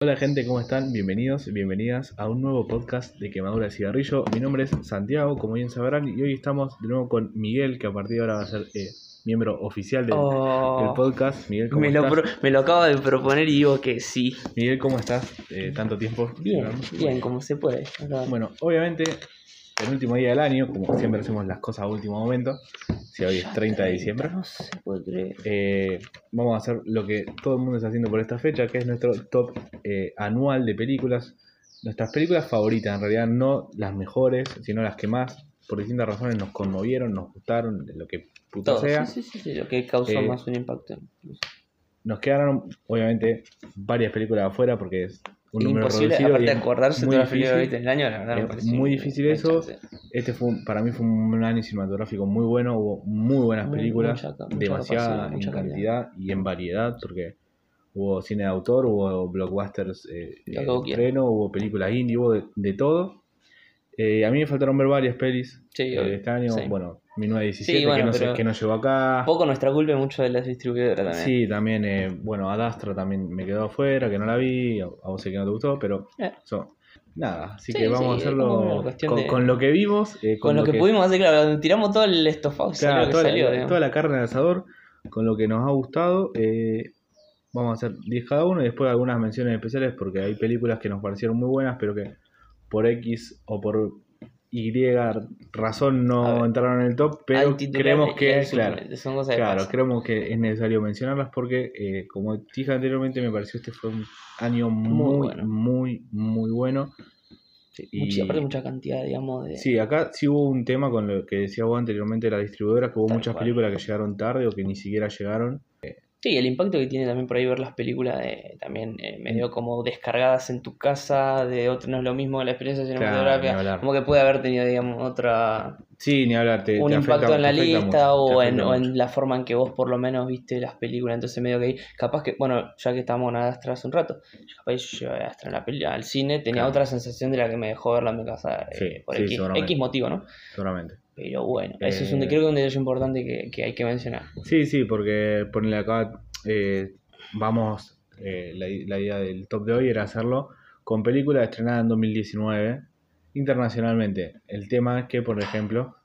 Hola gente, ¿cómo están? Bienvenidos, bienvenidas a un nuevo podcast de Quemadura de Cigarrillo. Mi nombre es Santiago, como bien sabrán, y hoy estamos de nuevo con Miguel, que a partir de ahora va a ser eh, miembro oficial del, Oh, del podcast. Miguel, ¿cómo me, lo estás? pro- me lo acabo de proponer y digo que sí. Miguel, ¿cómo estás? Eh, tanto tiempo. Bien, bien, como se puede. Acá. Bueno, obviamente, el último día del año, como siempre hacemos las cosas a último momento, si hoy es 30 de diciembre, No se puede creer. eh, vamos a hacer lo que todo el mundo está haciendo por esta fecha, que es nuestro top eh, anual de películas. Nuestras películas favoritas, en realidad no las mejores, sino las que más, por distintas razones, nos conmovieron, nos gustaron, de lo que puta Todo. sea. Sí, sí, sí, sí, lo que causó Eh, más un impacto. Nos quedaron, obviamente, varias películas afuera porque es un Imposible, aparte de acordarse las películas que difícil. viste en el año, la verdad Es muy difícil eso. Este fue, un- para mí fue un año cinematográfico muy bueno, hubo muy buenas películas, mucha ca- mucha demasiada en cantidad y en variedad, porque hubo cine de autor, hubo blockbusters eh, de quieras. estreno, hubo películas indie, hubo de, de todo. Eh, a mí me faltaron ver varias pelis Sí, eh, este año, Sí. bueno, 1917 Sí, bueno, que, no pero- que no llegó acá. Poco nuestra culpa y mucho de las distribuidoras también. Sí, también, eh, bueno, Adastra también me quedó afuera, que no la vi, a, a vos sé que no te gustó, pero Eh. nada, así Sí, que vamos sí, a hacerlo con, de- con lo que vimos, eh, Con lo que, pudimos hacer, claro, tiramos todo el estofado Claro, que toda, salió, la, toda la carne al asador, con lo que nos ha gustado. eh, vamos a hacer 10 cada uno y después algunas menciones especiales porque hay películas que nos parecieron muy buenas, pero que por X o por Y razón no entraron en el top, pero creemos que, claro, son cosas claro, creemos que es necesario mencionarlas porque, eh, como dije anteriormente, me pareció este fue un año muy, bueno. muy, muy bueno. Y- mucha, aparte mucha cantidad, digamos, de... Sí, acá sí hubo un tema con lo que decía vos anteriormente de la distribuidora, que hubo Tal muchas cual. películas que llegaron tarde o que ni siquiera llegaron. Sí, el impacto que tiene también por ahí ver las películas de, también eh, Mm. medio como descargadas en tu casa, de otro no es lo mismo la experiencia Claro, cinematográfica, hablar. como que puede haber tenido, digamos, otra Sí, ni hablar, te, un te impacto afecta- en la lista mucho, o, en, o en la forma en que vos por lo menos viste las películas, entonces medio que ahí, capaz que, bueno, ya que estábamos en Astra hace un rato, capaz yo llevé a Astra en la peli- al cine, tenía Claro. otra sensación de la que me dejó verla en mi casa eh, por sí. X motivo, ¿no? Seguramente. Pero bueno, eso es un, Eh, creo que es un detalle importante que, que hay que mencionar. Sí, sí, porque ponerle acá, eh, vamos, eh, la, la idea del top de hoy era hacerlo con películas estrenadas en 2019 internacionalmente. El tema es que, por ejemplo,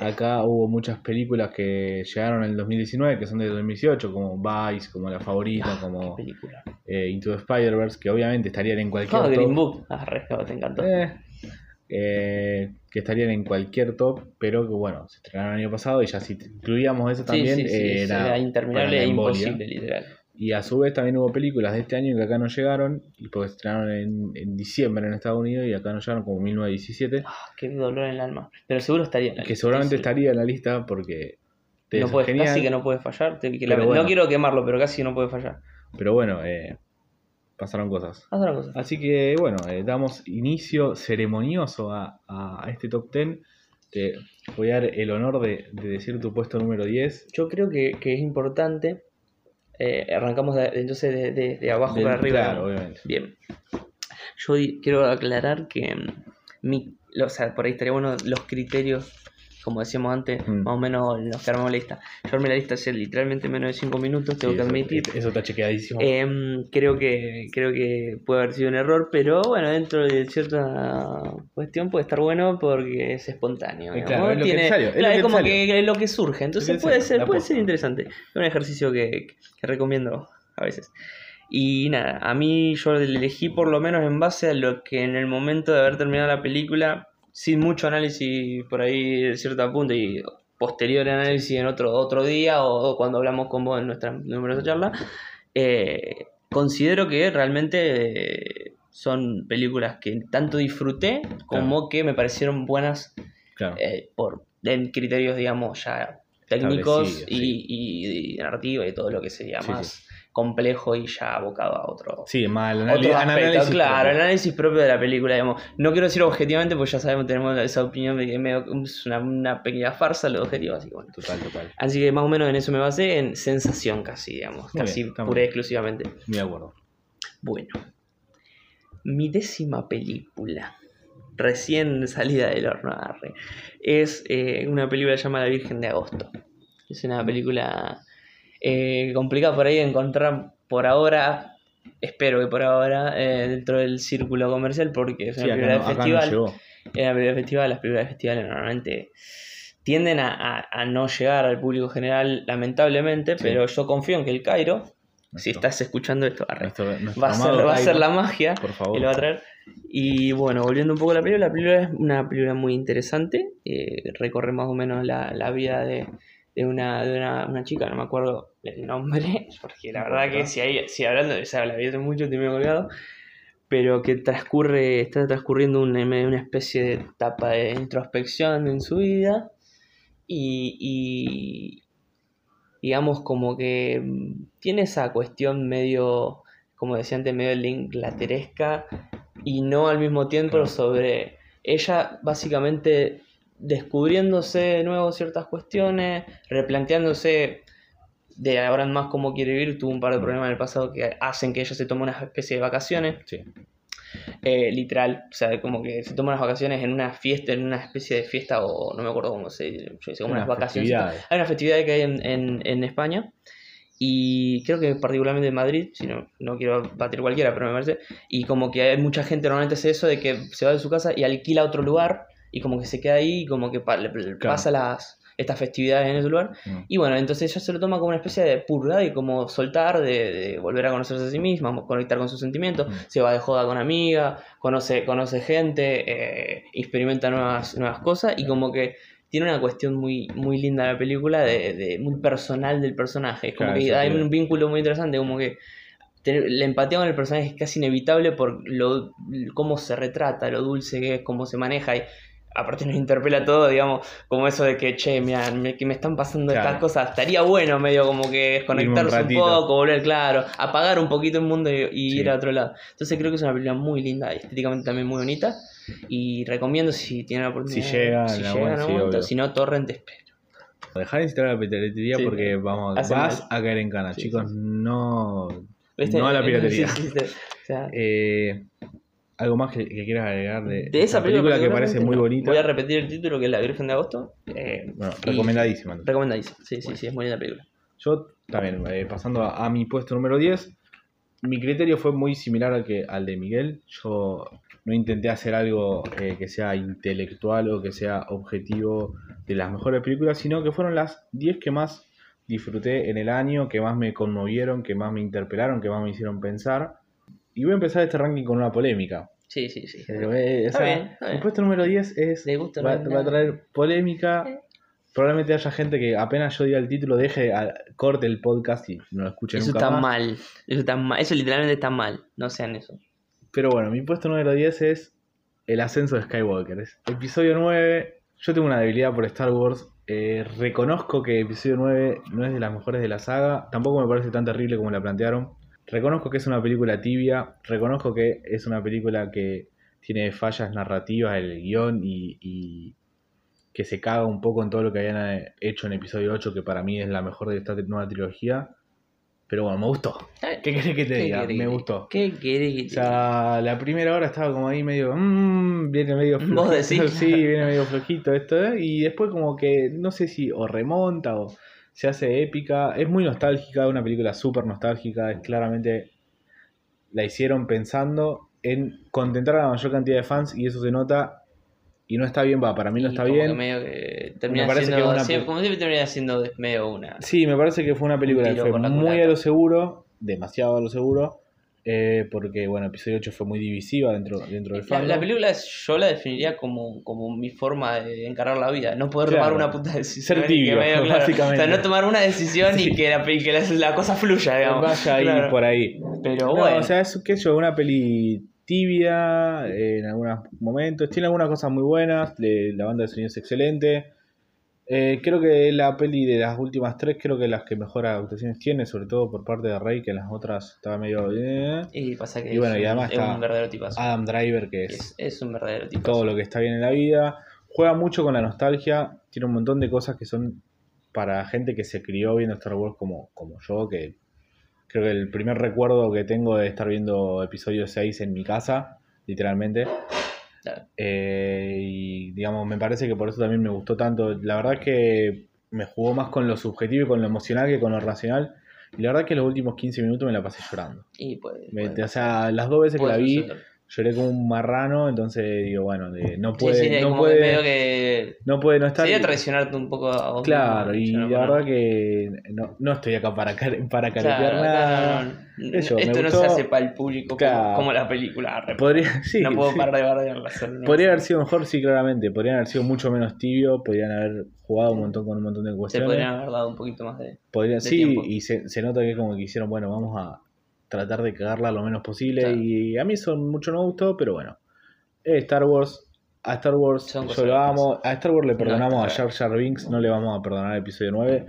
acá hubo muchas películas que llegaron en el 2019, que son de 2018, como Vice, como La Favorita, Ah, como película. eh, Into the Spider-Verse, que obviamente estarían en cualquier No, top. Green Book. Ah, re, te encantó. Eh, que estarían en cualquier top, pero que bueno, se estrenaron el año pasado y ya si incluíamos eso también sí, sí, era, era interminable para e imposible, literal. Y a su vez también hubo películas de este año que acá no llegaron, y porque se estrenaron en, en diciembre en Estados Unidos y acá no llegaron como 1917, Ah, qué dolor en el alma. Pero seguro estaría en la que lista, seguramente estaría en la lista porque No puede, genial, casi que no puede fallar. te- que la- Pero bueno. No quiero quemarlo, pero casi no puede fallar. pero bueno, eh, pasaron cosas. Así que bueno, eh, damos inicio ceremonioso a, a- este top 10. Te voy a dar el honor de, de decir tu puesto número 10. Yo creo que, que es importante. eh, arrancamos de- entonces de, de- de abajo Del- para arriba. Claro, obviamente. Bien. Yo quiero aclarar que mm, mi, o sea, por ahí estaría bueno los criterios, como decíamos antes, Mm. más o menos los que armamos la lista. Yo armé la lista hace literalmente menos de 5 minutos, tengo Sí, que admitir. Eso, está chequeadísimo. Em, creo que creo que puede haber sido un error, pero bueno, dentro de cierta cuestión puede estar bueno porque es espontáneo. Eh, claro, es lo que Tiene- te salió, es lo claro, que te como salió. que es lo que surge, entonces puede salió, ser puede ser interesante. Es un ejercicio que, que recomiendo a veces. Y nada, a mí yo le elegí por lo menos en base a lo que en el momento de haber terminado la película, sin mucho análisis por ahí de cierto punto y posterior análisis en otro, otro día o, cuando hablamos con vos en nuestra numerosa charla, eh, considero que realmente eh, son películas que tanto disfruté como que me parecieron buenas claro. eh, por en criterios, digamos, ya técnicos y, sí. y, y narrativa y todo lo que sería Sí, más complejo y ya abocado a otro, sí, mal. otro análisis claro, propio. el análisis propio de la película, digamos. No quiero decir objetivamente, porque ya sabemos, tenemos esa opinión de que es, medio- es una, una pequeña farsa lo objetivo, así que bueno. Total, total. Así que más o menos en eso me basé, en sensación casi, digamos, Muy casi bien, pura y exclusivamente. De acuerdo. Bueno, mi décima película, recién salida del horno, es eh, una película llamada La Virgen de Agosto. Es una película eh, complicada por ahí encontrar por ahora, espero que por ahora, eh, dentro del círculo comercial, porque es una Sí, película no- de no festival. llegó. en la de festival, las de festivales normalmente tienden a, a- a no llegar al público general, lamentablemente, Sí. pero yo confío en que el Cairo, si estás escuchando esto, arre, nuestro- nuestro va a ser, va a ser la magia Por que lo va a traer. Y bueno, volviendo un poco a la película, la película es una película muy interesante, eh, recorre más o menos la, la vida de, de una, de una, una chica, no me acuerdo el nombre, porque la verdad que si, hay, si hablando de esa la mucho, te me he colgado, pero que transcurre, está transcurriendo una, una especie de etapa de introspección en su vida y, y digamos como que tiene esa cuestión medio, como decía antes, medio inglateresca y no al mismo tiempo sobre ella básicamente descubriéndose de nuevo ciertas cuestiones, replanteándose de ahora en más cómo quiere vivir, tuvo un par de problemas en el pasado que hacen que ella se tome una especie de vacaciones, Sí. eh, literal, o sea, como que se toma unas vacaciones en una fiesta, en una especie de fiesta o no me acuerdo cómo se dice, yo sé, como unas Unas vacaciones. Hay una festividad que hay en, en, en España y creo que particularmente en Madrid, si no, no quiero batir cualquiera, pero me parece, y como que hay mucha gente normalmente hace eso de que se va de su casa y alquila otro lugar y como que se queda ahí y como que pa- le- le pasa las estas festividades en ese lugar Mm. y bueno, entonces ella se lo toma como una especie de purga y como soltar, de, de volver a conocerse a sí misma, conectar con sus sentimientos, Mm. se va de joda con amiga, conoce, conoce gente, eh, experimenta nuevas, nuevas cosas y como que tiene una cuestión muy, muy linda la película, de, de- muy personal del personaje. Es como Claro, que hay un vínculo muy interesante, como que la empatía con el personaje es casi inevitable por lo, cómo se retrata, lo dulce que es, cómo se maneja y aparte nos interpela todo, digamos, como eso de que, che, mira, me, que me están pasando Claro. estas cosas, estaría bueno medio como que desconectarse un, poco, volver, claro, apagar un poquito el mundo y, y Sí. ir a otro lado. Entonces creo que es una película muy linda, estéticamente también muy bonita y recomiendo si tienen la oportunidad. Si llega si llega en algún sí, si no, Torrent espero. Dejar de instalar la piratería Sí. porque vamos, Hace vas mal. a caer en cana, chicos. No, no a la piratería. O sea, Eh, algo más que, que quieras agregar de, de esa película, que parece muy no. bonita. Voy a repetir el título que es La Virgen de Agosto. Eh, Bueno, recomendadísima. Recomendadísimo. Sí, sí, sí, es muy linda película. Yo también, eh, pasando a, a mi puesto número 10, mi criterio fue muy similar al, que, al de Miguel. Yo no intenté hacer algo eh, que sea intelectual o que sea objetivo de las mejores películas, sino que fueron las 10 que más disfruté en el año, que más me conmovieron, que más me interpelaron, que más me hicieron pensar. Y voy a empezar este ranking con una polémica. Sí, sí, sí. Pero, eh, o Está sea, bien, está bien. El puesto número 10 es, Le gusta, va, va a traer polémica. Probablemente haya gente que apenas yo diga el título, deje, a- corte el podcast y no lo escuche Eso nunca está más. mal. Eso está mal. Eso literalmente está mal. No sean eso. Pero bueno, mi puesto número 10 es El ascenso de Skywalker. Es episodio 9. Yo tengo una debilidad por Star Wars. Eh, reconozco que episodio 9 no es de las mejores de la saga. Tampoco me parece tan terrible como la plantearon. Reconozco que es una película tibia. Reconozco que es una película que tiene fallas narrativas, el guion y, y que se caga un poco en todo lo que habían eh, hecho en episodio 8, que para mí es la mejor de esta nueva trilogía. Pero bueno, me gustó. ¿Qué querés que te ¿Qué diga? querés Me gustó. ¿Qué querés que O te sea, la primera hora estaba como ahí medio. Mmm, viene medio flojito. Vos decís. Sí, viene medio flojito esto. ¿eh? Y después, como que no sé si o remonta o se hace épica. Es muy nostálgica, una película súper nostálgica. Es claramente. La hicieron pensando en contentar a la mayor cantidad de fans y eso se nota. Y no está bien, va, para mí no Y está como que bien. medio que termina parece siendo, que una sí, pe- como siempre termina siendo medio una. Sí, me parece que fue una película que fue muy culata. a lo seguro, demasiado a lo seguro. Eh, porque, bueno, episodio 8 fue muy divisiva dentro, dentro del La, fandom. la película es- yo la definiría como, como mi forma de encarar la vida, no poder Claro. tomar una puta decisión. Ser que tibio, medio, claro, básicamente. O sea, no tomar una decisión Sí. y que, la, y que la, la cosa fluya, digamos. Vaya ahí Claro. por ahí. Pero No, bueno, o sea, es que yo, una peli tibia eh, en algunos momentos. Tiene algunas cosas muy buenas. de- la banda de sonido es excelente. Eh, creo que la peli de las últimas tres, creo que las que mejor actuaciones tiene, sobre todo por parte de Rey, que en las otras estaba medio. eh. y pasa que y bueno, es, y además un, es está un verdadero tipazo. Adam Driver, que es es, es un verdadero tipazo. todo lo que está bien en la vida. Juega mucho con la nostalgia. Tiene un montón de cosas que son para gente que se crió viendo Star Wars como, como yo, que creo que el primer recuerdo que tengo de estar viendo episodio 6 en mi casa, literalmente. Claro. Eh, y digamos, me parece que por eso también me gustó tanto. La verdad que me jugó más con lo subjetivo y con lo emocional que con lo racional. Y la verdad que los últimos 15 minutos me la pasé llorando. Y Me- o sea, las dos veces que la vi. Lloré como un marrano, entonces digo, bueno, de- no puede, sí, no puede, que medio que no puede no estar. sería traicionarte un poco a vos Claro, y la verdad que no, no estoy acá para, para caretear Claro, nada. no, no. Eso, Esto no se hace para el público como- Claro. como, la película. Podría, sí, no puedo parar de bardearla. Podría haber sido mejor, sí, claramente. Podrían haber sido mucho menos tibio, podrían haber jugado un montón con un montón de Se cuestiones. podrían haber dado un poquito más de. Sí, tiempo. y se, se nota que como que hicieron, bueno, vamos a tratar de cagarla lo menos posible. Claro. Y a mí eso mucho no me gustó, pero bueno. Eh, Star Wars. A Star Wars Son yo lo amo. A Star Wars le perdonamos a. Jar Jar Binks, no le vamos a perdonar el episodio 9.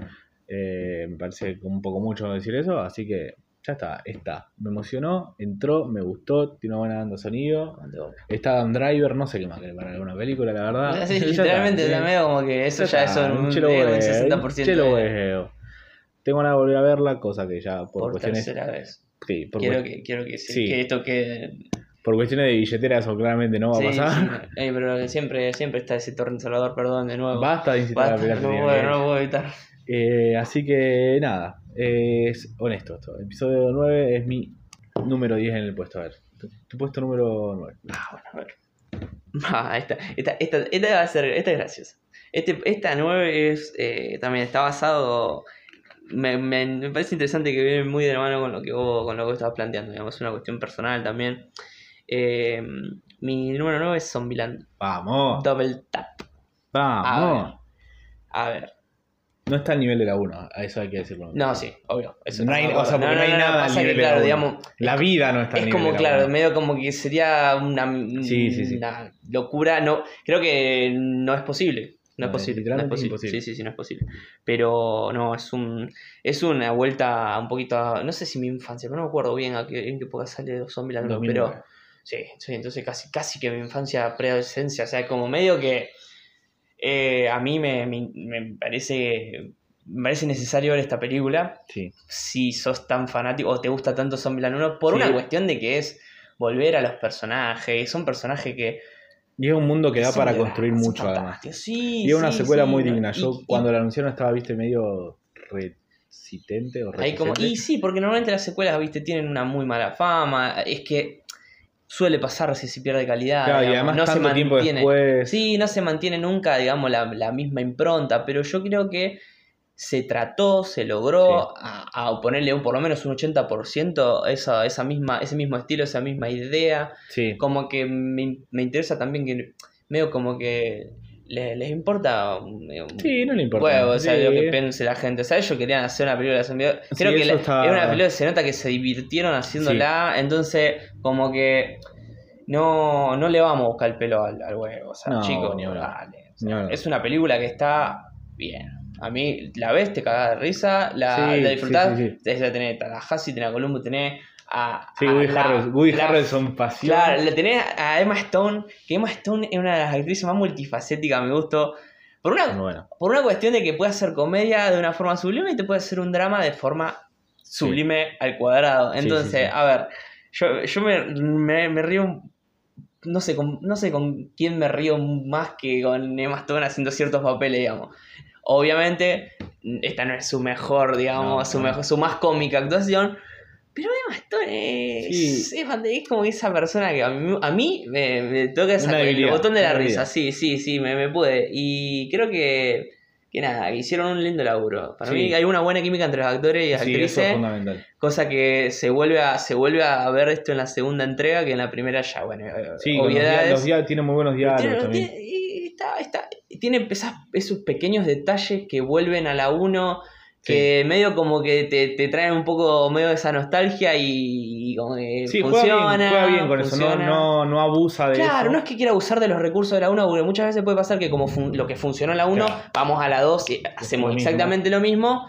Eh, me parece un poco mucho decir eso, así que ya está, está. Me emocionó, entró, me gustó, tiene una buena banda de sonido. Está Adam Driver, no sé qué más que para alguna película, la verdad. Sí, literalmente, está, medio como que eso ya, es un, un chelo un huevo, 60%. chelo de-. Tengo ganas de volver a verla, cosa que ya por, por cuestiones. tercera vez. Sí, por, Quiero que, quiero que, se- Sí. que esto quede. por cuestiones de billetera, eso claramente no va Sí, a pasar. sí. Ey, pero siempre, siempre está ese torrent salvador, perdón, de nuevo. Basta de incitar a la Basta, no, puedo, bien. no puedo evitar. Eh, así que nada, es honesto esto. Episodio 9 es mi número 10 en el puesto. A ver, tu, tu puesto número 9. Ah, bueno, a ver. Ah, esta, esta, esta, esta va a ser, esta es graciosa. Este, esta 9 es, eh, también está basado, me, me, me parece interesante que viene muy de la mano con lo que vos, con lo que vos estabas planteando, digamos, es una cuestión personal también. Eh, mi número 9 es Zombieland Vamos, Double Tap. vamos. A ver. No está al nivel de la 1, a eso hay que decirlo. No, sí, obvio. Eso No hay- o sea, porque no hay nada al que, nivel de la claro, uno. digamos, La vida no está al es nivel como, de la claro, medio como que sería una, Sí, sí, sí. una locura. No, creo que no es posible. No, es posible. No es posible. imposible. Sí, sí, sí, no es posible. Pero no, es un es una vuelta un poquito a, no sé si mi infancia, pero no me acuerdo bien a qué, en qué época sale Zombieland, pero 2009. sí, sí, entonces casi, casi que mi infancia, preadolescencia, o sea, como medio que eh, a mí me, me, me parece me parece necesario ver esta película Sí. si sos tan fanático o te gusta tanto Zombieland 1 por Sí. una cuestión de que es volver a los personajes, son personajes que Y es un mundo que da para construir mucho, además. Sí, Y es una sí, secuela sí, muy digna. y- Yo y- cuando la anunciaron estaba, viste, medio resistente o Hay como, y sí, porque normalmente las secuelas, viste, tienen una muy mala fama. Es que suele pasar si se pierde calidad. Claro, y además no se tanto tiempo mantiene. después. Sí, no se mantiene nunca, digamos, la, la misma impronta, pero yo creo que se trató, se logró a, a ponerle un, por lo menos un 80% esa, esa misma, ese mismo estilo, esa misma idea. Sí. Como que me, me interesa también que medio como que le- les importa un Sí, no le importa. huevo, o sea, Sí. lo que piense la gente. O sea, ellos querían hacer una película de. Creo Sí, que la- está- era una película que se nota que se divirtieron haciéndola, entonces como que no, no le vamos a buscar el pelo al, al huevo. O sea, No, chicos, ni dale. O sea, es una película que está bien. A mí la ves, te cagás de risa, la, Sí, la disfrutás. sí, sí. Tenés- la tenés Tallahassee, tenés a Columbo, tenés a. Sí, a Woody, la- Harrelson, Woody la- pasión. Claro, le tenés a Emma Stone, que Emma Stone es una de las actrices más multifacéticas, me gustó. Por una, bueno. por una cuestión de que puede hacer comedia de una forma sublime y te puede hacer un drama de forma sublime al cuadrado. Entonces, a ver, yo, yo me, me, me río, un- no sé, con, no sé con quién me río más que con Emma Stone haciendo ciertos papeles, digamos. Obviamente, esta no es su mejor, digamos, No, su, no. mejor, su más cómica actuación. Pero Emma Stone es, Sí. es, como esa persona que a mí, a mí me, me toca esa- el botón de la risa. Sí, sí, sí, me, me puede. Y creo que, que nada, hicieron un lindo laburo. Para Sí. mí hay una buena química entre los actores y las Sí, eso es actrices. fundamental. Cosa que se vuelve, a, se vuelve a ver esto en la segunda entrega, que en la primera ya, bueno, los, obviedades. los dia- tiene muy buenos diálogos también. tiene- y está, está- tiene esas- esos pequeños detalles que vuelven a la 1, que medio como que te, te traen un poco medio de esa nostalgia y, y como que Sí, juega funciona. bien, juega bien con eso, no, no, no abusa de Claro, eso. no es que quiera abusar de los recursos de la 1, porque muchas veces puede pasar que como fun- lo que funcionó en la 1, Claro. vamos a la 2 y hacemos lo exactamente lo mismo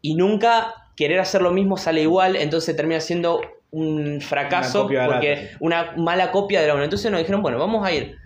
y nunca querer hacer lo mismo sale igual, entonces termina siendo un fracaso porque una mala copia de la 1. Entonces nos dijeron, bueno, vamos a ir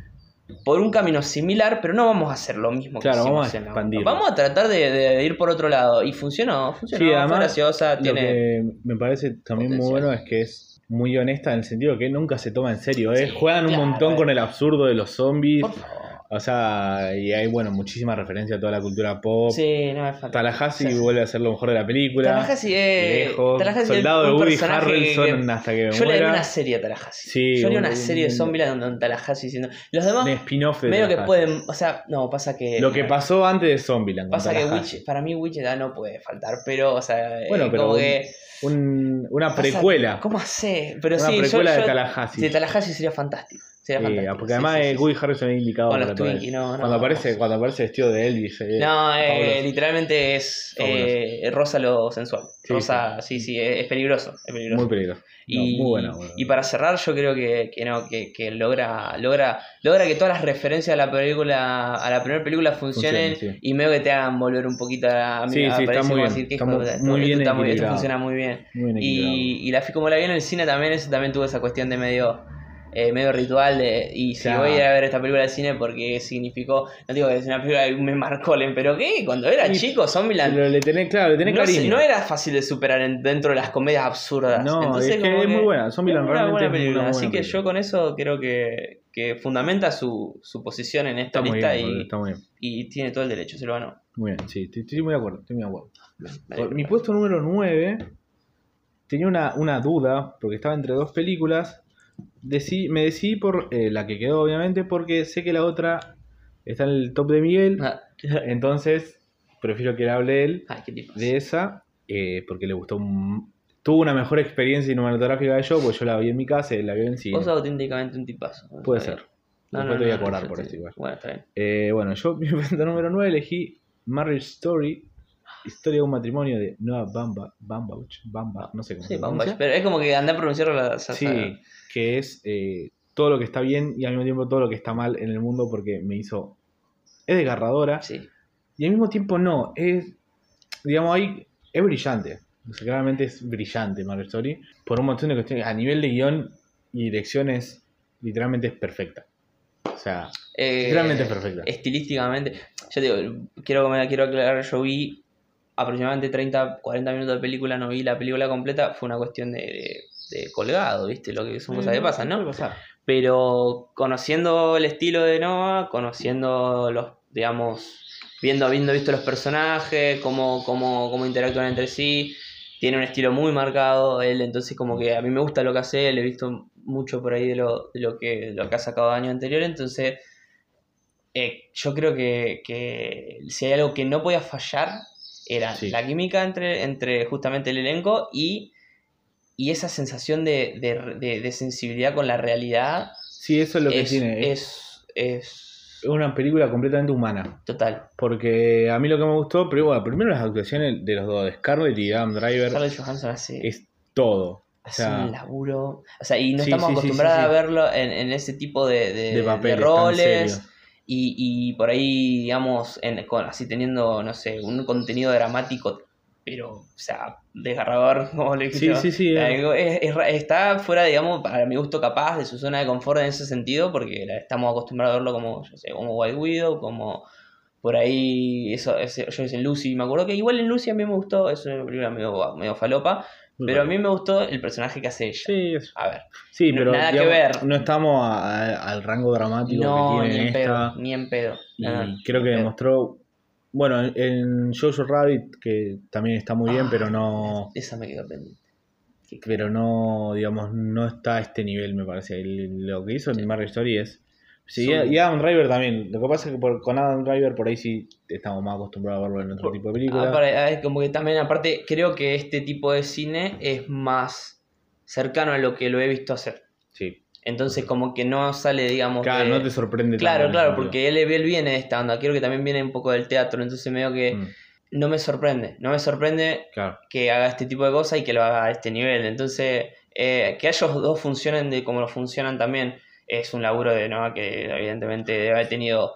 por un camino similar, pero no vamos a hacer lo mismo que Claro, vamos a uno. Vamos a tratar de, de ir por otro lado. Y funcionó, funcionó, Sí, además, graciosa, Lo tiene... que me parece también muy bueno es que es muy honesta en el sentido que nunca se toma en serio. ¿eh? Sí, Juegan un montón eh. con el absurdo de los zombies. Por favor. O sea, y hay, bueno, muchísima referencia a toda la cultura pop. Sí, no me falta. Tallahassee vuelve a ser lo mejor de la película. Tallahassee es. Lejos. Tallahassee es Soldado de Woody Harrelson que- hasta que me Yo le haría muera. una serie a Tallahassee. Sí, Yo haría un- una serie de un- Zombieland donde Tallahassee diciendo. Los demás, Un spin-off de medio que pueden. O sea, no, pasa que. Lo que pasó antes de Zombieland. Pasa que. Witch, para mí Wichita no puede faltar, pero, o sea, Bueno, eh, pero como un- que. Un- una precuela. ¿Cómo hace? Pero Una sí, yo- precuela de yo- Tallahassee. De Tallahassee sería fantástico. Sí, fantástico. porque además sí, eh, sí. Woody Harrelson es indicado Con para los todo Twinkies, eso. no, no. cuando aparece cuando aparece vestido de Elvis eh, No, eh, literalmente es eh, rosa lo sensual. Rosa, sí, sí, es, peligroso. Es peligroso. muy peligroso No, y, muy buena, buena. y para cerrar, yo creo que, que no, que, que logra, logra, logra que todas las referencias a la película, a la primera película funcionen y medio que te hagan volver un poquito a, a Sí, a sí, está muy bien, decir, "Qué está hijo de muy- esto bien está muy- esto funciona muy bien. Muy bien equilibrado. Y, y la como la vi en el cine también, eso también tuvo esa cuestión de medio, eh, medio ritual de, y si Claro. voy a ir a ver esta película al cine porque significó, no digo que es una película que me marcó, pero ¿qué? Cuando era Y- chico, Zombieland Pero le tenés, claro, le tenés no, sé, cariño. no era fácil de superar en- dentro de las comedias absurdas. No, Entonces, es que es muy buena. Zombieland realmente buena es una película. buena Así que yo con eso creo que, que fundamenta su, su posición en esta Está lista bien, y, está y tiene todo el derecho, se lo ganó. Muy bien, sí, estoy, estoy muy de acuerdo, estoy muy de acuerdo. Vale, Mi puesto número 9 tenía una, una duda, porque estaba entre dos películas. Decí- me decidí por eh, la que quedó, obviamente, porque sé que la otra está en el top de Miguel. Ah, Entonces, prefiero que le hable él Ay, qué tipo. de esa, eh, porque le gustó. un- Tuvo una mejor experiencia cinematográfica que yo, porque yo la vi en mi casa y la vi en cine. Vos auténticamente un tipazo. Puede ser. bien. Después te voy a cobrar por eso igual. Bueno, está bien. Eh, bueno, yo mi puesto número 9 elegí Marriage Story, historia de un matrimonio de Noah Bamba, Bambach, Bamba, no sé cómo Sí, pronuncia. pero es como que andá a pronunciarlo la esa- Sí, que es eh, todo lo que está bien y al mismo tiempo todo lo que está mal en el mundo porque me hizo... Es desgarradora Sí. y al mismo tiempo no, es... Digamos, ahí es brillante. O sea, claramente es brillante Marriage Story por un montón de cuestiones. A nivel de guion y dirección es literalmente es perfecta. O sea, Eh, literalmente es perfecta. estilísticamente, yo te digo, quiero, quiero aclarar, yo vi aproximadamente 30, 40 minutos de película, no vi la película completa, fue una cuestión de, de- de colgado, ¿viste? Lo que son cosas que pasan, ¿no? Pasar. Pero conociendo el estilo de Noah, conociendo los, digamos, viendo, habiendo visto los personajes, cómo, cómo, cómo interactúan entre sí, tiene un estilo muy marcado él, entonces como que a mí me gusta lo que hace él, he visto mucho por ahí de lo, de lo, que, de lo que ha sacado año anterior, entonces eh, yo creo que, que si hay algo que no podía fallar era Sí. la química entre, entre justamente el elenco y, y esa sensación de, de- de- de sensibilidad con la realidad Sí, eso es lo que es, tiene. Es, es, es una película completamente humana. total. Porque a mí lo que me gustó, pero bueno, primero las actuaciones de los dos, de Scarlett y Adam Driver, Scarlett Johansson hace, es todo. O hace sea, un laburo. O sea, y no Sí, estamos sí, acostumbrados sí, a verlo en, en ese tipo de, de, papeles, roles. Y, y por ahí, digamos, en, con, así teniendo, no sé, un contenido dramático, pero, o sea, desgarrador, como le Sí, sí, sí. eh. Es- está fuera, digamos, para mi gusto capaz de su zona de confort en ese sentido, porque estamos acostumbrados a verlo como, yo sé, como White Widow, como por ahí, eso, ese- yo en Lucy, me acuerdo que igual en Lucy a mí me gustó, es una película medio, medio falopa, pero a mí me gustó el personaje que hace ella. Sí, A ver, sí, No- pero nada que ver. no estamos a- a- al rango dramático no, que ni tiene en esta. pedo, ni en pedo. Y No, creo ni que en pedo. demostró. Bueno, en- en Jojo Rabbit, que también está muy bien, Ah, pero no. Esa me quedó pendiente. Pero no, digamos, no está a este nivel, me parece. El- lo que hizo en Marriage Story es. Sí, Son- y Adam Driver también. Lo que pasa es que por- con Adam Driver por ahí sí estamos más acostumbrados a verlo en otro Por- tipo de películas. Ah, para- ah, como que también, aparte, creo que este tipo de cine es más cercano a lo que lo he visto hacer. Sí. Entonces, como que no sale, digamos. Claro, de- no te sorprende Claro, claro, ese porque él, viene de esta onda. Creo que también viene un poco del teatro. Entonces, medio que sentido. Mm, no me sorprende. No me sorprende claro. que haga este tipo de cosas y que lo haga a este nivel. Entonces, eh, que ellos dos funcionen de como lo funcionan también es un laburo de Noah que evidentemente debe haber tenido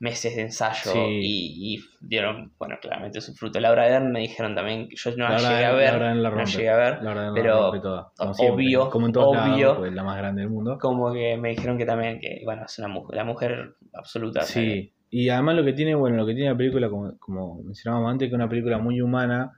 meses de ensayo Sí. y, y dieron, bueno, claramente su fruto. Laura Dern me dijeron también que yo no la, La llegué a ver, la no llegué a ver, La pero toda, como obvio, como en todos obvio. lados, pues, la más grande del mundo. como que me dijeron que también, que bueno, es una mujer, la mujer absoluta. Sí, y además lo que tiene, bueno, lo que tiene la película, como, como mencionábamos antes, que es una película muy humana,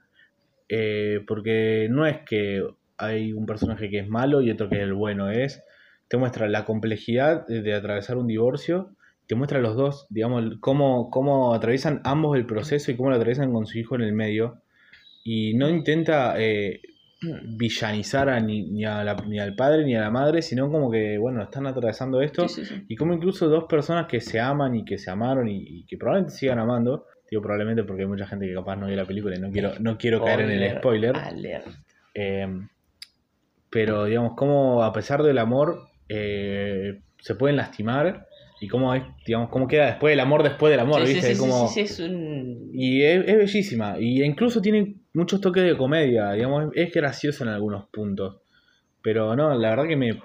eh, porque no es que hay un personaje que es malo y otro que es el bueno, es, te muestra la complejidad de atravesar un divorcio te muestra a los dos, digamos, cómo, cómo atraviesan ambos el proceso y cómo lo atraviesan con su hijo en el medio. Y no intenta eh, villanizar a ni, ni, a la- ni al padre ni a la madre, sino como que, bueno, están atravesando esto. Sí, sí, sí. Y como incluso dos personas que se aman y que se amaron y, y que probablemente sigan amando, digo probablemente porque hay mucha gente que capaz no vio la película y no quiero, no quiero caer en el spoiler. Eh, pero digamos, cómo a pesar del amor eh, se pueden lastimar y cómo es, digamos, cómo queda después el amor después del amor, Sí, ¿viste? sí, Como- sí, sí, es un... Y es, es bellísima. Y incluso tiene muchos toques de comedia, digamos, es graciosa en algunos puntos. Pero no, la verdad que me,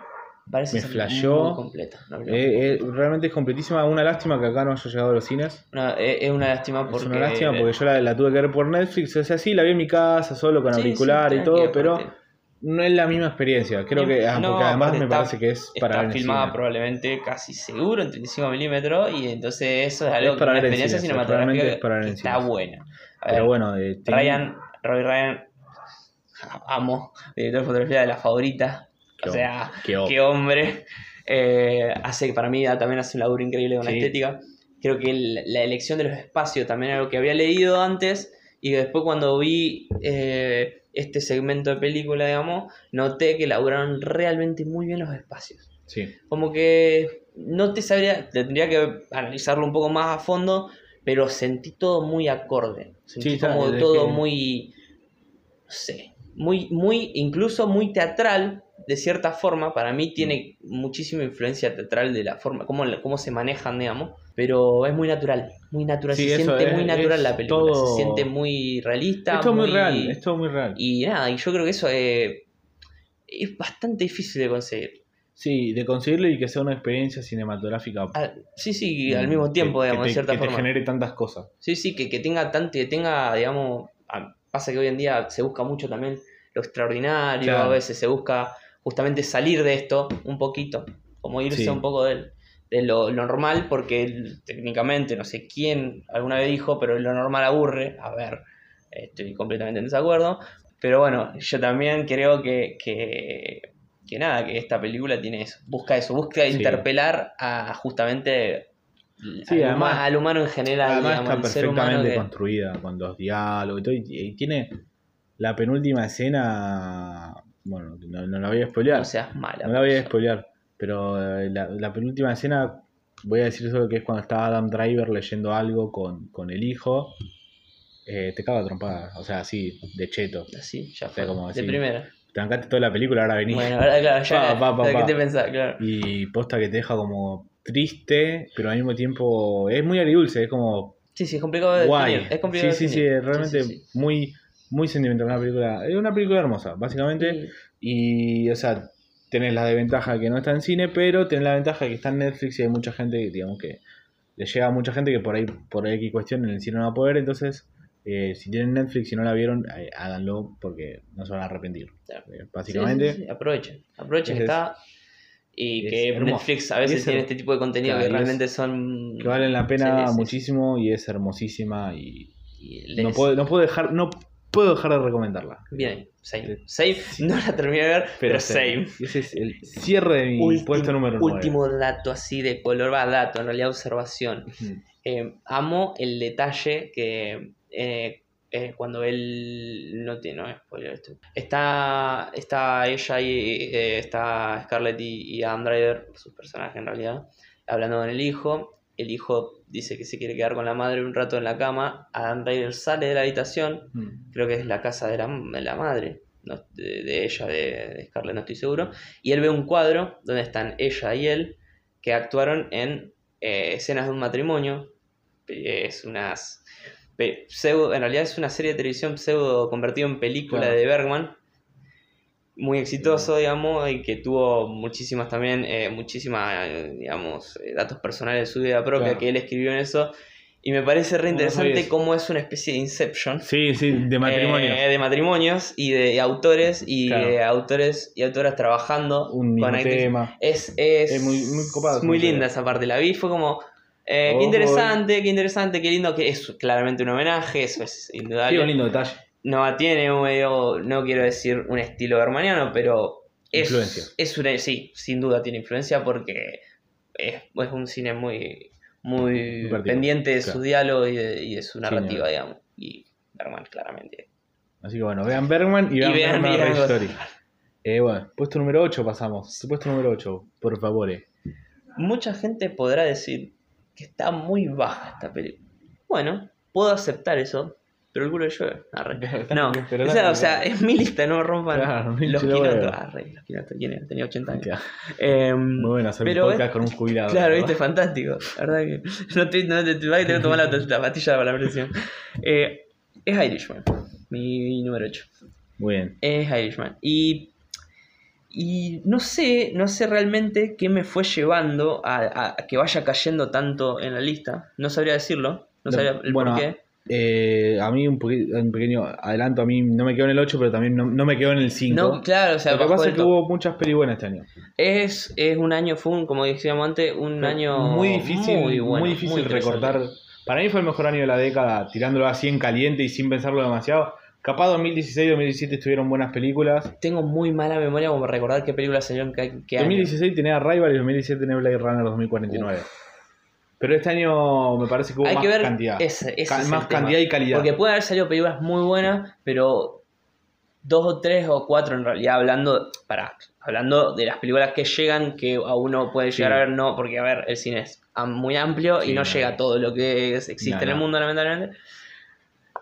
Parece me muy completa. eh, eh, realmente es completísima. Una lástima que acá no haya llegado a los cines. No, es, es una lástima porque... Es una lástima porque yo la, la tuve que ver por Netflix. O sea, sí, la vi en mi casa, solo con auricular y todo, pero. No es la misma experiencia. Creo que, ah, No, porque además me está- parece que es para Está ver filmada cine. probablemente casi seguro en 35 milímetros y entonces eso es algo Es para que una experiencia cines, cinematográfica es para que está buena. A ver, Pero bueno, eh, Ryan, Roy Ryan, amo, director de fotografía de la favorita, Qué o sea, qué hombre, eh, hace para mí también hace un laburo increíble con la estética. Creo que el- la elección de los espacios también era algo que había leído antes y después cuando vi eh, este segmento de película, digamos, noté que laburaron realmente muy bien los espacios sí. como que no te sabría, tendría que analizarlo un poco más a fondo, pero sentí todo muy acorde. Sentí Sí, como todo que- muy, no sé, muy, muy, incluso muy teatral, de cierta forma. Para mí tiene muchísima influencia teatral de la forma, cómo, cómo se manejan, digamos, pero es muy natural, muy natural. Sí, se siente es- muy natural es la película, todo- se siente muy realista. Esto es muy real, esto es muy real. Y nada, y yo creo que eso eh, es bastante difícil de conseguir. Sí, de conseguirlo y que sea una experiencia cinematográfica. Ah, sí, sí, al mismo tiempo, que- digamos, que de cierta que forma. genere tantas cosas. Sí, sí, que, que tenga tanto, que tenga, digamos, ah, pasa que hoy en día se busca mucho también lo extraordinario, Claro. a veces se busca justamente salir de esto un poquito, como irse Sí. un poco del- de, lo, lo normal, porque técnicamente, no sé quién alguna vez dijo, pero lo normal aburre, a ver, estoy completamente en desacuerdo, pero bueno, yo también creo que, que, que nada, que esta película tiene eso, busca eso, busca Sí. interpelar a justamente... Sí, al, además- al humano en general, Además digamos, está perfectamente que- construida con los diálogos y todo. Y, y tiene la penúltima escena. Bueno, no, no la voy a spoilear. No seas mala. no la voy a spoilear. Pero eh, la, la penúltima escena, voy a decir solo que es cuando está Adam Driver leyendo algo con, con el hijo. Eh, te cago a trompadas. O sea, así, de cheto. Así, ya O fue. sea, como de así. primera. Te bancaste toda la película, ahora venís. Bueno, ahora claro, ya. Pa, pa, pa, ¿de pa. ¿Qué te pensás? Claro. Y posta que te deja como triste, pero al mismo tiempo es muy agridulce, es como Sí, sí, es complicado de guay. definir. Es complicado sí, de sí, sí, realmente Sí, sí, muy muy sentimental una película. Es una película hermosa, básicamente. sí. Y, o sea, tenés la desventaja que no está en cine, pero tenés la ventaja que está en Netflix y hay mucha gente, digamos que le llega a mucha gente que por ahí, por ahí cuestión en el cine no va a poder. Entonces, eh, si tienen Netflix y no la vieron, eh, háganlo porque no se van a arrepentir. Claro. Eh, básicamente. sí, sí, Aprovechen. Aprovechen que Es- está. Y que. Netflix a veces es tiene este tipo de contenido Claro, que es- realmente son. Que valen la pena muchísimo y es hermosísima y y no les- puedo, no puedo dejar, no puedo dejar de recomendarla. Bien, same. Sí. Same, no la terminé de ver, pero, same. Ese es el cierre de mi Último- puesto número 9. Último dato así de color, va dato, en realidad observación. Eh, amo el detalle que eh, eh, cuando él no tiene no spoiler esto está está ella y eh, está Scarlett y, y Adam Driver sus personajes en realidad hablando con el hijo el hijo dice que se quiere quedar con la madre un rato en la cama Adam Driver sale de la habitación creo que es la casa de la, de la madre no, de, de ella de, de Scarlett no estoy seguro y él ve un cuadro donde están ella y él que actuaron en eh, escenas de un matrimonio es unas pseudo, en realidad es una serie de televisión pseudo convertido en película Claro. de Bergman muy exitoso digamos y que tuvo muchísimas también eh, muchísimas eh, digamos eh, datos personales de su vida propia Claro. que él escribió en eso y me parece re No, no interesante eso. cómo es una especie de Inception Sí, sí, de matrimonio. eh, de matrimonios y de autores y Claro. de autores y autoras trabajando un con tema. Es, es, Es muy- muy copado muy linda esa parte. La vi fue como. eh, qué Ojo. interesante, qué interesante, qué lindo. Que es claramente un homenaje, eso es indudable. un lindo detalle. No tiene un medio, no quiero decir un estilo bermaniano, pero es, Influencia. es una, sí, sin duda tiene influencia porque es, es un cine muy, muy pendiente de claro. su diálogo y de, y de su narrativa, digamos. Y Bergman, claramente. Así que bueno, vean Bergman y vean, Y vean- Bergman vean. Story. Eh, bueno, puesto número 8 pasamos. Puesto número 8, por favor. eh. Mucha gente podrá decir que está muy baja esta película. Bueno, puedo aceptar eso, pero el culo llueve. Arre. No, Pero o sea, es mi lista, no rompan Claro, los. Arre, los quinotos, ¿quién? Tenía 80 años. Em, Muy bueno hacer pero un es- podcast con un jubilado. Claro, ¿verdad? viste, fantástico. La verdad que no te, no te, vas a tener que tomar la, la pastilla para la presión. Eh, es Irishman, mi número 8. Muy bien. Es Irishman. Y, y no sé, no sé realmente qué me fue llevando a, a- a que vaya cayendo tanto en la lista. No sabría decirlo. No No, sabría el bueno, por qué. Eh, a mí un, un pequeño adelanto, a mí no me quedó en el 8, pero también no, no me quedó en el 5. No, claro, o sea, Lo que pasa es que top. hubo muchas pelis buenas este año. es, es un año, fue un, como decíamos antes, un año muy difícil, muy, bueno, muy difícil muy recortar. Para mí fue el mejor año de la década, tirándolo así en caliente y sin pensarlo demasiado. Capaz 2016 2017 estuvieron buenas películas. Tengo muy mala memoria como recordar qué películas salieron año. 2016 tenía Rival y 2017 tenía Blade Runner 2049. Pero este año me parece que hubo Hay más que ver cantidad. ese, ese Ca- es el más cantidad y calidad. Porque puede haber salido películas muy buenas, pero dos o tres o cuatro en realidad hablando para hablando de las películas que llegan que a uno puede llegar Sí. a ver no porque a ver el cine es muy amplio Sí, y no no. llega a todo lo que es- existe No, en el mundo lamentablemente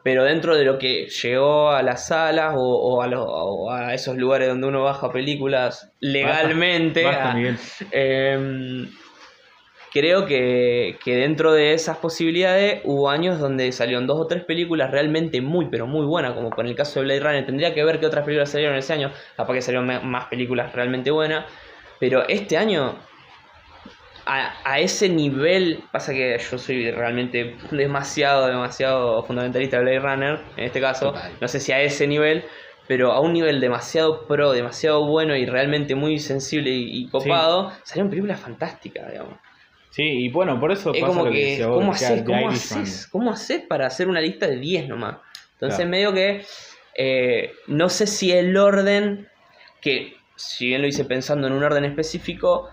pero dentro de lo que llegó a las salas o, o a, los- o a esos lugares donde uno baja películas legalmente Basta, a- Miguel. Creo que, que dentro de esas posibilidades hubo años donde salieron dos o tres películas realmente muy, pero muy buenas, como con el caso de Blade Runner. Tendría que ver qué otras películas salieron ese año, capaz que salieron más películas realmente buenas. Pero este año, a, a ese nivel, pasa que yo soy realmente demasiado, demasiado fundamentalista de Blade Runner, en este caso, no sé si a ese nivel, pero a un nivel demasiado pro, demasiado bueno y realmente muy sensible y, y copado, salieron películas fantásticas, digamos. Sí, y bueno, por eso Es pasa como lo que, que, decía vos, ¿cómo que haces? ¿Cómo haces? ¿Cómo haces para hacer una lista de 10 nomás? Entonces Claro. medio que eh, no sé si el orden, que si bien lo hice pensando en un orden específico,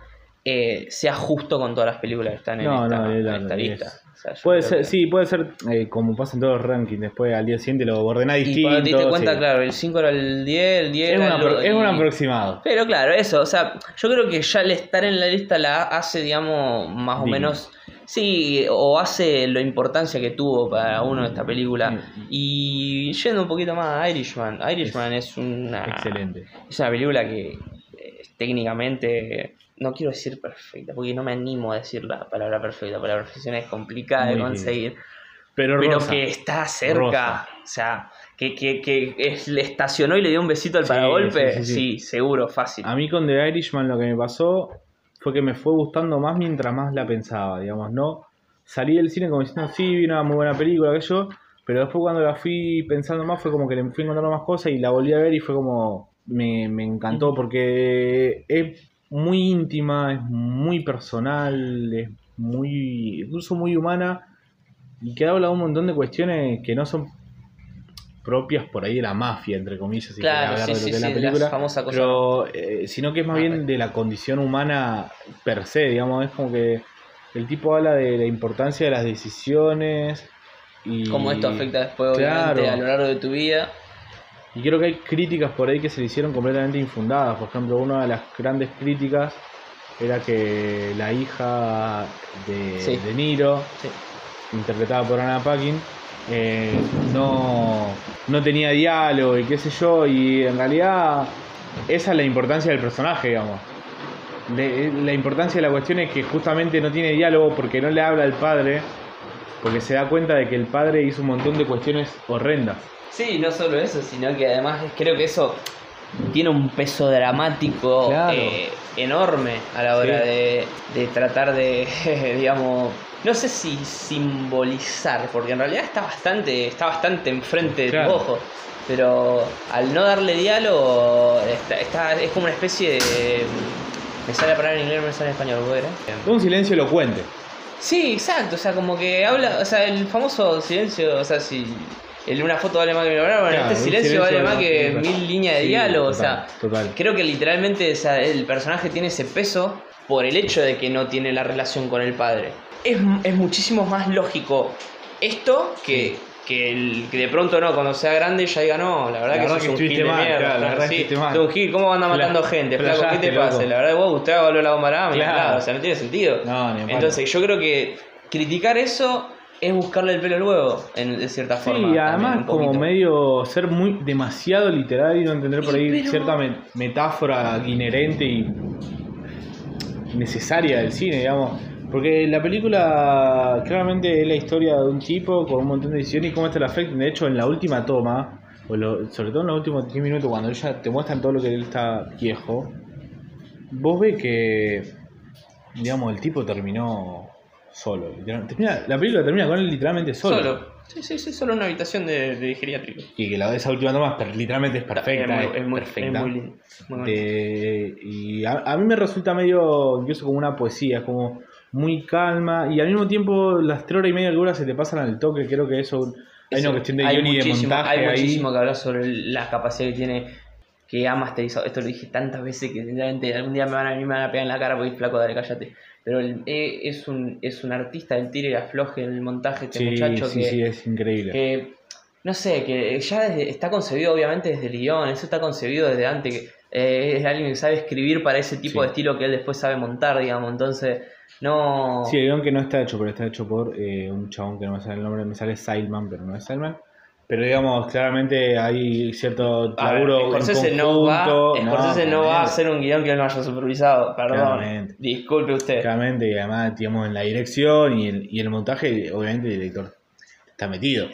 eh, sea justo con todas las películas que están en No, esta, no, en esta es- lista. Sea, Puede ser, que- sí, puede ser eh, como pasa en todos los rankings. Después al día siguiente lo ordenás Y distinto. cuando te diste cuenta, sí. claro, el 5 era el 10, el 10 es, era una el es y- un aproximado. Pero claro, eso, o sea, yo creo que ya el estar en la lista la hace, digamos, más o menos, sí, o hace la importancia que tuvo para uno esta película. Y yendo un poquito más a Irishman, Irishman es, una, Excelente. es una película que eh, técnicamente, no quiero decir perfecta, porque no me animo a decir la palabra perfecta, porque la perfección es complicada de conseguir Pero, pero rosa. que está cerca. Rosa. O sea, que, que, que es- le estacionó y le dio un besito al Sí, paragolpe. sí, Sí, sí, sí. seguro, fácil. A mí con The Irishman lo que me pasó fue que me fue gustando más mientras más la pensaba, digamos, ¿no? Salí del cine como diciendo, sí, vi una muy buena película, que yo, pero después cuando la fui pensando más fue como que le fui encontrando más cosas y la volví a ver y fue como, me, me encantó porque es muy íntima, es muy personal, es muy, incluso muy humana y que habla de un montón de cuestiones que no son propias por ahí de la mafia, entre comillas, si Claro, hablar sí, de lo sí, que es sí, la la película. famosa cosa. Pero, eh, sino que es más Ah, bien bueno. de la condición humana per se, digamos, es como que el tipo habla de la importancia de las decisiones y... Cómo esto afecta después, obviamente, a lo largo de tu vida. Y creo que hay críticas por ahí que se le hicieron completamente infundadas. Por ejemplo, una de las grandes críticas era que la hija de, Sí. de Niro, Sí. interpretada por Anna Paquin, eh, no, no tenía diálogo y qué sé yo, y en realidad esa es la importancia del personaje, digamos. Le- la importancia de la cuestión es que justamente no tiene diálogo porque no le habla al padre, porque se da cuenta de que el padre hizo un montón de cuestiones horrendas. Sí, no solo eso, sino que además creo que eso tiene un peso dramático Claro. eh, enorme a la hora Sí. de, de tratar de, digamos, no sé si simbolizar, porque en realidad está bastante, está bastante enfrente de tu ojo. Pero al no darle diálogo, está, está- es como una especie de. Me sale la palabra en inglés, me sale en español, ¿puedo creer? Un silencio elocuente. Sí, exacto, o sea, como que habla, o sea, el famoso silencio, o sea, si el una foto vale más que Claro, este silencio, silencio vale más que mil líneas de Sí, diálogo, total, o sea, total. creo que literalmente el personaje tiene ese peso por el hecho de que no tiene la relación con el padre. es, es muchísimo más lógico esto que, que, el, que de pronto no, cuando sea grande ya diga no, la verdad La que verdad sos que un gil de mal, mierda. claro, la verdad que sí, sos un gil, ¿cómo anda matando gente? Flaco, ¿qué te pasa? La verdad, vos, usted volvió la bomba claro. O sea, no tiene sentido. No. Entonces, yo creo que criticar eso es buscarle el pelo al huevo, en, de cierta Sí, forma. y también, además como medio ser muy demasiado literal y no entender por Y ahí pero- cierta me- metáfora inherente y necesaria del cine, digamos. Porque la película claramente es la historia de un tipo con un montón de decisiones y cómo esto le afecta. De hecho, en la última toma, o lo- sobre todo en los últimos 10 minutos, cuando ya te muestran todo lo que él está viejo, vos ves que, digamos, el tipo terminó solo. termina- la película termina con él literalmente solo. Solo. Sí, sí, sí, solo una habitación de, de geriátrico. Y que la, esa última toma per- literalmente es perfecta. Es muy, es muy- perfecta. es muy lindo. Muy. De- y a, a mí me resulta medio, incluso como una poesía, es como muy calma y al mismo tiempo las tres horas y media dura se te pasan al toque, creo que eso hay Eso, una cuestión de guion y de montaje Hay ahí. muchísimo que hablar sobre la capacidad que tiene que ha masterizado. Esto lo dije tantas veces que sinceramente algún día me van a, me van a pegar en la cara porque flaco, dale, cállate. Pero el- eh, es, un, es un artista del tire y afloje en el montaje, este Sí, muchacho sí, que, sí, es increíble. que, no sé, que ya desde- está concebido obviamente desde el guion, eso está concebido desde antes, que eh, es alguien que sabe escribir para ese tipo Sí. de estilo que él después sabe montar, digamos, entonces no... Sí, el guion que no está hecho, pero está hecho por eh, un chabón que no me sale el nombre, me sale Silman, pero no es Silman. Pero digamos, claramente hay cierto laburo Scorsese no va. Scorsese no, va a hacer un guion que él no haya supervisado, perdón. Claramente. Disculpe usted. Claramente, y además, digamos, en la dirección y el, y el montaje, obviamente el director está metido.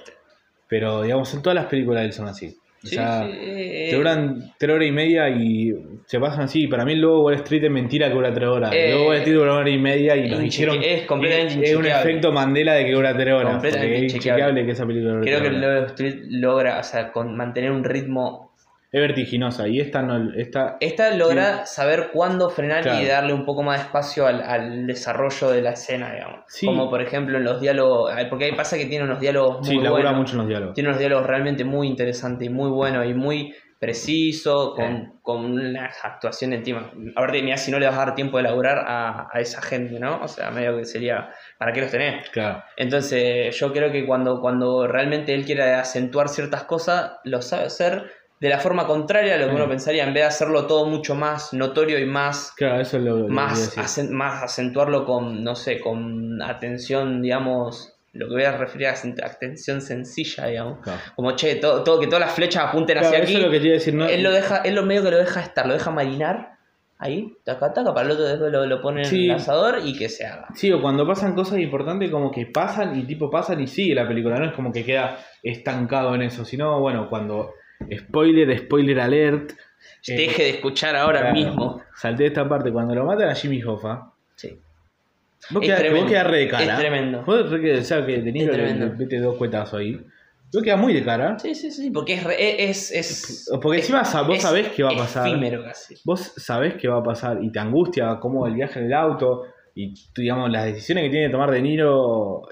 Pero, digamos, en todas las películas de él son así. O sea, sí, eh, te duran tres horas y media y se pasan así. Para mí, el Lobo Wall Street es mentira que dura tres horas. Eh, el Wall Street dura una hora y media y nos hicieron. es completamente Es un efecto Mandela de que dura tres horas. Completamente es inchequeable. que esa película Creo que el. Love Street logra, o sea, con mantener un ritmo. Es vertiginosa. Y esta no. Esta, Esta logra saber cuándo frenar y darle un poco más de espacio al, al desarrollo de la escena, digamos. Sí. Como por ejemplo en los diálogos. Porque ahí pasa que tiene unos diálogos sí, muy labura buenos. mucho en los diálogos. Tiene unos diálogos realmente muy interesantes y muy buenos y muy precisos, con, con una actuación encima. Aparte, mira, si no le vas a dar tiempo de laburar a, a esa gente, ¿no? O sea, medio que sería, ¿para qué los tenés? Claro. Entonces, yo creo que cuando, cuando realmente él quiere acentuar ciertas cosas, lo sabe hacer de la forma contraria a lo que Mm. uno pensaría, en vez de hacerlo todo mucho más notorio y más Claro, eso es lo, lo más, acen- más acentuarlo con, no sé, con atención, digamos, lo que voy a referir a atención sencilla, digamos. Claro. Como, che, todo, todo, que todas las flechas apunten Claro, hacia eso aquí. es lo que decir. No, Él lo deja, él lo medio que lo deja estar, lo deja marinar ahí, taca, taca, para el otro después lo, lo pone en el asador y que se haga. Sí, o cuando pasan cosas importantes, como que pasan y tipo pasan y sigue la película, no es como que queda estancado en eso, sino, bueno, cuando. Spoiler, spoiler alert. eh, Deje de escuchar ahora claro, mismo. Salté esta parte, cuando lo matan a Jimmy Hoffa. Sí. Vos Es quedás, que tremendo, vos quedás re de cara. es tremendo. Vos que, o sea, que Es le mete dos cuetazos ahí. Vos quedás muy de cara. Sí, sí, sí, porque es, re- es, es, Porque es- encima sa- vos es sabés qué va a pasar. Efímero casi. Vos sabés qué va a pasar y te angustia como el viaje en el auto y digamos las decisiones que tiene que tomar De Niro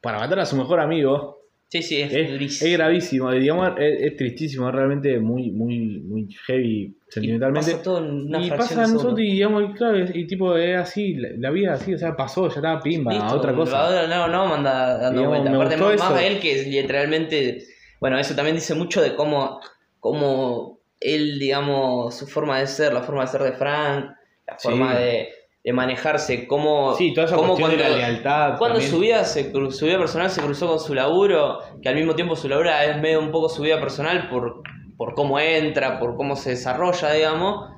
para matar a su mejor amigo Sí, sí, es, es, durísimo. es gravísimo, digamos, es, es tristísimo, es realmente muy, muy, muy heavy sentimentalmente. Y pasa todo en una y pasa a nosotros y digamos, claro, y tipo es así, la, la vida es así, o sea, pasó, ya estaba pimba, Listo, otra cosa. No, no, manda dando Digamos, me Aparte, más, eso. a él que literalmente. Bueno, eso también dice mucho de cómo, cómo él, digamos, su forma de ser, la forma de ser de Frank, la Sí. forma de, de manejarse, cómo. Sí, toda esa cómo cuestión de cuando- la lealtad. Cuando también. su vida, se, su vida personal se cruzó con su laburo, que al mismo tiempo su laburo es medio un poco su vida personal por, por cómo entra, por cómo se desarrolla, digamos.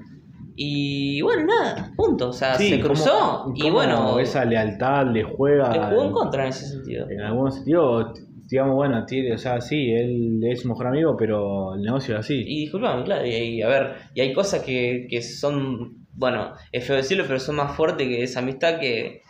Y bueno, nada, punto. O sea, Sí, se cruzó cómo- y cómo bueno, esa lealtad le juega. le jugó en contra en ese sentido. En algún sentido, digamos, bueno, tiene, o sea, sí, él es su mejor amigo, pero el negocio es así. Y disculpame, claro, y, y a ver, y hay cosas que, que son, bueno, es feo decirlo, pero son más fuertes que esa amistad que,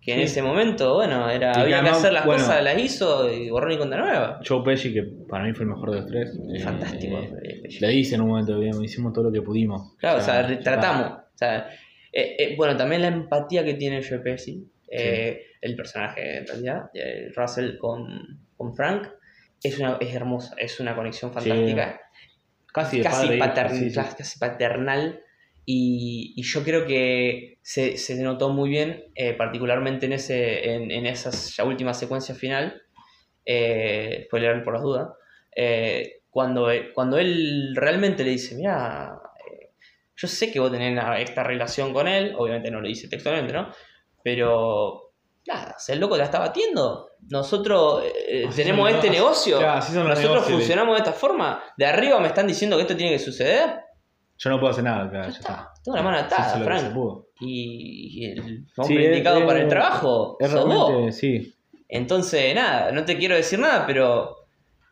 que en Sí. ese momento, bueno, era, que había que además, hacer las bueno, cosas, las hizo y borrón y cuenta nueva. Joe Pesci, que para mí fue el mejor de los tres. eh, Fantástico. eh, eh, le dice en un momento, digamos, hicimos todo lo que pudimos. Claro, o sea, tratamos. O sea, eh, eh, bueno, también la empatía que tiene Joe Pesci, el personaje en realidad, Russell con, con Frank, es, una, es hermosa, es una conexión fantástica. Casi padre patern- casi paternal Y, y yo creo que se, se notó muy bien, eh, particularmente en, ese, en, en esa última secuencia final, eh, spoiler por las dudas, eh, cuando, cuando él realmente le dice, mira, eh, yo sé que vos tenés esta relación con él, obviamente no lo dice textualmente, ¿no? Pero, nada, el loco la está batiendo, nosotros eh, tenemos este negocio, Claro, nosotros negocios. funcionamos de esta forma, de arriba me están diciendo que esto tiene que suceder, Yo no puedo hacer nada, claro, ya ya está. está, tengo la mano atada, Frank. pudo. Y, y el Sí, hombre es- indicado es- para el trabajo, Es realmente, sí. Entonces, nada, no te quiero decir nada, pero.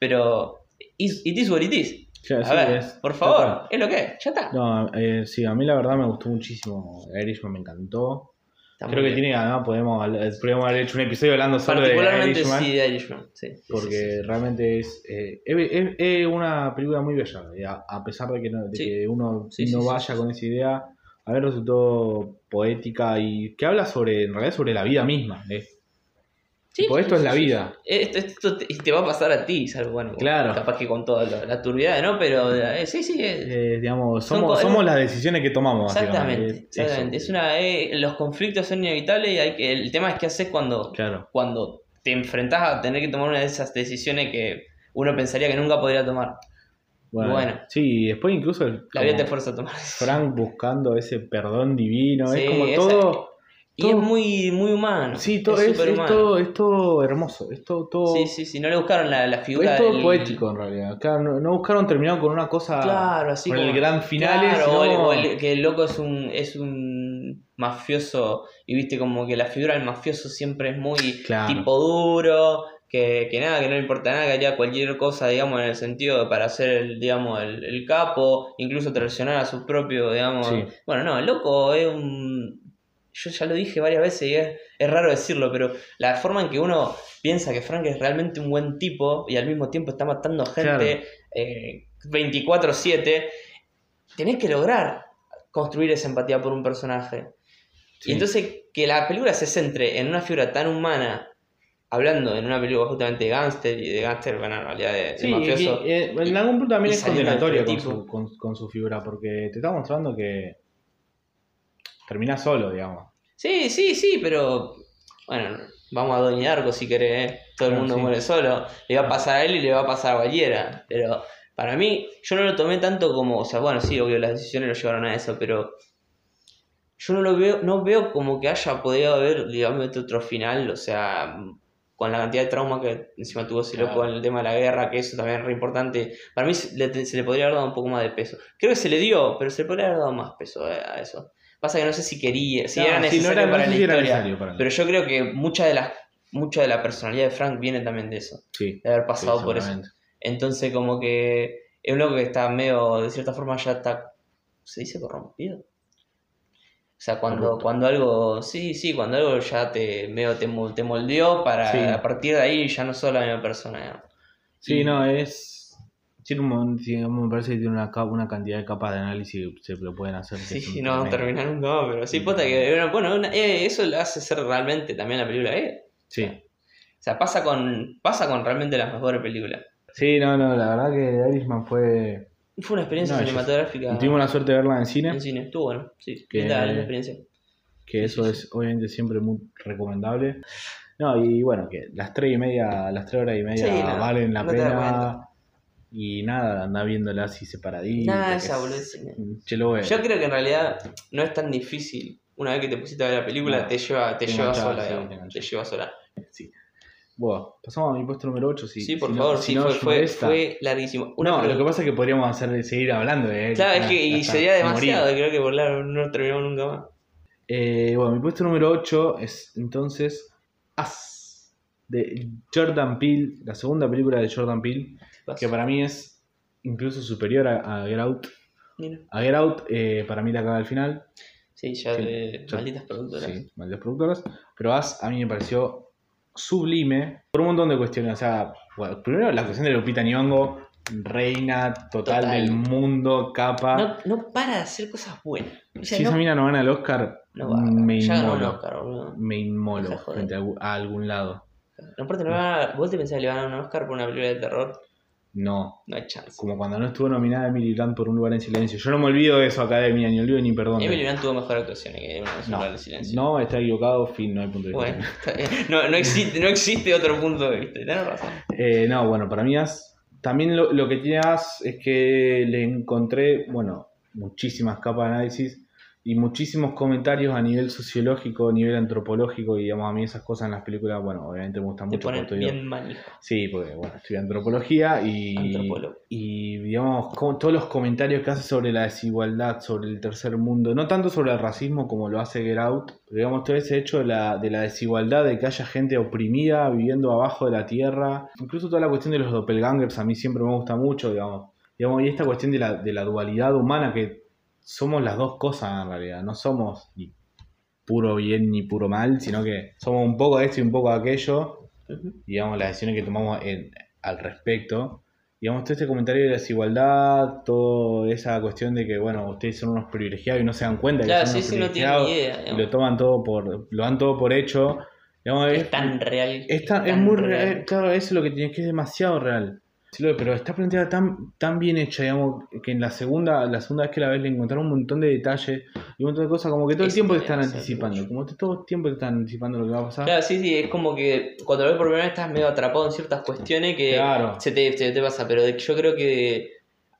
Pero. It is what it is. A sí, ver, es- por favor, es lo que es, ya está. No, eh, sí, a mí la verdad me gustó muchísimo. Irishman me encantó. Creo que tiene, además podemos, hablar- podríamos haber hecho un episodio hablando solo de Particularmente Irishman. sí, de Irishman. Sí, porque sí, sí. realmente es, eh, es, es- es una película muy bella. A, a pesar de que, no- de que uno no vaya con esa idea, a ver, resultó poética y que habla sobre, en realidad, sobre la vida misma. eh. Sí, tipo, esto es la vida. Esto, esto te, va a pasar a ti, salvo, bueno, Claro. capaz que con toda la, la turbidez, ¿no? Pero eh, sí, sí, es- Eh, digamos, somos, somos las decisiones que tomamos. exactamente. exactamente. Es una, eh, los conflictos son inevitables y hay que, el tema es qué haces cuando, Claro. cuando te enfrentás a tener que tomar una de esas decisiones que uno pensaría que nunca podría tomar. Bueno, Bueno. Sí, y después incluso el, La vida te fuerza a tomar. Frank buscando ese perdón divino. Sí, es como todo. Y todo- es muy, muy humano. Sí, todo, es, es todo, es todo hermoso. Es todo, todo- Sí, sí, sí. No le buscaron la, la figura es todo del- poético en realidad. Claro, no, no buscaron terminar con una cosa. Claro, así con como. el gran final. Claro, o el- o el- que el loco es un, es un mafioso. Y viste como que la figura del mafioso siempre es muy Claro. tipo duro. Que, que nada, que no le importa nada, que haría cualquier cosa, digamos, en el sentido de para ser el, digamos, el, el capo, incluso traicionar a su propio, digamos. Sí. Bueno, no, el loco es un. Yo ya lo dije varias veces y es, es raro decirlo, pero la forma en que uno piensa que Frank es realmente un buen tipo y al mismo tiempo está matando gente eh, 24-7, tenés que lograr construir esa empatía por un personaje. Sí. Y entonces que la película se centre en una figura tan humana, hablando en una película justamente de gángster y de gángster, bueno, en realidad de, mafioso. y- y, en algún punto también es condenatoria con su, con, con su figura, porque te está mostrando que termina solo, digamos. Sí, sí, sí, pero bueno, vamos a Donnie Darko si querés, ¿eh? todo el mundo sí. muere solo, le va a pasar a él y le va a pasar a cualquiera, pero para mí, yo no lo tomé tanto como, o sea, bueno, sí, obvio, las decisiones lo llevaron a eso, pero yo no lo veo, no veo como que haya podido haber, digamos, este otro final, o sea, con la cantidad de trauma que encima tuvo ese loco Claro. en el tema de la guerra, que eso también es re importante, para mí se le, se le podría haber dado un poco más de peso. Creo que se le dio, pero se le podría haber dado más peso eh, a eso. Pasa que no sé si quería, si No, era no necesario era- no para sé la si era historia. necesario para la- Pero yo creo que mucha de la, mucha de la personalidad de Frank viene también de eso, Sí. de haber pasado sí, por eso. Entonces como que es un loco que está medio, de cierta forma ya está, ¿se dice corrompido? O sea, cuando, Corrupto. cuando algo, sí, sí, cuando algo ya te medio te, mol- te moldeó para Sí. a partir de ahí ya no sos la misma persona. Sí, Y- no, es. Tiene un, tiene- me parece que tiene una, una cantidad de capas de análisis que se lo pueden hacer. Sí, sí, no vamos a terminar nunca más, pero sí, Sí, posta que, bueno, una- eh, eso lo hace ser realmente también la película, ¿eh? Sí. O sea, pasa con, pasa con realmente las mejores películas. Sí, no, no, la verdad que Irishman fue. Fue una experiencia No, cinematográfica tuvimos la suerte de verla en cine, en cine, estuvo bueno, sí, Que- linda experiencia. que eso sí, es obviamente siempre muy recomendable. No, y bueno, que las tres y media, las tres horas y media Sí, no, valen la no pena. Y nada, anda viéndola así separadita. Nada, esa es- boludez. Yo creo que en realidad no es tan difícil. Una vez que te pusiste a ver la película, No, te lleva, te te lleva sola, sí, digamos, te lleva sola. Bueno, pasamos a mi puesto número 8. Si, Sí, por si no- favor, si sí, no fue, fue, fue larguísimo. Una no, lo que pasa es que podríamos hacer, seguir hablando de él. Claro, es que y sería demasiado, morir. creo que por la- no terminamos nunca más. Eh, bueno, mi puesto número 8 es entonces As de Jordan Peele, la segunda película de Jordan Peele, que para mí es incluso superior a, a Get Out. Mira. A Get Out, eh, para mí la acaba al final. Sí, ya de ya- malditas productoras. Sí, malditas productoras. Pero As a mí me pareció sublime por un montón de cuestiones. O sea, bueno, primero la cuestión de Lupita Nyong'o, reina total, Total. del mundo, capa. No, no para de hacer cosas buenas. O sea, si no, esa mina no gana el Oscar, no va. me inmolo. Oscar. Me inmolo frente a, algún lado. No, aparte, no van a- ¿vos te pensás que le van a un Oscar por una película de terror? No. No hay chance. Como cuando no estuvo nominada Emily Blunt por un lugar en silencio. Yo no me olvido de eso, Academia, ni olvido ni perdón. Emily Blunt tuvo mejor actuación que no, lugar en silencio. no, está equivocado, fin, no hay punto de vista. Bueno, está bien. no, no, existe, no existe otro punto de vista. Tienes razón. Eh, no, bueno, para mí As, también lo, lo que tiene As es que le encontré, bueno, muchísimas capas de análisis y muchísimos comentarios a nivel sociológico, a nivel antropológico, y digamos, a mí esas cosas en las películas, bueno, obviamente me gustan Te mucho. ponen bien. Sí, porque bueno, estudié antropología y, Antropólogo. y digamos, todos los comentarios que hace sobre la desigualdad, sobre el tercer mundo, no tanto sobre el racismo como lo hace Get Out, pero digamos, todo ese hecho de la, de la desigualdad, de que haya gente oprimida viviendo abajo de la tierra, incluso toda la cuestión de los doppelgangers a mí siempre me gusta mucho, digamos, digamos y esta cuestión de la, de la dualidad humana que somos las dos cosas en realidad, no somos ni puro bien ni puro mal, sino que somos un poco de esto y un poco de aquello, Ujú. digamos, las decisiones que tomamos en- al respecto. Digamos, todo este comentario de desigualdad, toda esa cuestión de que, bueno, ustedes son unos privilegiados y no se dan cuenta que Claro, son sí, unos sí, no tienen privilegiados ni idea. y digamos. lo toman todo por, lo dan todo por hecho. Digamos, Es tan real. es, tan- es tan muy real, claro, eso es lo que tiene, que es demasiado real. Pero está planteada tan, tan bien hecha, digamos, que en la segunda, la segunda vez que la ves le encontraron un montón de detalles y un montón de cosas como que todo el tiempo te están anticipando, mucho. como que todo el tiempo te están anticipando lo que va a pasar. Claro, sí, sí, es como que cuando lo ves por primera vez estás medio atrapado en ciertas cuestiones que Claro. se, te, se te pasa, pero yo creo que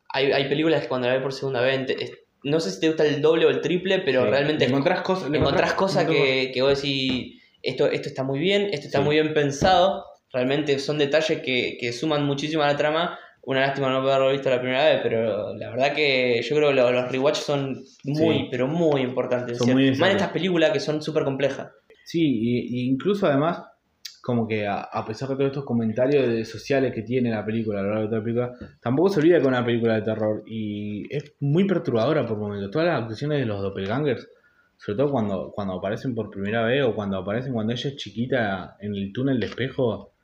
hay, hay películas que cuando la ves por segunda vez, es- no sé si te gusta el doble o el triple, pero Sí. realmente Le encontrás cosas, le encontrás cosas que, que vos decís, esto, esto está muy bien, esto está Sí. muy bien pensado, realmente son detalles que, que suman muchísimo a la trama. Una lástima no haberlo visto la primera vez, pero la verdad que yo creo que los, los rewatch son muy, Sí. pero muy importantes. Son muy Más estas películas que son súper complejas. Sí, y, y incluso además, como que a, a pesar de todos estos comentarios de- sociales que tiene la película a lo largo de toda la película, tampoco se olvida que es una película de terror y es muy perturbadora por momentos. Todas las actuaciones de los doppelgangers, sobre todo cuando, cuando aparecen por primera vez o cuando aparecen cuando ella es chiquita en el túnel de espejo,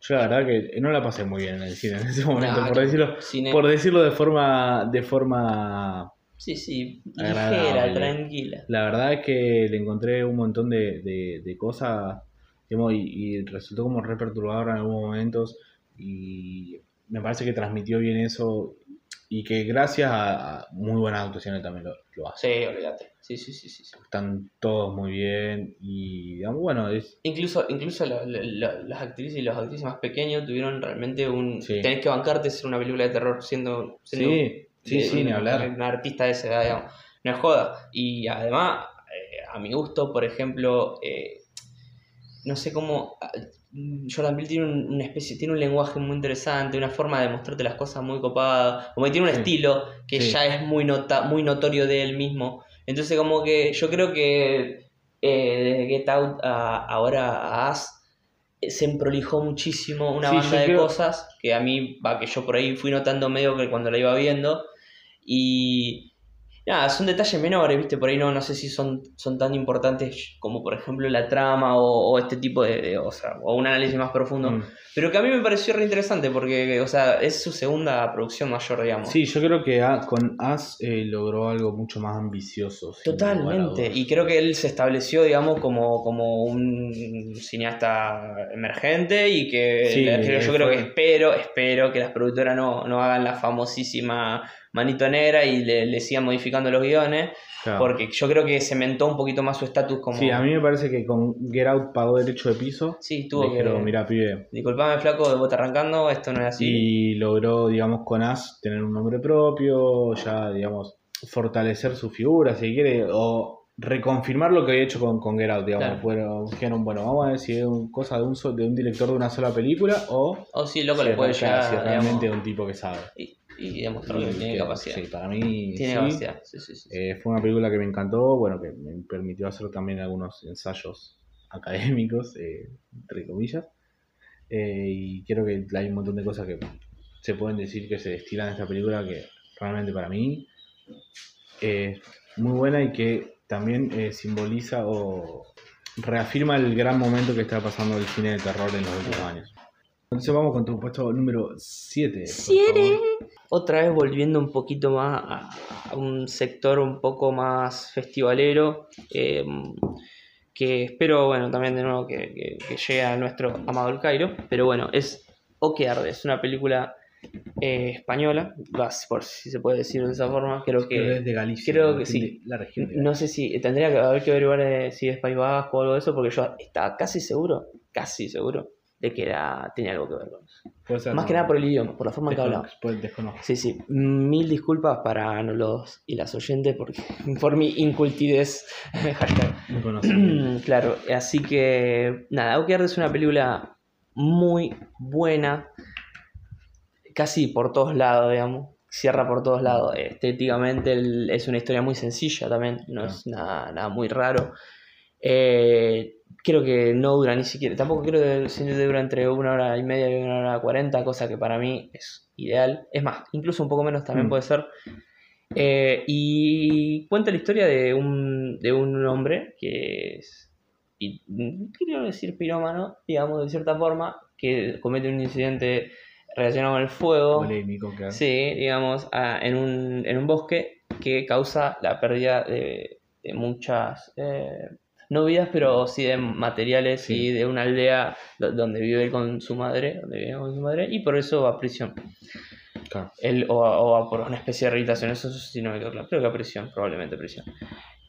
yo la verdad que no la pasé muy bien en el cine en ese momento, Nah, por decirlo, cine- por decirlo de forma, de forma Sí, sí, ligera, tranquila. La verdad es que le encontré un montón de, de- de cosas digamos, y, y resultó como re perturbador en algunos momentos y me parece que transmitió bien eso y que gracias a, muy buenas actuaciones también lo, lo hace. Sí, olvídate. Sí, sí, sí, sí. sí. Están todos muy bien y digamos, bueno, es, Incluso, incluso la- la- la- las actrices y los actrices más pequeños tuvieron realmente un... Sí. Tenés que bancarte ser una película de terror siendo... siendo sí, sí, de- sí, ni hablar. Un artista de esa edad, digamos. No es joda. Y además, eh, a mi gusto, por ejemplo, eh, no sé cómo... ah, Jordan Peele tiene un, una especie, tiene un lenguaje muy interesante, una forma de mostrarte las cosas muy copada, como que tiene un Sí. estilo que Sí. ya es muy nota, muy notorio de él mismo. Entonces como que yo creo que eh, desde Get Out a ahora a Us eh, se emprolijó muchísimo una Sí, banda de creo- cosas que a mí, va, que yo por ahí fui notando medio que cuando la iba viendo y nada, son detalles menores, viste, por ahí no, no sé si son, son tan importantes como por ejemplo la trama o, o este tipo de, de- o sea, o un análisis más profundo, Mm. pero que a mí me pareció re interesante porque, o sea, es su segunda producción mayor, digamos. Sí, yo creo que a- con As eh, logró algo mucho más ambicioso. Totalmente, y creo que él se estableció, digamos, como, como un cineasta emergente y que, Sí, yo, fue- creo que espero, espero que las productoras no, no hagan la famosísima manito negra y le, le sigan modificando los guiones, Claro. porque yo creo que cementó un poquito más su estatus como... Sí, a mí me parece que con Get Out pagó derecho de piso. Sí, tuvo que... Mira, pibe, Disculpame, flaco, de bota arrancando, esto no es así. y logró, digamos, con As tener un nombre propio, ya, digamos, fortalecer su figura, si quiere, o reconfirmar lo que había hecho con, con Get Out, digamos. Claro. Dijeron, bueno, vamos a ver si es un, cosa de un, de un director de una sola película o O sí, loco, si, le puede llegar, si realmente digamos, un tipo que sabe. y, y demostrar que tiene capacidad. Sí, para mí Tiene sí. capacidad, sí, sí, sí. Eh, fue una película que me encantó, bueno, que me permitió hacer también algunos ensayos académicos, eh, entre comillas. Eh, y creo que hay un montón de cosas que se pueden decir que se destilan en esta película que realmente para mí es muy buena y que también eh, simboliza o reafirma el gran momento que está pasando el cine de terror en los últimos años. Entonces vamos con tu puesto número 7. Otra vez volviendo un poquito más a, a un sector un poco más festivalero, eh, que espero, bueno, también de nuevo que, que- que llegue a nuestro amado El Cairo, pero bueno, es O que arde, es una película eh, española, por si se puede decir de esa forma, creo que... es de Galicia. creo que sí. La región. de No sé si tendría que haber que averiguar eh, si es País Vasco o algo de eso, porque yo estaba casi seguro, casi seguro, de que era, tenía algo que ver con eso. Más que nada por el idioma, por la forma en que hablaba. Pues, desconozco. Sí, sí. Mil disculpas para los y las oyentes porque, por mi incultidez. Claro, así que nada, Outcast es una película muy buena, casi por todos lados, digamos. Cierra por todos lados. Estéticamente el- es una historia muy sencilla también, no es nada, nada muy raro. Eh, creo que no dura ni siquiera, tampoco creo que el cine dura entre una hora y media y una hora cuarenta, cosa que para mí es ideal. Es más, incluso un poco menos también Mm. puede ser. Eh, y cuenta la historia de un, de un hombre que es, y, quiero decir pirómano, digamos, de cierta forma, que comete un incidente relacionado con el fuego. Polémico, claro. Sí, digamos, a- en, un, en un bosque que causa la pérdida de, de muchas, eh, no vidas, pero sí de materiales Sí. y de una aldea do- donde vive él con su madre, donde vive con su madre, y por eso va a prisión. Claro. Él, o, a- o a por una especie de rehabilitación, eso sí no me quedó claro. Creo que a prisión, probablemente prisión.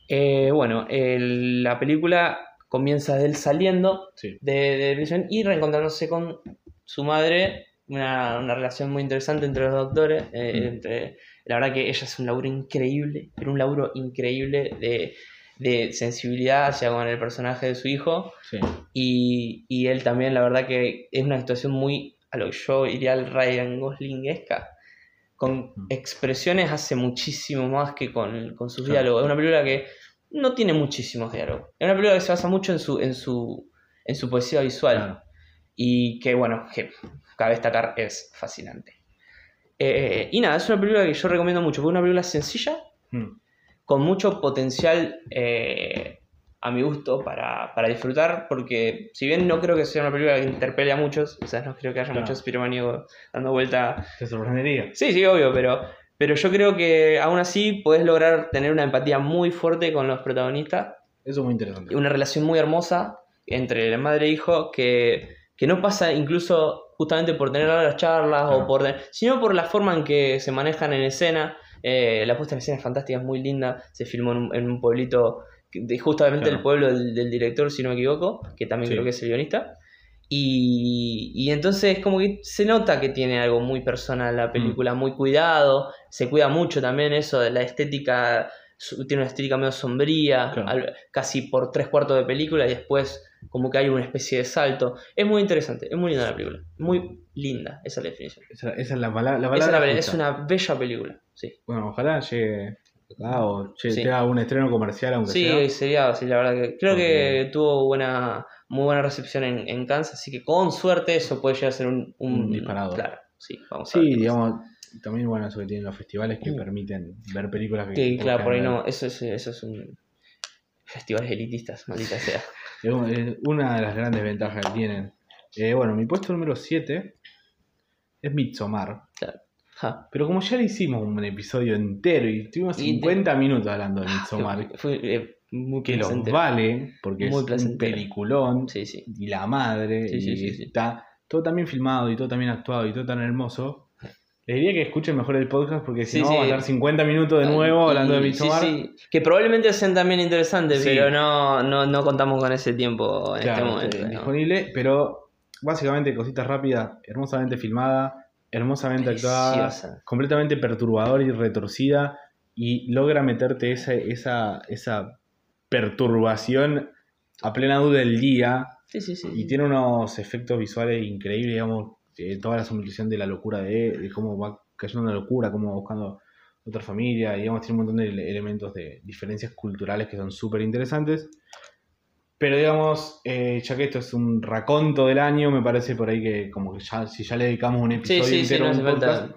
Eh, bueno, el- la película comienza de él saliendo Sí. de, de prisión y reencontrándose con su madre, una, una relación muy interesante entre los doctores. eh, Mm. entre, la verdad que ella es un laburo increíble, pero un laburo increíble de, de sensibilidad hacia con el personaje de su hijo. Sí. Y, y él también, la verdad que es una situación muy a lo que yo iría al Ryan Gosling-esca. Con Mm. expresiones hace muchísimo más que con, con sus Claro. diálogos. Es una película que no tiene muchísimos diálogos. Es una película que se basa mucho en su, en su, en su poesía visual. Claro. Y que, bueno, que cabe destacar, es fascinante. Eh, y nada, es una película que yo recomiendo mucho, porque es una película sencilla, Mm. Con mucho potencial eh, a mi gusto para, para disfrutar, porque si bien no creo que sea una película que interpele a muchos, o sea, no creo que haya Claro. muchos piromaníos dando vuelta. Te sorprendería. Sí, sí, obvio, pero, pero yo creo que aún así podés lograr tener una empatía muy fuerte con los protagonistas Eso es muy interesante. una relación muy hermosa entre la madre e hijo que, que no pasa incluso justamente por tener largas charlas Claro. o por sino por la forma en que se manejan en escena Eh, la puesta en escena es fantástica es muy linda se filmó en un, en un pueblito de, justamente Claro. el pueblo del, del director si no me equivoco que también Sí. creo que es el guionista y, y entonces como que se nota que tiene algo muy personal Mm. la película, muy cuidado, se cuida mucho también eso de la estética, tiene una estética medio sombría, Claro. al- casi por tres cuartos de película y después como que hay una especie de salto. Es muy interesante, es muy linda la película, muy linda, esa es la definición. Esa, esa es la, pala- la Esa es, palabra. la- es una bella película, sí. Bueno, ojalá llegue acá o che- Sí. tenga un estreno comercial, aunque Sí, sea. sería, sí, la verdad que creo que tuvo buena, muy buena recepción en, en Kansas, así que con suerte eso puede llegar a ser un, un, Un disparador. Claro, sí, vamos a ver Sí, qué pasa. digamos, también bueno eso que tienen los festivales que Mm. permiten ver películas que... Sí, claro, por ahí no, eso es, eso es un festivales elitistas, maldita sea. Es un- es una de las grandes ventajas que tienen. Eh, bueno, mi puesto número 7 es Midsommar. Ja. Pero como ya le hicimos un episodio entero y estuvimos Y- 50 minutos hablando de Midsommar, Fue eh, muy que los vale, porque Muy es un peliculón, Sí, sí. y la madre, Sí, y está todo tan bien filmado y todo tan bien actuado y todo tan hermoso. Les diría que escuchen mejor el podcast porque si Sí, no sí. vamos a estar 50 minutos de nuevo Y- hablando de Midsommar. sí. Que probablemente sean también interesantes, pero no, no, no contamos con ese tiempo en este Claro, momento. eh, ¿no? disponible, pero básicamente cositas rápidas, hermosamente filmada, hermosamente actuada, Preciosa. completamente perturbadora y retorcida y logra meterte esa, esa, esa perturbación a plena luz del día Sí, sí, sí. y tiene unos efectos visuales increíbles, digamos, eh, toda la somatización de la locura de, de cómo va cayendo en la locura, cómo va buscando otra familia, y digamos, tiene un montón de ele- elementos de diferencias culturales que son súper interesantes. Pero digamos, eh, ya que esto es un raconto del año, me parece por ahí que como que ya, si ya le dedicamos un Sí, episodio sí, sí, entero no a un falta.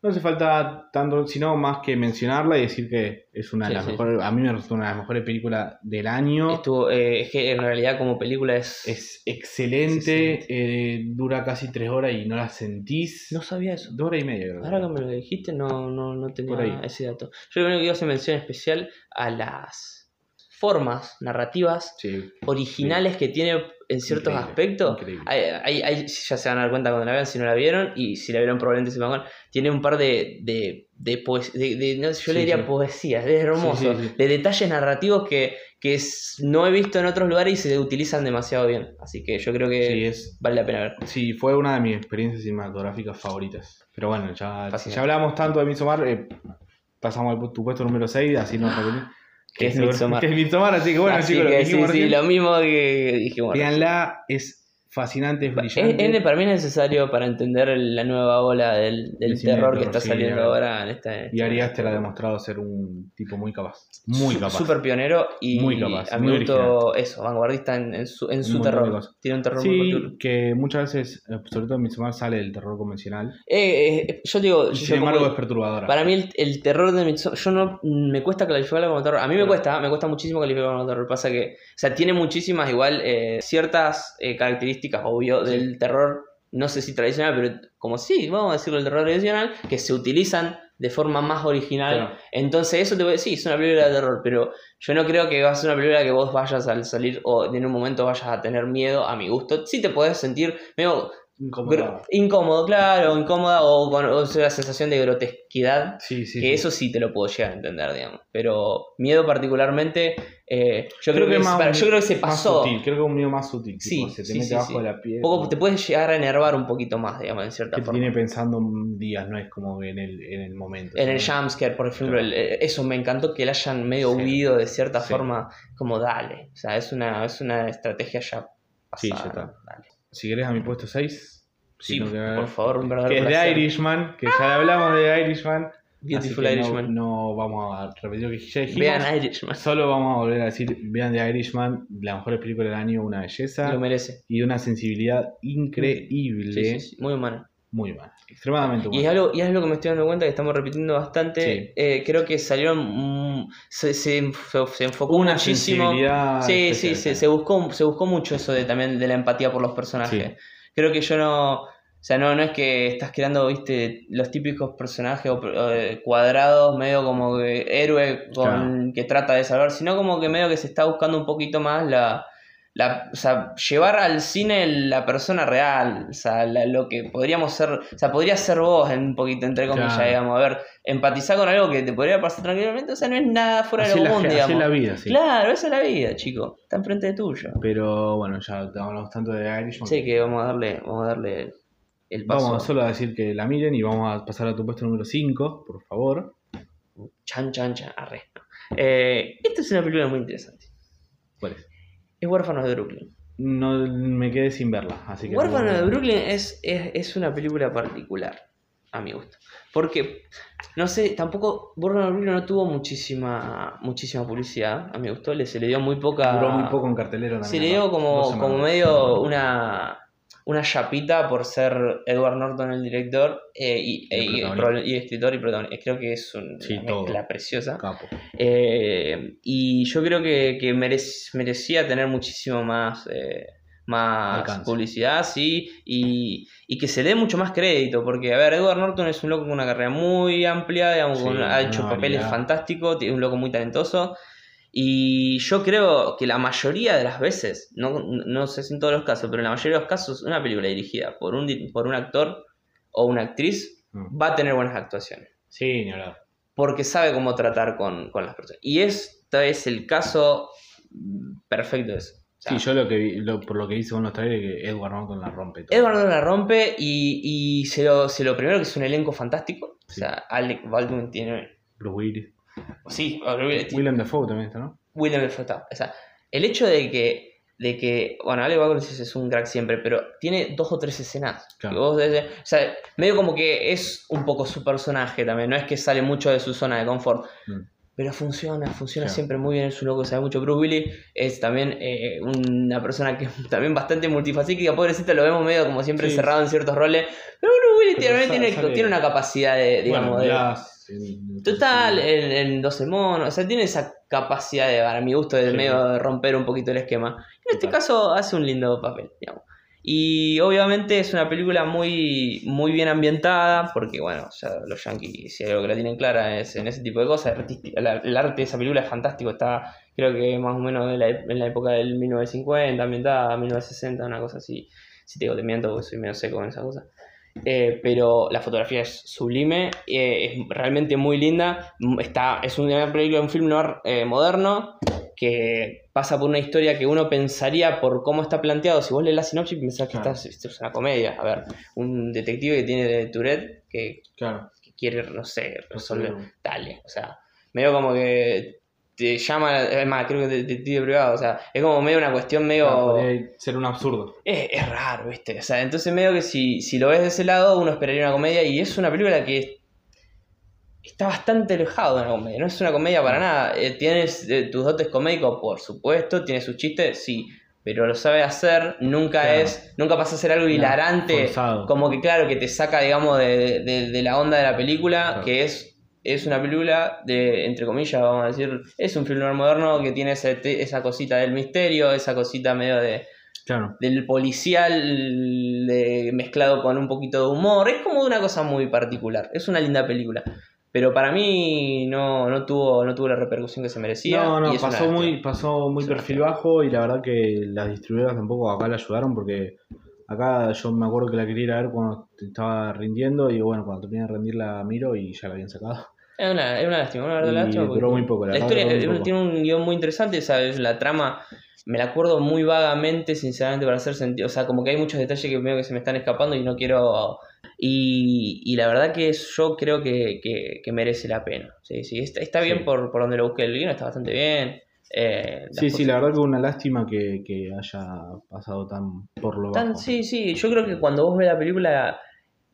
no hace falta tanto, sino más que mencionarla y decir que es una de Sí, las sí. mejores, a mí me resulta una de las mejores películas del año. Estuvo, eh, es que en realidad como película es... Es excelente, Es eh, dura casi tres horas y no la sentís. No sabía eso. Dos horas y media, creo. Ahora que me lo dijiste no, no, no tenía ese dato. Yo lo único que iba a hacer mención especial a las formas narrativas Sí. originales que tiene en ciertos Increíble, aspectos. increíble. Hay, hay- hay- ya se van a dar cuenta cuando la vean si no la vieron y si la vieron probablemente se van a. Tiene un par de, de, de, poes- de- de- no yo le diría sí. poesías, es hermoso, de detalles narrativos que, que es- no he visto en otros lugares y se utilizan demasiado bien. Así que yo creo que es, vale la pena ver. sí, fue una de mis experiencias cinematográficas favoritas. Pero bueno, ya, si ya hablamos tanto de Midsommar, eh, pasamos al tu puesto número 6, así no. Que es Midsommar. Que es Midsommar, así que bueno, Así chicos, lo que que sí, sí, lo mismo que dijimos. véanla, es fascinante, es Es, brillante. es- para mí es necesario para entender la nueva ola del, del terror que está sí, saliendo ahora en este. Y Ari Aster ha demostrado ser un tipo muy capaz. Muy capaz. Súper pionero y Muy capaz, a muy mi gusto eso, vanguardista en, en su, en su terror. Tiene un terror muy Sí, particular. que muchas veces, eh, sobre todo en Midsommar, sale del terror convencional. Eh, eh, yo digo, Y yo sin embargo como- es perturbadora. para mí el, el terror de Midsommar, yo no me cuesta calificarlo como terror. A mí me cuesta, me cuesta muchísimo calificarlo como terror. Pasa que, o sea, tiene muchísimas igual eh, ciertas eh, características, obvio, Sí. del terror, no sé si tradicional, pero como sí, vamos a decirlo el terror tradicional, que se utilizan de forma más original. Claro. Entonces, eso te voy a decir, es una película de terror, pero yo no creo que va a ser una película que vos vayas al salir o en un momento vayas a tener miedo a mi gusto. Sí te podés sentir medio Incomodado. gr- incómodo, claro, incómoda o con o sea, la sensación de grotesquidad. Sí, sí. que sí. eso sí te lo puedo llegar a entender, digamos. Pero miedo particularmente, eh, yo, creo que, es- más yo creo que se pasó. sutil, creo que es un miedo más sutil. Sí, tipo, se te sí, mete sí, abajo sí. de la piel. Poco te puedes llegar a enervar un poquito más, digamos, en cierta que te forma. tiene pensando días, no es como en el, en el momento. En el ¿sabes? jumpscare, por ejemplo, Claro. el- eh, eso me encantó que le hayan medio Sí. huido de cierta Sí. forma, como dale. O sea, es una, es una estrategia ya Sí, pasada. ya está. ¿no? Dale. Si querés a mi puesto 6. Sí, por favor, un verdadero Que es de. Irishman, que ya le hablamos de Irishman. Beautiful así que no- Irishman. No, vamos a repetir lo que ya dijimos. Vean Irishman. Solo vamos a volver a decir, vean The Irishman, la mejor película del año, una belleza Lo merece. y una sensibilidad increíble. Sí, sí, sí, muy humano. Muy buena, extremadamente Y buena. es, algo, y es algo que me estoy dando cuenta que estamos repitiendo bastante. Sí. Eh, creo que salieron. mm, se, se, se enfocó Una muchísimo. Sí, sí, se, se buscó, se buscó mucho eso de también de la empatía por los personajes. Sí. Creo que yo no. O sea, no, no es que estás creando, viste, los típicos personajes o, eh, cuadrados, medio como que héroe con, Claro. que trata de salvar, sino como que medio que se está buscando un poquito más la, la, o sea, llevar al cine la persona real, o sea, la- lo que podríamos ser, o sea, podría ser vos en un poquito, entre comillas, Claro. digamos, a ver, empatizar con algo que te podría pasar tranquilamente, o sea, no es nada fuera Así de lo la, común, así digamos. es la vida, sí. Claro, esa es la vida, chico, está enfrente de tuyo. Pero bueno, ya hablamos tanto de Irishman. Sí, que vamos a darle, vamos a darle el paso. Vamos solo a decir que la miren y vamos a pasar a tu puesto número 5, por favor. Chan, chan, chan, arre. Eh, esta es una película muy interesante. ¿Cuál es? Es Huérfanos de Brooklyn. No me quedé sin verla, así que. Huérfanos no- de Brooklyn es, es, es una película particular, a mi gusto. Porque, no sé, tampoco Huérfanos de Brooklyn no tuvo muchísima muchísima publicidad, a mi gusto. Le, se le dio muy poca... Duró muy poco en cartelero también. Se le dio como, como medio una, una chapita por ser Edward Norton el director eh, y, y- y escritor y protagonista. Creo que es un- Sí, una todo. mezcla preciosa. Capo. Eh, y yo creo que, que merec- merecía tener muchísimo más, eh, más Alcance. publicidad, sí, y, y que se dé mucho más crédito, porque, a ver, Edward Norton es un loco con una carrera muy amplia, digamos, Sí, con- ha hecho papeles fantásticos, tiene un loco muy talentoso, y yo creo que la mayoría de las veces, no, no sé si en todos los casos, pero en la mayoría de los casos, una película dirigida por un, por un actor o una actriz Mm. va a tener buenas actuaciones Sí, ni hablar. porque sabe cómo tratar con, con las personas. Y este es el caso perfecto de eso. O sea, Sí, yo lo que vi, lo- por lo que hice con los trailers, que Edward Norton la rompe. todo. Edward Norton la rompe y, y se, lo, se lo primero que es un elenco fantástico. Sí. O sea, Alec Baldwin tiene... Bruce Willis. Sí, Willem Dafoe también está, ¿no? Willem Dafoe está. O sea, el hecho de que, de que bueno, Baldwin es un crack siempre, pero tiene dos o tres escenas. Claro. vos o sea, medio como que es un poco su personaje también, no es que sale mucho de su zona de confort. Mm. Pero funciona, funciona Claro. siempre muy bien, es un loco que sabe mucho. Bruce Willis es también eh, una persona que también bastante multifacética, pobrecita, lo vemos medio como siempre Sí. encerrado en ciertos roles. Pero Bruce Willis Pero tiene, sale- tiene una capacidad de, digamos, Bueno, de, en- Total, en, en 12 monos, o sea, tiene esa capacidad de, para mi gusto, de Sí. medio de romper un poquito el esquema. En este Total. caso hace un lindo papel, digamos. Y obviamente es una película muy, muy bien ambientada, porque bueno, ya los yankees, si hay algo que la tienen clara, es en ese tipo de cosas. El, el arte de esa película es fantástico, está creo que más o menos en la, en la época del 1950, ambientada, 1960, una cosa así. Si te digo, te miento porque soy medio seco en esa cosa. Eh, pero la fotografía es sublime, eh, es realmente muy linda. Está, es una película, un film noir eh, moderno que pasa por una historia que uno pensaría por cómo está planteado. Si vos lees la sinopsis, pensás que esta es una comedia. A ver, un detective que tiene Tourette que, que quiere, no sé, resolver. Dale, o sea, medio como que te llama, es más, creo que detective privado, o sea, es como medio una cuestión medio... ser un absurdo. Es, es, raro, ¿viste? O sea, entonces medio que si, si lo ves de ese lado, uno esperaría una comedia y es una película que está bastante alejado de una comedia, no es una comedia para nada. Eh, tienes eh, tus dotes comédicos, por supuesto, tiene sus chistes, sí, pero lo sabe hacer, nunca es, nunca pasa a ser algo hilarante, como que claro, que te saca, digamos, de, de, la onda de la película, que es es una película de, entre comillas, vamos a decir, es un film moderno que tiene esa cosita del misterio, esa cosita medio de del policial mezclado con un poquito de humor. Es como una cosa muy particular. Es una linda película. Pero para mí no, no, tuvo, no tuvo la repercusión que se merecía. No, no, pasó, muy, pasó muy perfil bajo y la verdad que las distribuidoras tampoco acá la ayudaron porque acá yo me acuerdo que la quería ir a ver cuando estaba rindiendo y bueno, cuando terminé de rendir la miro y ya la habían sacado. Es una, es una lástima, una verdad lástima. Duró muy poco, la, historia tiene un guion muy interesante, ¿sabes? La trama me la acuerdo muy vagamente, sinceramente, para hacer sentido. O sea, como que hay muchos detalles que veo que se me están escapando y no quiero. Y, y la verdad que yo creo que, que, merece la pena. Sí, sí, está, está bien por, por donde lo busqué el guion, está bastante bien. Eh, sí, sí, la verdad que una lástima que, que haya pasado tan por lo tan, Sí, sí, yo creo que cuando vos ves la película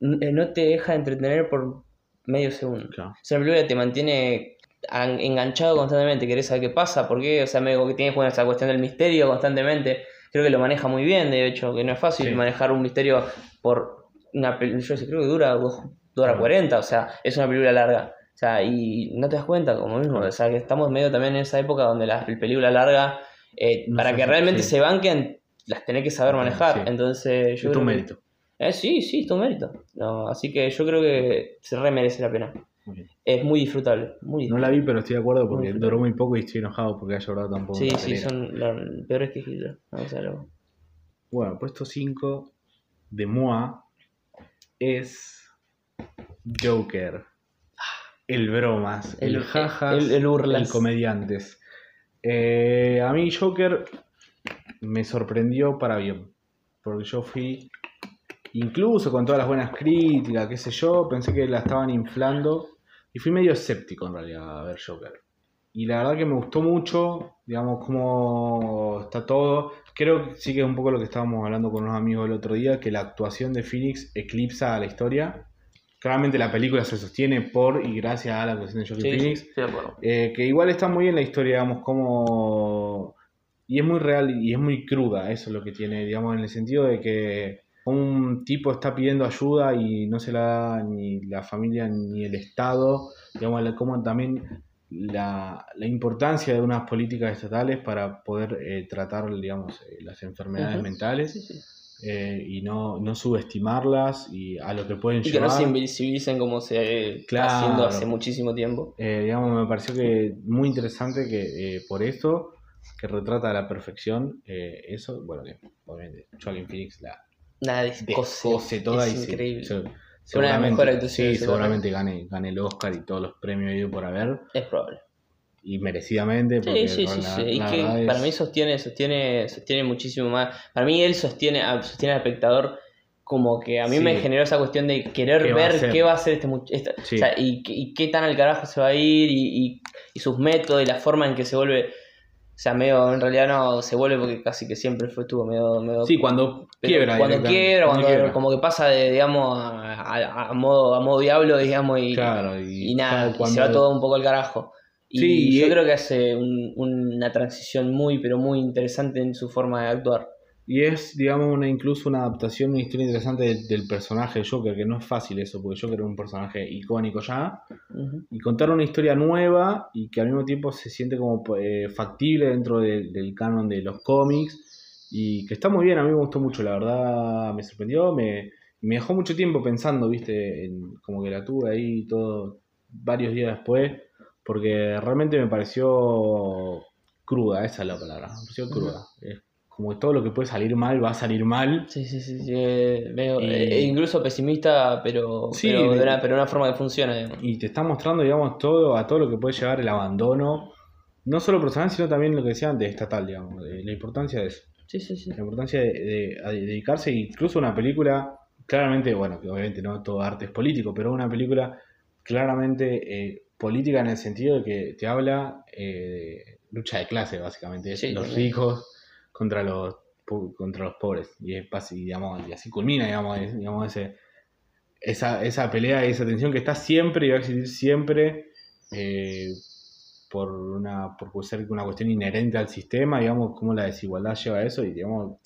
eh, no te deja entretener por medio segundo. O sea, la película te mantiene enganchado constantemente, querés saber qué pasa, por qué, o sea, medio que tienes esa cuestión del misterio constantemente. Creo que lo maneja muy bien, de hecho, que no es fácil manejar un misterio por una película, yo creo que dura 2 horas 40, o sea, es una película larga. O sea, y no te das cuenta, como mismo, o sea, que estamos medio también en esa época donde la película larga, eh, para que realmente se banquen, las tenés que saber manejar. Entonces, yo. Es tu mérito. Eh, sí, sí, es tu mérito. No, así que yo creo que se re merece la pena. Es muy disfrutable, muy No la vi, pero estoy de acuerdo porque duró muy poco y estoy enojado porque ha llorado tampoco. Sí, sí, son peores que Hitler. Bueno, puesto 5 de Moa es Joker. El bromas, el, jajas, el, el, el comediantes. Eh, a mí Joker me sorprendió para bien. Porque yo fui incluso con todas las buenas críticas, qué sé yo, pensé que la estaban inflando y fui medio escéptico en realidad a ver Joker. Y la verdad que me gustó mucho, digamos, cómo está todo. Creo que sí que es un poco lo que estábamos hablando con unos amigos el otro día, que la actuación de Phoenix eclipsa a la historia. Claramente la película se sostiene por y gracias a la actuación de Joaquin Phoenix. Eh, que igual está muy bien la historia, digamos, como... Y es muy real y es muy cruda, eso es lo que tiene, digamos, en el sentido de que un tipo está pidiendo ayuda y no se la da ni la familia ni el Estado, digamos, como también la, importancia de unas políticas estatales para poder eh, tratar, digamos, eh, las enfermedades mentales. Eh, y no, no, subestimarlas y a lo que pueden y que no se invisibilicen como se está haciendo hace muchísimo tiempo. digamos, me pareció que muy interesante que por esto, que retrata a la perfección eso, bueno, que obviamente Joaquin Phoenix la, Nada, cose, toda es increíble. seguramente, sí, seguramente gane, gane el Oscar y todos los premios por haber. Es probable. Y merecidamente. Porque sí, sí, sí. y que para mí sostiene, sostiene, sostiene muchísimo más. Para mí él sostiene, sostiene al espectador como que a mí me generó esa cuestión de querer ver qué va a hacer este muchacho. y, qué tan al carajo se va a ir y, y, sus métodos y la forma en que se vuelve o sea, medio, en realidad no se vuelve porque casi que siempre fue, estuvo medio, medio Sí, cuando quiebra. Cuando quiebra, cuando, como que pasa de, digamos, a, modo, a modo diablo, digamos, y, y, nada, se va todo un poco al carajo. Y sí, yo creo que hace una transición muy, pero muy interesante en su forma de actuar. Y es, digamos, una incluso una adaptación, una historia interesante del, personaje de Joker, que no es fácil eso, porque Joker es un personaje icónico ya. Y contar una historia nueva y que al mismo tiempo se siente como eh, factible dentro del canon de los cómics. y que está muy bien, a mí me gustó mucho, la verdad me sorprendió, me, me dejó mucho tiempo pensando, viste, en, como que la tuve ahí todo varios días después, porque realmente me pareció cruda, esa es la palabra, me pareció cruda. Es como que todo lo que puede salir mal va a salir mal. Sí, sí, sí, sí, eh, Y- eh, incluso pesimista, pero, Sí, pero, de una, pero de una forma que funciona. digamos. Y te está mostrando, digamos, todo a todo lo que puede llegar el abandono, no solo personal, sino también lo que decía antes, estatal, digamos, de la importancia de eso. Sí, sí, sí. La importancia de, dedicarse, incluso una película, claramente, bueno, que obviamente no todo arte es político, pero una película claramente eh, política en el sentido de que te habla eh, de lucha de clase, básicamente, Sí, los también. ricos contra los contra los pobres, y es basi- digamos, y así culmina, digamos, es- digamos ese, esa, esa pelea y esa tensión que está siempre y va a existir siempre eh, por una por ser una cuestión inherente al sistema, digamos, cómo la desigualdad lleva a eso y digamos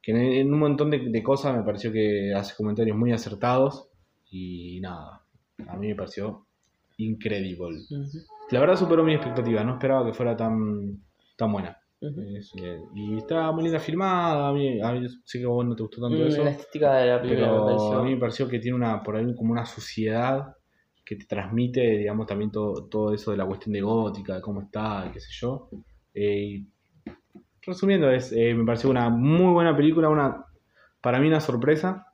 que en, en un montón de, de cosas me pareció que hace comentarios muy acertados y nada, a mí me pareció increíble. Ujú, La verdad superó mi expectativa, no esperaba que fuera tan, tan buena. eh, y estaba muy linda filmada, a mí, a mí sé que a vos no te gustó tanto Mm, eso. La estética de la película me Pero pareció. a mí me pareció que tiene una por ahí como una suciedad que te transmite, digamos, también todo, todo eso de la cuestión de gótica, de cómo está, qué sé yo. Eh, resumiendo, es, eh, me pareció una muy buena película, una para mí una sorpresa.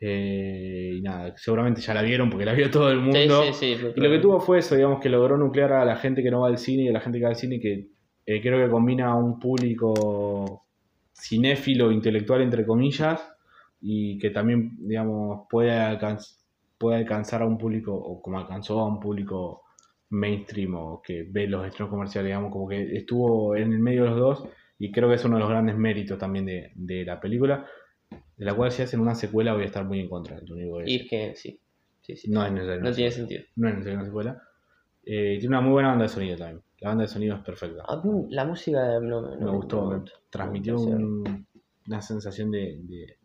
Eh, y nada, seguramente ya la vieron porque la vio todo el mundo. Sí, sí, sí. Y lo que tuvo fue eso, digamos, que logró nuclear a la gente que no va al cine y a la gente que va al cine, que eh, creo que combina a un público cinéfilo, intelectual, entre comillas, y que también, digamos, puede, alcanz- puede alcanzar a un público, o como alcanzó a un público mainstream o que ve los estrenos comerciales, digamos, como que estuvo en el medio de los dos, y creo que es uno de los grandes méritos también de, de la película, de la cual si hacen una secuela voy a estar muy en contra. Lo único que Y es que sí. sí, sí. no es necesario. No tiene sentido. No es necesario una secuela. Eh, tiene una muy buena banda de sonido también. La banda de sonido es perfecta. A mí la música no, no- me gustó, me transmitió un- una sensación de, de,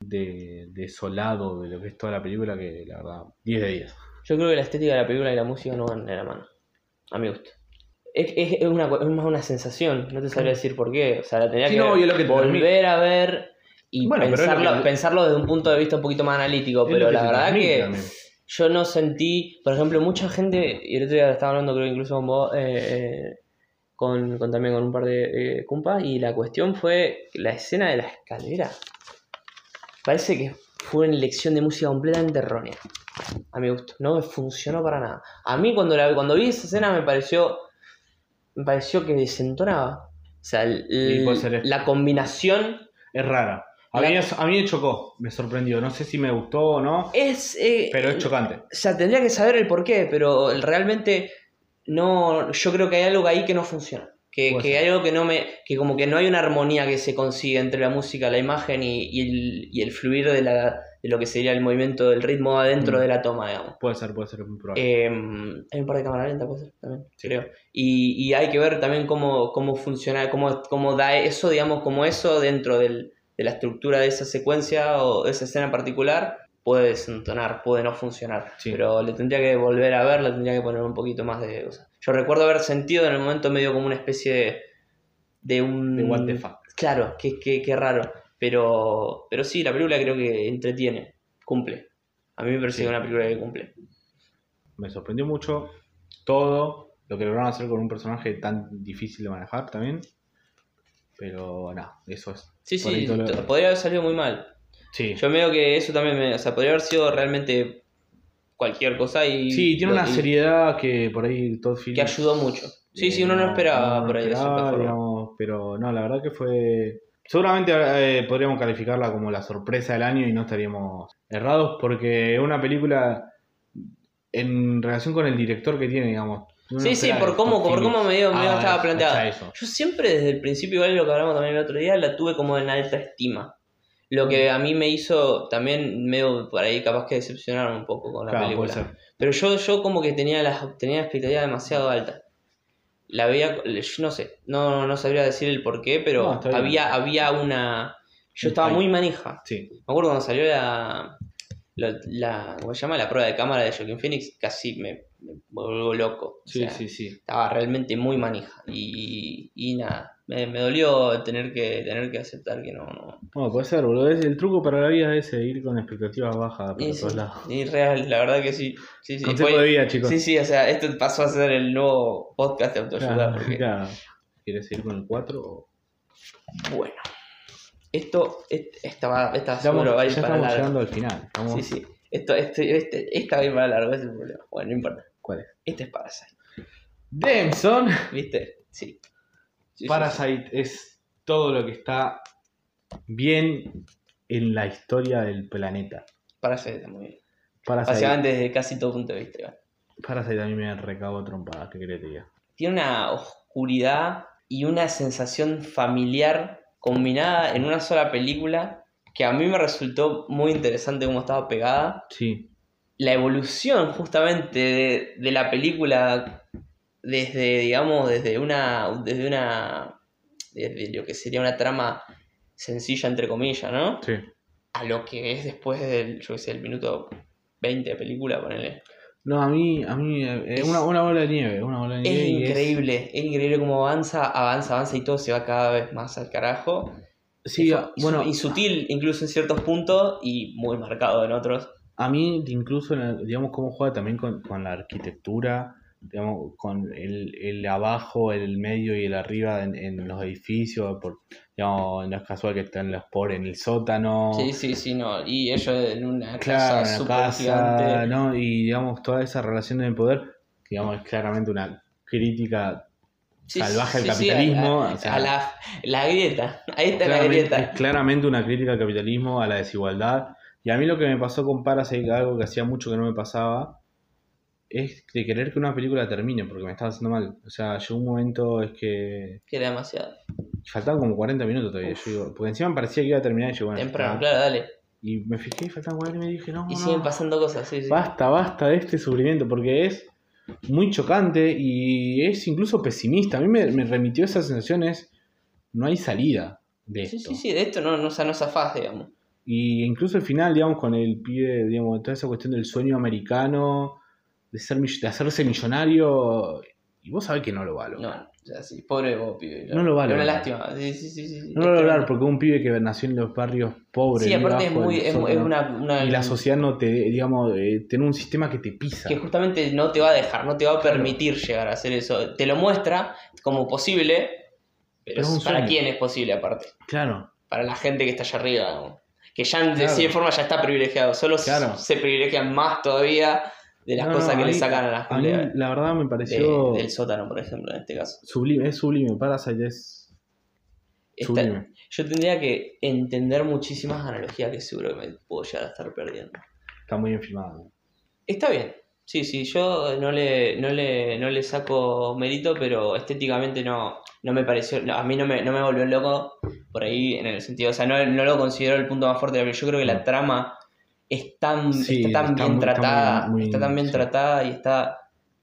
de, desolado de lo que es toda la película que la verdad, 10 de 10. Yo creo que la estética de la película y la música no van de la mano. A mi gusto. Es, es, es una, es más una sensación, no te sabría decir por qué. O sea, la tendría Sí, que, no, que te volver a ver y Bueno, pensarlo, que- pensarlo desde un punto de vista un poquito más analítico. Es pero la verdad que también. yo no sentí, por ejemplo, mucha gente, y el otro día estaba hablando creo incluso con vos, eh, eh, con, con también con un par de eh, compas, y la cuestión fue la escena de la escalera. Parece que fue una elección de música completamente errónea. A mi gusto. No me funcionó para nada. A mí cuando, la, cuando vi esa escena me pareció. Me pareció que desentonaba. O sea, el- la combinación Es rara. A mí, es- a mí me chocó, me sorprendió. No sé si me gustó o no, es. eh, pero es chocante. O sea, tendría que saber el porqué, pero realmente no. Yo creo que hay algo ahí que no funciona. Que, que hay algo que no me. que como que no hay una armonía que se consigue entre la música, la imagen y, y el, y el fluir de, la, de lo que sería el movimiento del ritmo adentro Mm. de la toma, digamos. Puede ser, puede ser, es muy probable. Eh, hay un par de cámaras lentas, puede ser, también, Sí. creo. Y, y hay que ver también cómo, cómo funciona, cómo, cómo da eso, digamos, como eso dentro del- de la estructura de esa secuencia o de esa escena en particular puede desentonar, puede no funcionar. Sí. Pero le tendría que volver a ver, le tendría que poner un poquito más de... o sea, yo recuerdo haber sentido en el momento medio como una especie de... De un... De what the fuck. Claro, qué, qué, qué raro. Pero, pero sí, la película creo que entretiene, cumple. A mí me parece Sí. que una película que cumple. Me sorprendió mucho todo lo que lograron hacer con un personaje tan difícil de manejar también. Pero nada, eso es. Sí, sí, lo- podría haber salido muy mal. Sí, Yo veo que eso también me. O sea, podría haber sido realmente cualquier cosa y. sí tiene una y- seriedad que por ahí Todd Phillips. Que ayudó mucho. Sí, eh, sí, uno no esperaba no por ahí esperaba, digamos, pero no, la verdad que fue. Seguramente eh, podríamos calificarla como la sorpresa del año y no estaríamos errados porque es una película en relación con el director que tiene, digamos. Uno Sí, sí, por cómo, por cómo Phillips medio, medio haga estaba eso. Yo siempre desde el principio, igual lo que hablamos también el otro día, la tuve como en alta estima. Lo que a mí me hizo también medio por ahí capaz que decepcionar un poco con la Claro, película. Pero yo, yo como que tenía las tenía la expectativa demasiado alta. La veía, yo no sé, no, no sabría decir el por qué, pero No, había, había una... Yo estaba muy manija. Sí, Me acuerdo cuando salió la, la, la- ¿cómo se llama? La prueba de cámara de Joaquin Phoenix, casi me, me vuelvo loco. O Sí, sea, sí, sí. Estaba realmente muy manija. Y, y nada, me, me dolió tener que, tener que aceptar que no. no. Bueno, puede ser, boludo. El truco para la vida es ir con expectativas bajas para todos lados. y real, la verdad que sí. sí, sí. Consejo Fue- de vida, chicos. sí, sí, o sea, esto pasó a ser el nuevo podcast de autoayuda. Claro, porque- claro. ¿Quieres ir con el 4? o- Bueno, esto, est- esta esta Estamos, va a ya para estamos largo. llegando al final. Estamos- Sí, sí. Esto, este, este, esta va a ir para largo, ese es el problema. Bueno, no importa. ¿Cuál es? Este es Parasite. Damson. ¿Viste? Sí. Sí, sí, Parasite es todo lo que está bien en la historia del planeta. Parasite está muy bien. Parasite, Básicamente desde casi todo punto de vista. Parasite a mí me recabó trompadas, ¿qué querés que? Tiene una oscuridad y una sensación familiar combinada en una sola película que a mí me resultó muy interesante cómo estaba pegada. Sí, la evolución justamente de, de la película desde, digamos, desde una, desde una, desde lo que sería una trama sencilla, entre comillas, ¿no? sí. A lo que es después del, yo qué sé, el minuto 20 de película, ponele. No, a mí, a mí eh, es Es- una, una bola de nieve, una bola de Es nieve. y increíble, es increíble cómo avanza, avanza, avanza y todo se va cada vez más al carajo. Sí, bueno, y sutil incluso en ciertos puntos y muy marcado en otros. A mí incluso, digamos, cómo juega también con, con la arquitectura, digamos, con el, el abajo, el medio y el arriba en, en los edificios, por, digamos, no es casual que están los por en el sótano. Sí, sí, sí, no. Y ellos en una Claro, casa en súper casa, gigante. ¿no? Y digamos, toda esa relación de poder, digamos, es claramente una crítica Sí, salvaje al sí, sí, capitalismo. a, o sea, a la, la grieta. Ahí está la grieta. es claramente una crítica al capitalismo, a la desigualdad. Y a mí lo que me pasó con Parasite, algo que hacía mucho que no me pasaba, es de querer que una película termine, porque me estaba haciendo mal. O sea, llegó un momento, es que Que era demasiado. faltaban como 40 minutos todavía. Yo digo, porque encima me parecía que iba a terminar y yo, bueno, Temprano, claro, dale. Y me fijé y faltaban 40 y me dije, no, Y no. siguen pasando cosas, sí, sí. Basta, basta de este sufrimiento, porque es muy chocante y es incluso pesimista. A mí me, me remitió esas sensaciones, no hay salida de Sí, esto. sí, sí, de esto no, no, o sea, no zafás, digamos. Y incluso el final, digamos, con el pibe, digamos, toda esa cuestión del sueño americano, de, ser, de hacerse millonario, y vos sabés que no lo va a No, lograr. o sea, sí, pobre vos, pibe. No lo va a Es una lástima. Sí, sí, sí. sí. No lo va a lograr porque un pibe que nació en los barrios pobres, Sí, aparte es muy. Es, una, una- y la sociedad no te, digamos, eh, tiene un sistema que te pisa. que justamente no te va a dejar, no te va a permitir llegar a hacer eso. Te lo muestra como posible, pero Pero es un ¿para sueño. quién es posible aparte? Claro, Para la gente que está allá arriba, ¿no? Que ya de Claro. cierta forma ya está privilegiado, solo Claro. se privilegian más todavía de las No, cosas no, que le sacan a la a mí la verdad me de- pareció del sótano, por ejemplo, en este caso. sublime, es sublime, Parasite es sublime. yo tendría que entender muchísimas analogías que seguro que me puedo llegar a estar perdiendo. Está muy bien filmado. Está bien. Sí, sí, yo no le, no le, no le saco mérito, pero estéticamente no, no me pareció, no, a mí no me, no me volvió loco por ahí en el sentido, o sea, no, no lo considero el punto más fuerte, pero yo creo que la trama es tan, Sí, está tan está bien muy- está tratada, muy- muy- está tan bien sí. tratada y está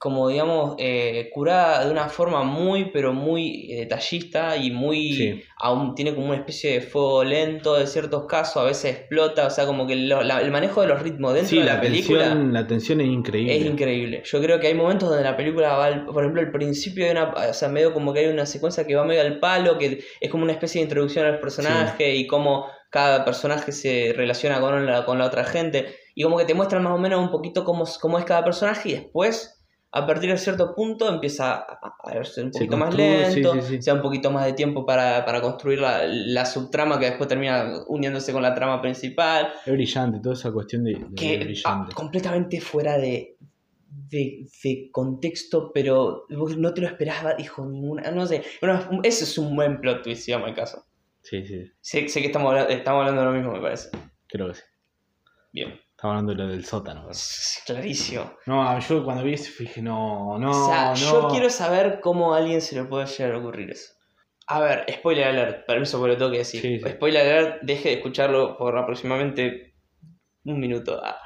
como digamos eh, curada de una forma muy pero muy eh, detallista y muy Sí. aún tiene como una especie de fuego lento de ciertos casos, a veces explota, o sea, como que lo- la- el manejo de los ritmos dentro Sí, de la, la película tensión, la tensión es increíble. es increíble. Yo creo que hay momentos donde la película va, al- por ejemplo, al principio hay una, o sea, medio como que hay una secuencia que va medio al palo, que es como una especie de introducción al personaje y cómo cada personaje se relaciona con la, con la otra gente. Y como que te muestran más o menos un poquito cómo, cómo es cada personaje y después, a partir de cierto punto, empieza a, a verse un poquito más sí, lento, sí, sí. se da un poquito más de tiempo para, para construir la, la subtrama que después termina uniéndose con la trama principal Es brillante, toda esa cuestión de, de que ah, brillante. completamente fuera de, de, de contexto, pero vos no te lo esperabas, hijo, ninguna, no sé, bueno, ese es un buen plot twist, digamos el caso. Sí, sí, Sé, sé que estamos, estamos hablando de lo mismo, me parece. creo que sí. Bien, Estaba hablando de lo del sótano. clarísimo. No, yo cuando vi eso dije, no, no, o sea, no. yo quiero saber cómo a alguien se le puede llegar a ocurrir eso. A ver, spoiler alert, permiso por lo tengo que decir. Sí, sí. Spoiler alert, deje de escucharlo por aproximadamente un minuto. Ah,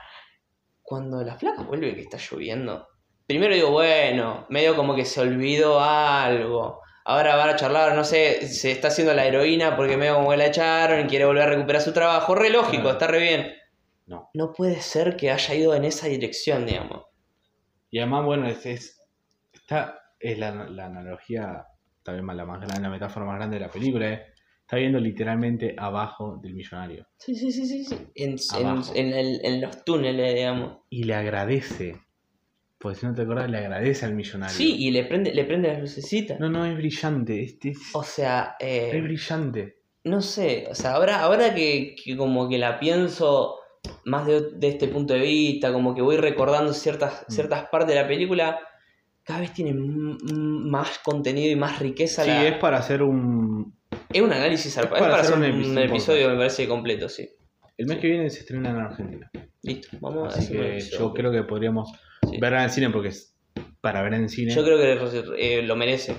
Cuando la flaca vuelve que está lloviendo, primero digo, bueno, medio como que se olvidó algo. Ahora van a charlar, no sé, se está haciendo la heroína porque medio como que la echaron y quiere volver a recuperar su trabajo. Re lógico, Claro. está re bien. No. No puede ser que haya ido en esa dirección, digamos. Y además, bueno, es, es, está, es la, la analogía, también más- la, más grande, la metáfora más grande de la película, es, está viendo literalmente abajo del millonario. Sí, sí, sí, sí. sí. En, en, el- en los túneles, digamos. Y le agradece. Porque si no te acordás, le agradece al millonario. Sí, y le prende, le prende las lucecitas. No, no, es brillante. Este es, O sea, eh, es brillante. no sé, o sea, ahora, ahora que, que como que la pienso más de, de este punto de vista, como que voy recordando ciertas, Mm. ciertas partes de la película, cada vez tiene más contenido y más riqueza. Sí, la- es para hacer un. es un análisis, es para para, hacer hacer un un, episodio, me parece completo, sí. El mes que viene se estrena en Argentina. Listo, vamos a Así un que episodio yo creo que podríamos Sí. verla en el cine porque es para ver en cine. Yo creo que eh, lo merece.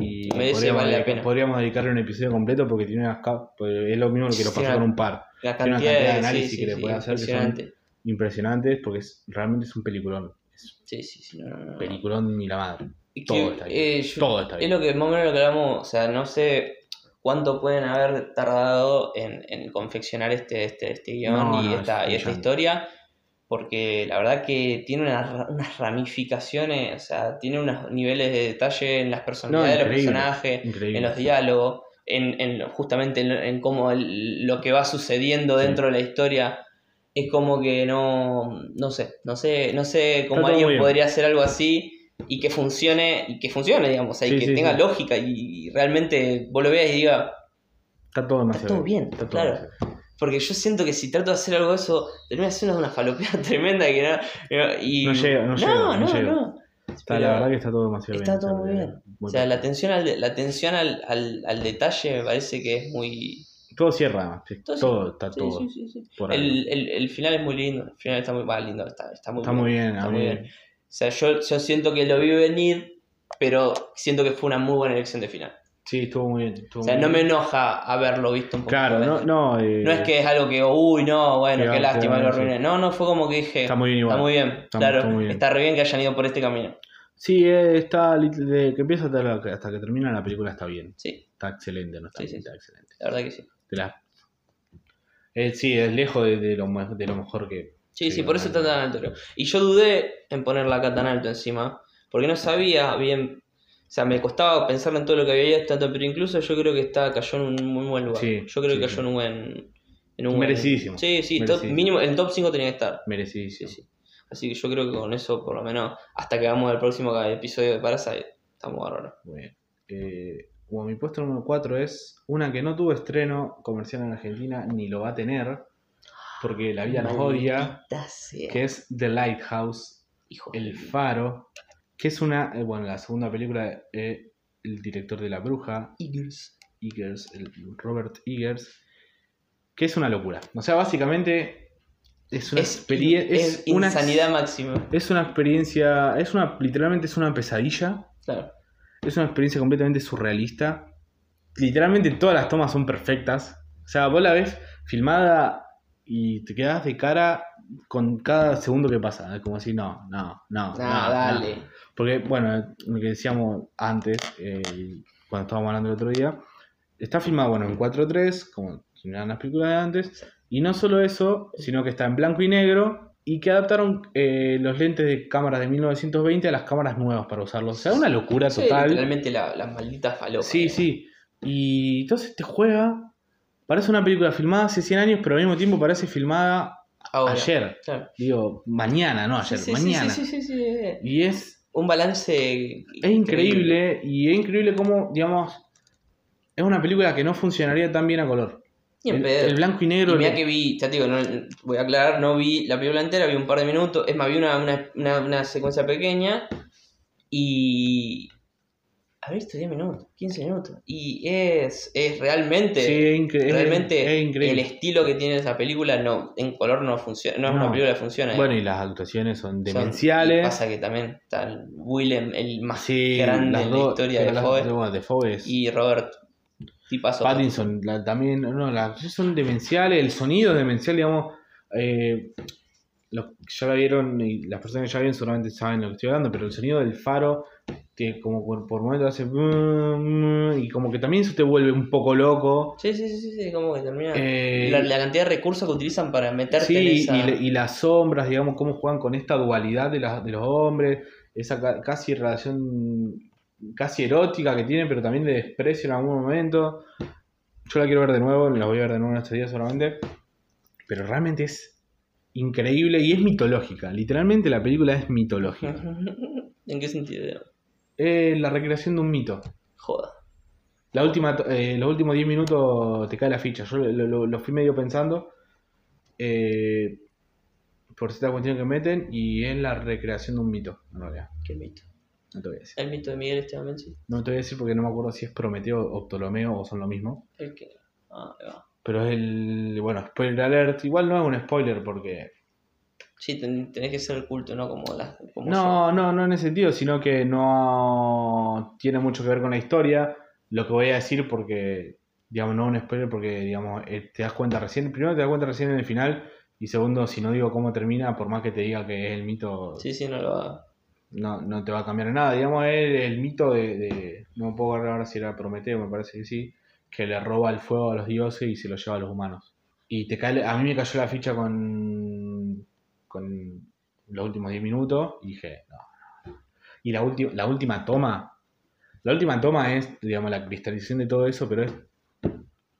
Y merece, podríamos, vale la dedicar- pena. podríamos dedicarle un episodio completo porque tiene unas pues es lo mismo que lo pasó con un par. La Tiene una cantidad, de análisis sí, que le sí, puede hacer que son- impresionante. Impresionantes porque es, realmente es un peliculón. Es Sí, sí, sí, no, no, peliculón y la madre. Todo está bien. eh, yo- Todo está Es lo que más o menos lo que hablamos, o sea, no sé cuánto pueden haber tardado en, en confeccionar este, este, este guion No, y, esta, es y esta historia, porque la verdad que tiene unas, ra- unas ramificaciones, o sea, tiene unos niveles de detalle en las personalidades de los personajes, Increíble. en los diálogos, en, en justamente en, en cómo el- lo que va sucediendo Sí. dentro de la historia. Es como que no, no sé, no sé, no sé cómo alguien podría hacer algo así y que funcione, y que funcione, digamos, o sea, y que sí, tenga lógica y realmente vos lo veas y diga, Está todo demasiado todo bien, Está todo claro. demasiado porque yo siento que si trato de hacer algo de eso, termina siendo una falopeada tremenda que no, y, No llega, no llega, no no, llega. no. Está, la verdad que está todo demasiado está bien. todo está muy bien. muy O sea, bien. la atención al, la atención al, al, al detalle me parece que es muy... Todo cierra, Todo Todo, está Sí, todo. sí, sí. El, el, el final es muy lindo, el final está muy va, lindo, está, está muy Está muy bien, está a muy mí- bien. O sea, yo, yo siento que lo vi venir, pero siento que fue una muy buena elección de final. Sí, estuvo muy bien. estuvo O sea, muy no me enoja haberlo visto un poco. Claro, no, no. eh, No es que es algo que, uy, no, bueno, qué lástima lo arruiné. No, no, fue como que dije, Está muy bien igual. Está muy bien, Está- claro. está muy bien. Está re bien que hayan ido por este camino. Sí, eh, está de que empieza hasta, la- hasta que termina la película está bien. Sí, Está excelente, no está Sí, bien, sí, está excelente. la verdad que sí. De la- Eh, sí, es lejos de, de lo, de lo mejor que. Sí, Sí, por eso está tan alto. Y yo dudé en ponerla acá tan alto encima, porque no sabía bien. O sea, me costaba pensar en todo lo que había tanto, pero incluso yo creo que está, cayó en un muy buen lugar. Sí, yo creo sí, que cayó en un buen. En un buen- Merecidísimo. Sí, sí, top- mínimo, en top 5 tenía que estar. Merecidísimo. sí. Así que yo creo que con eso, por lo menos, hasta que hagamos el próximo episodio de Parasite, estamos bárbaros. Muy bien. Eh, bueno, mi puesto número 4 es una que no tuvo estreno comercial en Argentina ni lo va a tener porque la vida nos odia, sea. que es The Lighthouse, Hijo El Faro, que es una, eh, bueno, la segunda película eh, el director de La Bruja, Eagles. Eggers, el Robert Eggers, que es una locura. O sea, básicamente es una Es, experiencia, es es, una, insanidad máxima. es una experiencia, es una, literalmente es una pesadilla. Claro. Es una experiencia completamente surrealista. Literalmente todas las tomas son perfectas. O sea, vos la ves filmada y te quedas de cara con cada segundo que pasa. Es como así, no, no, no. Nah, no, dale. no. Porque, bueno, lo que decíamos antes, eh, cuando estábamos hablando el otro día, está filmada, bueno, en 4.3, como eran las películas de antes. Y no solo eso, sino que está en blanco y negro y que adaptaron eh, los lentes de cámaras de 1920 a las cámaras nuevas para usarlos. O sea, una locura Sí, total. literalmente la, la maldita falopa. Sí, eh. sí. Y entonces te juega. Parece una película filmada hace 100 años, pero al mismo tiempo parece filmada Ahora, ayer. Claro. Digo, mañana, no ayer, Sí, sí, sí, mañana. Sí, sí, sí, sí. Y es, Un balance. es increíble, y es increíble cómo, digamos, es una película que no funcionaría tan bien a color. El, blanco y Y negro. mira le- que vi, ya te digo, no, voy a aclarar, no vi la película entera, vi un par de minutos, es más, vi una, una, una, una secuencia pequeña y... Visto 10 minutos, 15 minutos. Y es, es realmente... Sí, es, realmente es el estilo que tiene esa película no en color no funciona no es una película que funciona Bueno, y las actuaciones son demenciales. pasa que también está Willem el más Sí, grande en la historia de Foe bueno, de Foe es- y Robert tipazo Pattinson la- también, no, las son demenciales, el sonido es demencial, digamos. eh, los que ya la vieron y las personas que ya vieron seguramente saben lo que estoy hablando, pero el sonido del faro te- como por, por momentos hace... y como que también eso te vuelve un poco loco. Sí, sí, sí, sí, como que termina. Eh, la, la cantidad de recursos que utilizan para meterte Sí, en y, esa. le- y las sombras, digamos, cómo juegan con esta dualidad de, las- de los hombres, esa ca- casi relación casi erótica que tienen, pero también de desprecio en algún momento. Yo la quiero ver de nuevo, la voy a ver de nuevo en estos días solamente, pero realmente es increíble y es mitológica. Literalmente la película es mitológica. ¿En qué sentido? Es la recreación de un mito. Joda. La última, eh, los últimos 10 minutos te cae la ficha. Yo lo, lo- lo fui medio pensando eh, por cierta cuestión que meten y es la recreación de un mito, en realidad. Qué mito. No te voy a decir. El mito de Miguel Esteban Benzi. No te voy a decir porque no me acuerdo si es Prometeo o Ptolomeo o son lo mismo. El que. Ah, ahí va. Pero es el. Bueno, spoiler alert. Igual no es un spoiler porque. Sí, ten- tenés que ser culto, ¿no? Como la. Como No, no, no en ese sentido, sino que no tiene mucho que ver con la historia. Lo que voy a decir porque, digamos, no un spoiler porque, digamos, eh, te das cuenta recién. Primero te das cuenta recién en el final y segundo, si no digo cómo termina, por más que te diga que es el mito. Sí, sí, no lo va. no, no te va a cambiar nada. Digamos, es el mito de, de- no puedo agarrar ahora si era Prometeo, me parece que sí, que le roba el fuego a los dioses y se lo lleva a los humanos. Y te cae, a mí me cayó la ficha con, con los últimos 10 minutos y dije, no. Y la, última la última toma, la última toma es, digamos, la cristalización de todo eso, pero es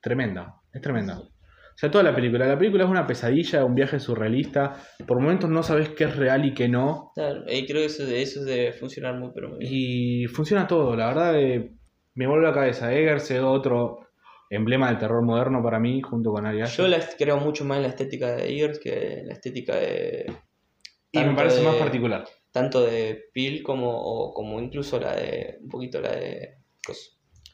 tremenda, es tremenda. O sea, toda la película, la película es una pesadilla, un viaje surrealista, por momentos no sabes qué es real y qué no, Claro, y creo que eso, eso debe funcionar muy, pero muy bien. y funciona todo, la verdad eh, me vuelve la cabeza. Eggers es otro emblema del terror moderno para mí, junto con Ari Aster. Yo la, creo mucho más en la estética de Eggers que en la estética de. Y me parece de- más particular. Tanto de Peel como, o como incluso la de. Un poquito la de.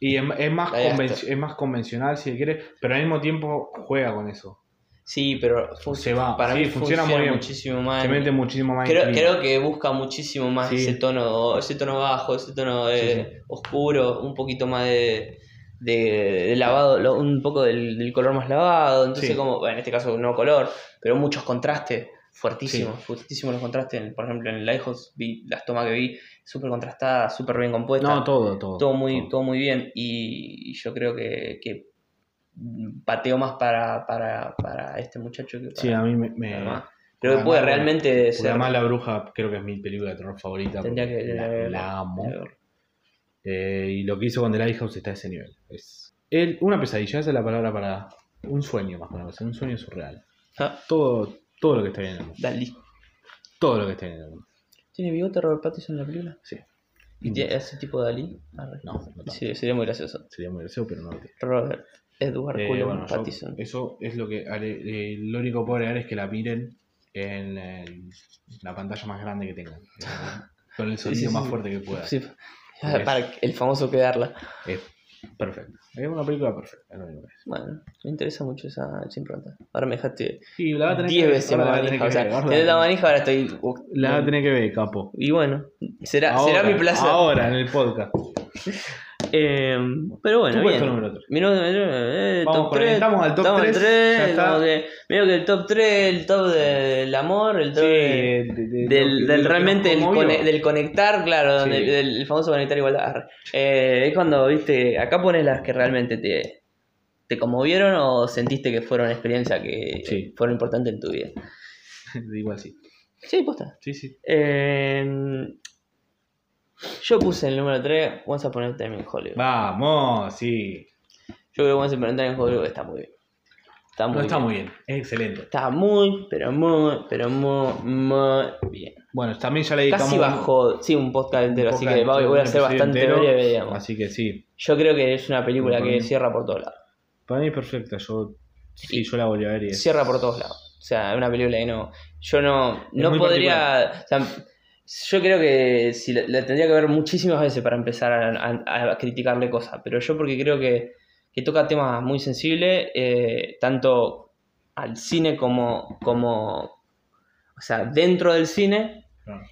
Y es, es más es más convencional, si quiere, pero al mismo tiempo juega con eso. Sí, pero Se va, para sí, mí funciona funciona, muy bien. muchísimo más. Se mete muchísimo más en Creo, creo que busca muchísimo más Sí. ese tono, ese tono bajo, ese tono de Sí, sí. oscuro, un poquito más de, de, de lavado, lo- un poco del, del color más lavado, entonces Sí. como, bueno, en este caso no color, pero muchos contrastes, fuertísimos, fuertísimos los contrastes, por ejemplo en el Lighthouse vi las tomas que vi, súper contrastadas, súper bien compuestas, No, todo, todo. todo muy, todo. todo muy bien y, y yo creo que, que pateo más para, para, para este muchacho que para, Sí, a mí me... me-. Creo que puede realmente ser... además La Bruja creo que es mi película de terror favorita. Tendría porque que- la, la- la amo. Eh, y lo que hizo con The Lighthouse está a ese nivel. Es el- una pesadilla, esa es la palabra para un sueño más o menos, un sueño surreal. Ah, Todo, todo lo que está bien en el mundo. Dalí. Todo lo que está bien en el mundo. ¿Tiene bigote Robert Pattinson en la película? Sí. ¿Y tiene ese tipo de Dalí? Arre. No, no. Sí, sería muy gracioso. Sería muy gracioso, pero no lo tiene. Robert Edward Eh, Cullen bueno, yo- Pattinson. eso es lo que haré- eh, lo único que puedo agregar es que la miren en, el- la pantalla más grande que tengan. Con el sonido Sí, sí, más sí. fuerte que pueda. Para el famoso quedarla. Es perfecto. Es una película perfecta. es. Bueno, me interesa mucho esa, esa impronta. Ahora me dejaste Sí, la va a tener 10 que ver, veces más la va a tener manija. O que sea, desde la manija ahora estoy. uh, La va a tener que ver, capo. Y bueno, será, Ahora, será mi placer. Ahora, en el podcast. Eh, pero bueno, bien. número tres. Mi número- eh, Vamos top con- 3. estamos al top tres, ya está. como que, medio que el top 3, el top del amor, el top de- de- de- de del, del realmente el cone- del conectar, claro, Sí. donde- del el famoso conectar igualdad. Arre. Eh, es cuando, viste, acá pones las que realmente te, te conmovieron o sentiste que fueron experiencias que Sí. fueron importantes en tu vida. Igual sí. Sí, posta. Sí, sí. Eh, yo puse el número 3, Once Upon a Time in Hollywood. Vamos, sí. Yo creo que Once Upon a Time in Hollywood está muy bien. Está muy No está bien. muy bien. Es excelente. Está muy, pero muy, pero muy, muy bien. Bueno, también ya le dedicamos Casi sí, un podcast entero, así podcast que voy, voy a un ser bastante entero, breve, digamos. Así que sí. Yo creo que es una película que mí- cierra por todos lados. Para mí es perfecta. Yo, sí, yo la volví a ver y es... Cierra por todos lados. O sea, es una película que no. Yo no, no podría. o sea, yo creo que si la, la tendría que ver muchísimas veces para empezar a, a- a criticarle cosas. Pero yo porque creo que, que toca temas muy sensibles, eh, tanto al cine como, como. O sea, dentro del cine.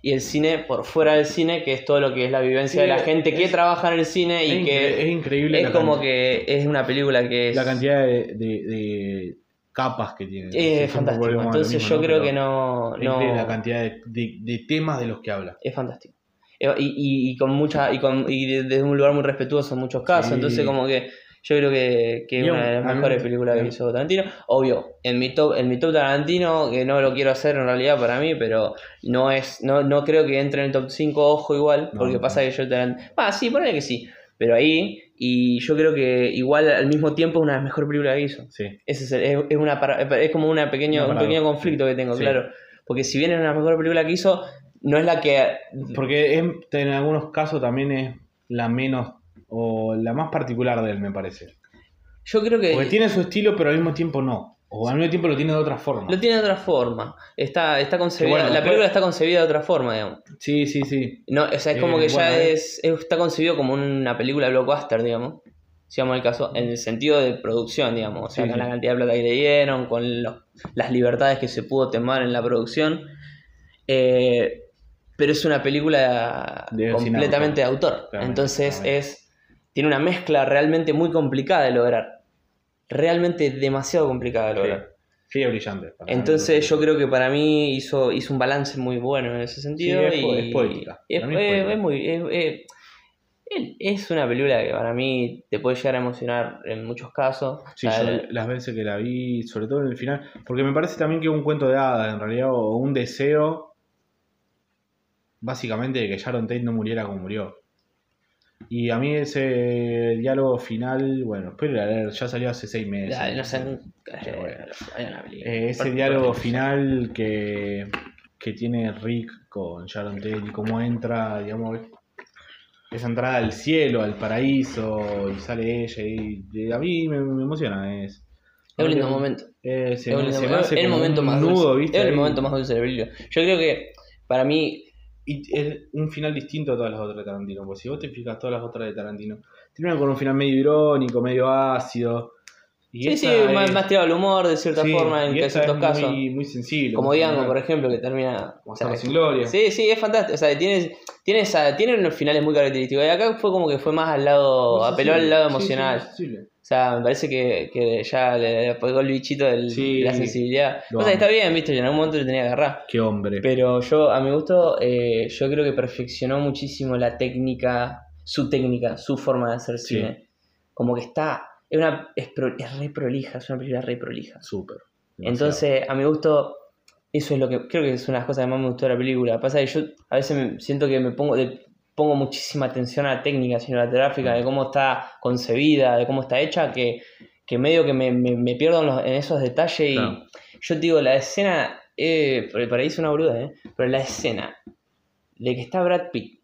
Y el cine por fuera del cine, que es todo lo que es la vivencia Sí, de la gente que trabaja en el cine y que es increíble es como que es una película que es, la cantidad de, de- de capas que tiene. es fantástico. Entonces mismo, yo creo Pero que no, no la cantidad de, de- de temas de los que habla. es fantástico. Eh, Y, y- y con mucha, y, con, y de- desde un lugar muy respetuoso en muchos casos. Sí. Entonces, como que yo creo que, que es una de las mejores películas que hizo Tarantino. Obvio, en mi top, en mi top Tarantino, que no lo quiero hacer en realidad para mí, pero no es, no, no creo que entre en el top 5, ojo igual, No, porque no. pasa que yo Tarantino. Ah, sí, ponele que sí. Pero ahí, y yo creo que igual al mismo tiempo es una de las mejores películas que hizo. Sí. Ese es, el- es, es una es como una pequeño, Una un pequeño conflicto que tengo, Sí. claro. Porque si bien es una mejor película que hizo, no es la que. Porque es- en algunos casos también es la menos o la más particular de él, me parece. Yo creo que Porque tiene su estilo, pero al mismo tiempo no. O al mismo tiempo lo tiene de otra forma. lo tiene de otra forma. Está, está concebida. bueno, la película está concebida de otra forma, digamos. Sí, sí, sí. No, o sea, es como Eh, que ya bueno, eh. es, es- está concebido como una película blockbuster, digamos. Si vamos al caso, en el sentido de producción, digamos. O sea, Sí, con sí. la cantidad de plata que le dieron, con los- las libertades que se pudo tomar en la producción. Eh, pero es una película De completamente de autor. Entonces es. Tiene una mezcla realmente muy complicada de lograr. Realmente demasiado complicada de lograr. Sí, es brillante. Entonces yo creo que para mí hizo, hizo un balance muy bueno en ese sentido. Sí, es y, es poética. y es, es es- poética. es muy... es- es- él- es una película que para mí te puede llegar a emocionar en muchos casos. Sí, yo las veces que la vi, sobre todo en el final, porque me parece también que un cuento de hadas, en realidad, o un deseo, básicamente, de que Sharon Tate no muriera como murió. Y a mí ese diálogo final, bueno, espero a leer, ya salió hace seis meses. la- no sé, bueno. película. Eh, ese Por- diálogo por- final que, que tiene Rick con Sharon Tate y cómo entra, digamos, esa entrada al cielo, al paraíso, y sale ella, y, y a mí me, me emociona. Es, Es un lindo momento. Eh, se, Es un lindo- se me es hace el momento un más nudo, dulce. ¿viste? Es el momento más dulce de la película. Yo creo que para mí Y es un final distinto a todas las otras de Tarantino, porque si vos te fijas todas las otras de Tarantino, terminan con un final medio irónico, medio ácido. Y Sí, sí, esta más, es- más tirado al humor de cierta sí, forma en ciertos es casos. Muy, muy sensible. Como general. por ejemplo, que termina. Como o sea, sin gloria. Sí, sí, es fantástico. O sea, tiene, tiene, esa, tiene unos finales muy característicos. Y acá fue como que fue más al lado. Muy apeló al lado Sí, sí, emocional. sensible. O sea, me parece que, que ya le pegó el bichito Sí, de la sensibilidad. O sea, está bien, viste, en algún momento le tenía que agarrar. Qué hombre. Pero yo, a mi gusto, eh, yo creo que perfeccionó muchísimo la técnica, su técnica, su forma de hacer Sí. cine. Como que está. Es, una, es, pro- es re prolija, es una película re prolija. Súper. Entonces, a mi gusto, eso es lo que creo que es una de las cosas que más me gustó de la película. Pasa que yo a veces me- siento que me pongo, le pongo muchísima atención a la técnica cinematográfica, de cómo está concebida, de cómo está hecha, que, que medio que me, me- me pierdo en, los- en esos detalles. Y yo te digo, la escena, eh, por ahí es una bruda, ¿eh? pero la escena de que está Brad Pitt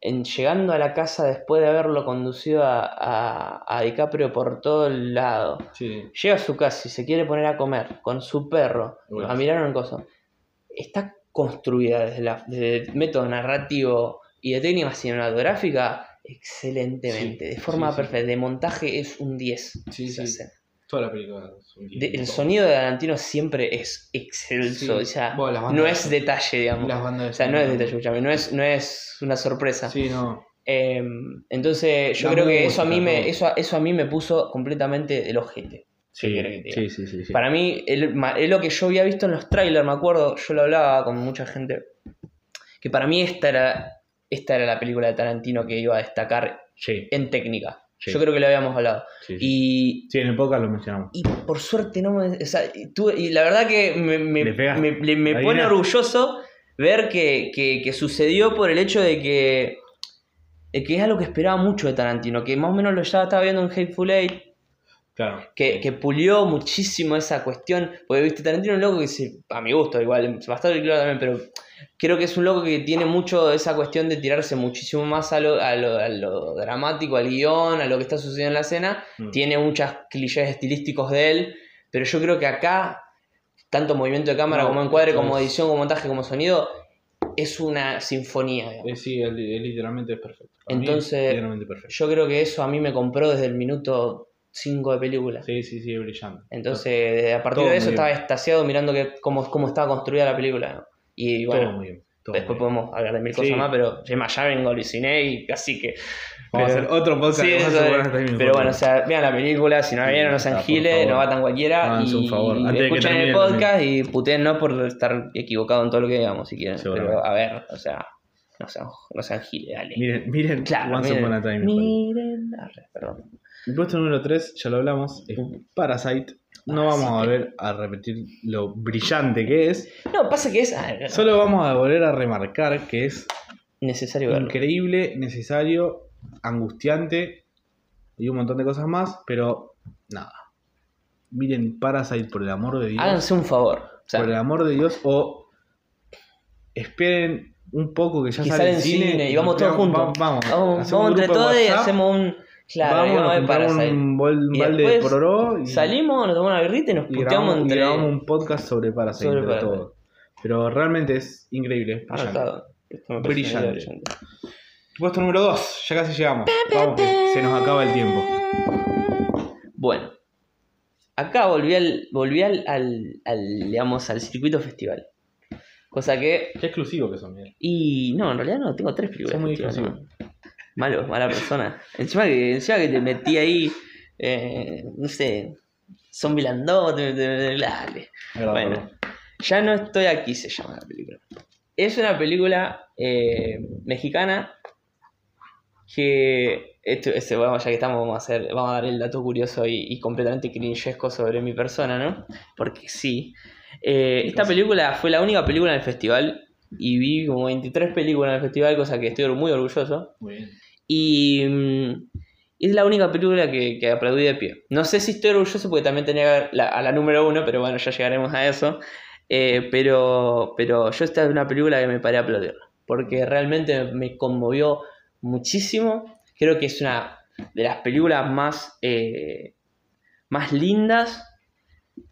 en, llegando a la casa después de haberlo conducido a, a, a DiCaprio por todo el lado. Sí. Llega a su casa y se quiere poner a comer con su perro, Bueno. a mirar una cosa. Está construida desde, la, desde el método narrativo y de técnica cinematográfica excelentemente, Sí, de forma sí, sí. perfecta. De montaje es un 10. Sí, sí. Toda la película. es un De- diez. el sonido de Tarantino siempre es excelso, o sea, Bueno, no es detalle, digamos. Las bandas de O sea, no es detalle, escúchame, no es, no es una sorpresa. Sí, no. Eh, entonces, yo creo que eso a, mí me, eso, eso a mí me puso completamente el ojete. Sí, sí, sí, sí. Para mí, el- es lo que yo había visto en los trailers, me acuerdo, yo lo hablaba con mucha gente, que para mí esta era, esta era la película de Tarantino que iba a destacar Sí, en técnica. Sí. Yo creo que lo habíamos hablado. sí. Y, Sí, en el podcast lo mencionamos. y por suerte no me... O sea, y la verdad que me, me, me- me pone orgulloso ver que, que- que sucedió por el hecho de que, de que es algo que esperaba mucho de Tarantino, que más o menos lo ya estaba viendo en Hateful Eight, Claro. que, que pulió muchísimo esa cuestión. Porque viste, Tarantino es un loco que se, a mi gusto, igual, bastante claro también, pero creo que es un loco que tiene mucho esa cuestión de tirarse muchísimo más a lo, a lo, a lo dramático, al guion, a lo que está sucediendo en la escena. Mm. Tiene muchas clichés estilísticos de él, pero yo creo que acá, tanto movimiento de cámara No, como encuadre, como edición, como montaje, como sonido, es una sinfonía. digamos. Eh, sí, es, es literalmente perfecto. Mí es Entonces- literalmente perfecto. Yo creo que eso a mí me compró desde el minuto 5 de película. Sí, sí, sí, brillante. Entonces, a partir de eso estaba bien. mirando que, cómo, cómo estaba construida la película. ¿no? Y bueno, muy bien. todo después muy bien. podemos hablar de mil Sí. cosas más, pero ya, ya vengo, aluciné y casi que. Vamos a hacer otro podcast. Sí, también, pero bueno, o sea, vean la película, si no la Sí, vieron, no se está, por angile, favor. no batan cualquiera. Y un favor, de que escuchen el podcast y puteen no por estar equivocado en todo lo que digamos, si quieren. Pero a ver, o sea, no sean, no sean giles, dale. Miren, miren Claro, Once miren, Upon a Time. miren, perdón. El puesto número 3, ya lo hablamos, es Parasite. No vamos a volver a repetir lo brillante que es. No, pasa que es ah, no, Solo vamos a volver a remarcar que es necesario verlo. increíble, necesario, angustiante y un montón de cosas más, pero nada. Miren Parasite por el amor de Dios. Háganse un favor. O sea, por el amor de Dios o esperen un poco que ya que sale en cine, y vamos todos juntos. Vamos, vamos, Vamos, hacemos vamos un entre grupo de todos y WhatsApp, hacemos un. Claro, vamos, y a ver compramos Parasite. un, bol- un Y balde de pororó y, Salimos, nos tomamos una birrita y nos y puteamos grabamos, y entre. grabamos un podcast sobre Parasite Sobre entre Parasite. todos. Pero realmente es increíble, Ah, brillante. Esto me una idea Brillante. Puesto número 2, ya casi llegamos. Vamos, que se nos acaba el tiempo. Bueno, acá volví al, volví al, al, al, digamos, al circuito festival. Cosa que. Qué exclusivo que son, Miguel. Y no, en realidad no, tengo tres películas. Son muy exclusivos. ¿no? Malo, mala persona. Encima que, encima que te metí ahí, eh, no sé, Zombieland 2, te- te- te- dale. Bueno, ya no estoy aquí, se llama la película. Es una película eh, mexicana que, esto, este, vamos, ya que estamos, vamos a, hacer, vamos a dar el dato curioso y, y completamente cringesco sobre mi persona, ¿no? Porque sí. Eh, esta película fue la única película en el festival y vi como 23 películas en el festival, cosa que estoy muy orgulloso. Muy bien. Y mm, es la única película que, que aplaudí de pie. No sé si estoy orgulloso porque también tenía la- a la número uno, pero bueno, ya llegaremos a eso. Eh, pero, pero yo esta es una película que me paré a aplaudir. Porque realmente me conmovió muchísimo. Creo que es una de las películas más, eh, más lindas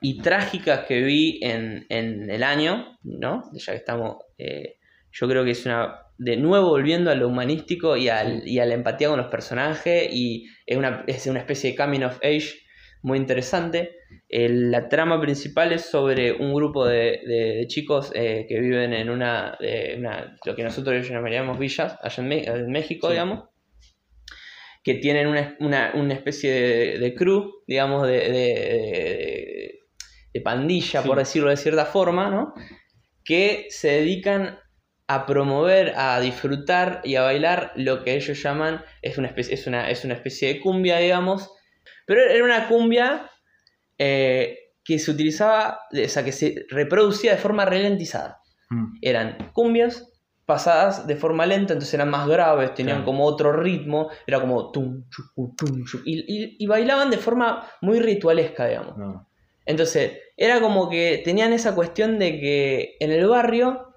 y trágicas que vi en, en el año, ¿no? Ya que estamos, eh, yo creo que es una, de nuevo volviendo a lo humanístico y, al- y a la empatía con los personajes y es una, es una especie de coming of age muy interesante. El- la trama principal es sobre un grupo de, de- de chicos eh, que viven en una, una- lo que nosotros llamaríamos villas, allá en, Me- en México, Sí. digamos, que tienen una, una- una especie de, de crew, digamos, de, pandilla, Sí. por decirlo de cierta forma, ¿no? que se dedican a promover, a disfrutar y a bailar lo que ellos llaman, es una especie, es una, es una especie de cumbia, digamos, pero era una cumbia eh, que se utilizaba, o sea, que se reproducía de forma ralentizada. Mm. Eran cumbias pasadas de forma lenta, entonces eran más graves, tenían Claro. como otro ritmo, era como tum, chucu, tum, y, y- y bailaban de forma muy ritualesca, digamos. No. Entonces, era como que tenían esa cuestión de que en el barrio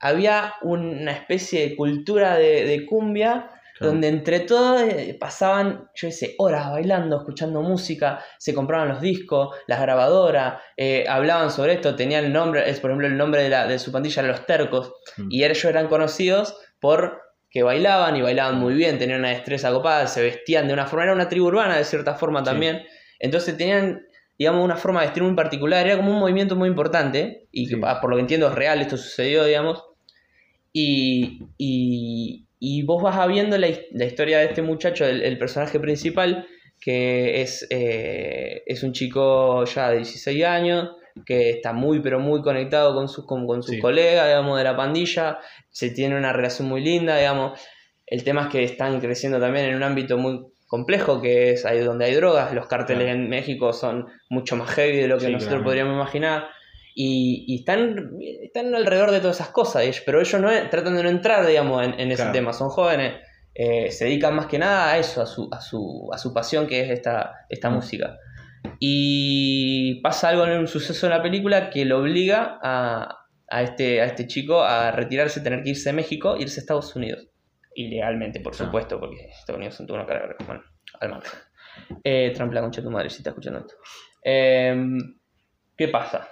había una especie de cultura de, de cumbia Claro. donde entre todos eh, pasaban, yo sé, horas bailando, escuchando música, se compraban los discos, las grabadoras, eh, hablaban sobre esto, tenían el nombre, es por ejemplo el nombre de, la, de su pandilla Los Tercos, Mm. y ellos eran conocidos por que bailaban y bailaban muy bien, tenían una destreza copada, se vestían de una forma, era una tribu urbana de cierta forma Sí. también, entonces tenían, digamos, una forma de vestir muy particular, era como un movimiento muy importante, y que Sí. por lo que entiendo es real, esto sucedió, digamos, y, y, y vos vas viendo la, la historia de este muchacho, el, el personaje principal, que es, eh, es un chico ya de 16 años, que está muy pero muy conectado con sus, con, con sus Sí. colegas, digamos, de la pandilla, se tiene una relación muy linda, digamos. El tema es que están creciendo también en un ámbito muy complejo, que es ahí donde hay drogas. Los cárteles en México son mucho más heavy de lo que Sí, nosotros claramente. podríamos imaginar. Y, y están, están alrededor de todas esas cosas, ellos- pero ellos no tratan de no entrar, digamos, en, en ese Claro. tema. Son jóvenes, eh, se dedican más que nada a eso, a su, a su, a su pasión que es esta, esta Mm. música. Y pasa algo en un suceso en la película que lo obliga a, a este, a este chico a retirarse, tener que irse de México, irse a Estados Unidos. Ilegalmente, por Ah. supuesto, porque Estados Unidos son una cara. Bueno, al margen. Eh, Trump la concha de tu madre si está escuchando esto. Em, ¿Qué pasa?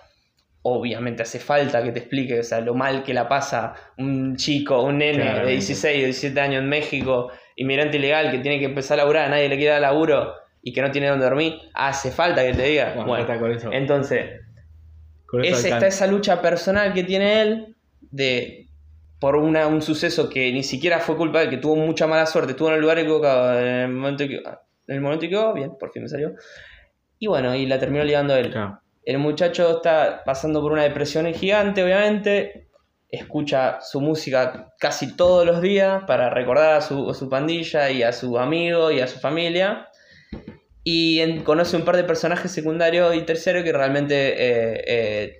Obviamente hace falta que te explique o sea, lo mal que la pasa un chico, un nene de Claramente. 16 o 17 años en México, inmigrante ilegal que tiene que empezar a laburar, nadie le quiere dar laburo y que no tiene dónde dormir. Hace falta que te diga. Bueno, Bueno, ya está, con eso. entonces, con eso es, está esa lucha personal que tiene él de por una, un suceso que ni siquiera fue culpa de él, que tuvo mucha mala suerte, estuvo en el lugar equivocado, en el momento equivocado, en el momento equivocado, bien, por fin me salió. Y bueno, y la terminó ligando él. Claro. El muchacho está pasando por una depresión gigante, obviamente. escucha su música casi todos los días para recordar a su, a su pandilla y a su amigo y a su familia. Y en- conoce un par de personajes secundarios y terciarios que realmente eh, eh,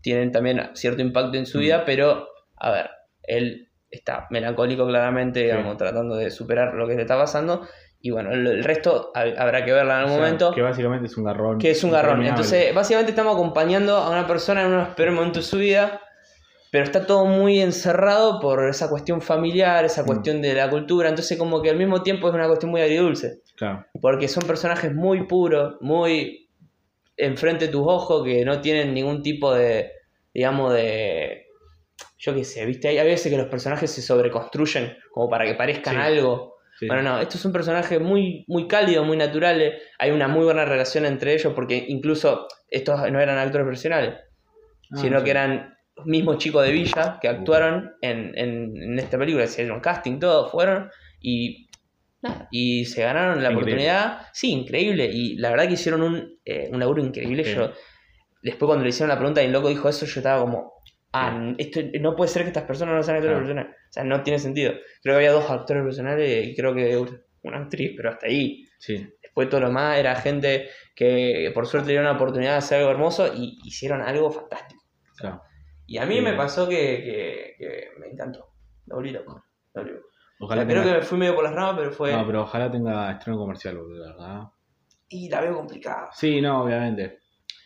tienen también cierto impacto en su Mm. vida, pero, a ver, él está melancólico claramente, digamos, Sí. tratando de superar lo que le está pasando. Y bueno, el, resto hab- habrá que verla en O algún sea, momento Que básicamente es un garrón. que es un garrón. Entonces, básicamente estamos acompañando a una persona en unos peores momentos de su vida, pero está todo muy encerrado por esa cuestión familiar, esa Mm. cuestión de la cultura. Entonces, como que al mismo tiempo es una cuestión muy agridulce, Claro. porque son personajes muy puros, muy enfrente de tus ojos, que no tienen ningún tipo de, digamos, de... Yo qué sé, ¿viste? Hay, hay veces que los personajes se sobreconstruyen como para que parezcan Sí. algo. Sí. Bueno, no, estos son personajes muy, muy cálidos, muy naturales. Hay una muy buena relación entre ellos porque incluso estos no eran actores profesionales, Ah, sino sí. que eran mismos chicos de Villa que actuaron en, en, en esta película. Se hicieron casting, todos fueron y, nada, y se ganaron la Increíble. oportunidad. Sí, increíble. Y la verdad que hicieron un, eh, un laburo increíble. Sí. Yo, después cuando le hicieron la pregunta y el loco dijo eso, yo estaba como... Ah, esto, no puede ser que estas personas no sean actores profesionales. O sea, no tiene sentido. Creo que había dos actores profesionales y creo que una actriz, pero hasta ahí. Sí. Después todo lo demás era gente que por suerte dieron una oportunidad de hacer algo hermoso y hicieron algo fantástico. Claro. Y a mí Sí. me pasó que, que- que me encantó. Me volví loco. Loco. O Ojalá sea, creo que tenga... me fui medio por las ramas, pero fue... No, pero ojalá tenga estreno comercial, boludo, la verdad. Y la veo complicada. Sí, no, obviamente.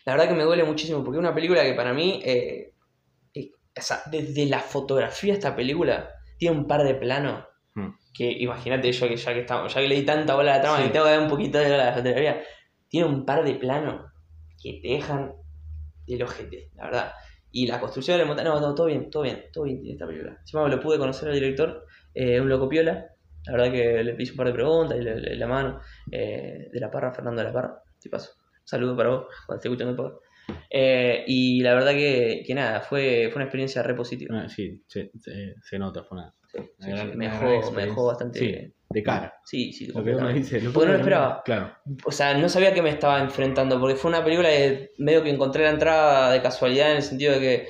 La verdad que me duele muchísimo porque es una película que para mí... eh, o sea, desde la fotografía de esta película tiene un par de planos Hmm. que imagínate yo que ya que estamos, ya que le di tanta bola a la trama Sí. y tengo que dar un poquito de la fotografía, tiene un par de planos que te dejan del ojete, la verdad. Y la construcción de la montaña, no, no, todo bien, todo bien, todo bien tiene esta película. Encima lo pude conocer al director, eh, un loco piola, la verdad que le hice un par de preguntas y le, le- la mano, eh, de la Parra, Fernando de la Parra, si paso. Un saludo para vos cuando esté escuchando el podcast. Eh, y la verdad que, que nada, fue, fue una experiencia re positiva. Ah, sí, se, se- se nota, fue una, Sí, una sí, gran- sí, me, una dejó, me dejó bastante... De cara. Sí, sí, Lo que uno dice. Porque no lo esperaba. Claro. O sea, no sabía que me estaba enfrentando, porque fue una película que medio que encontré la entrada de casualidad en el sentido de que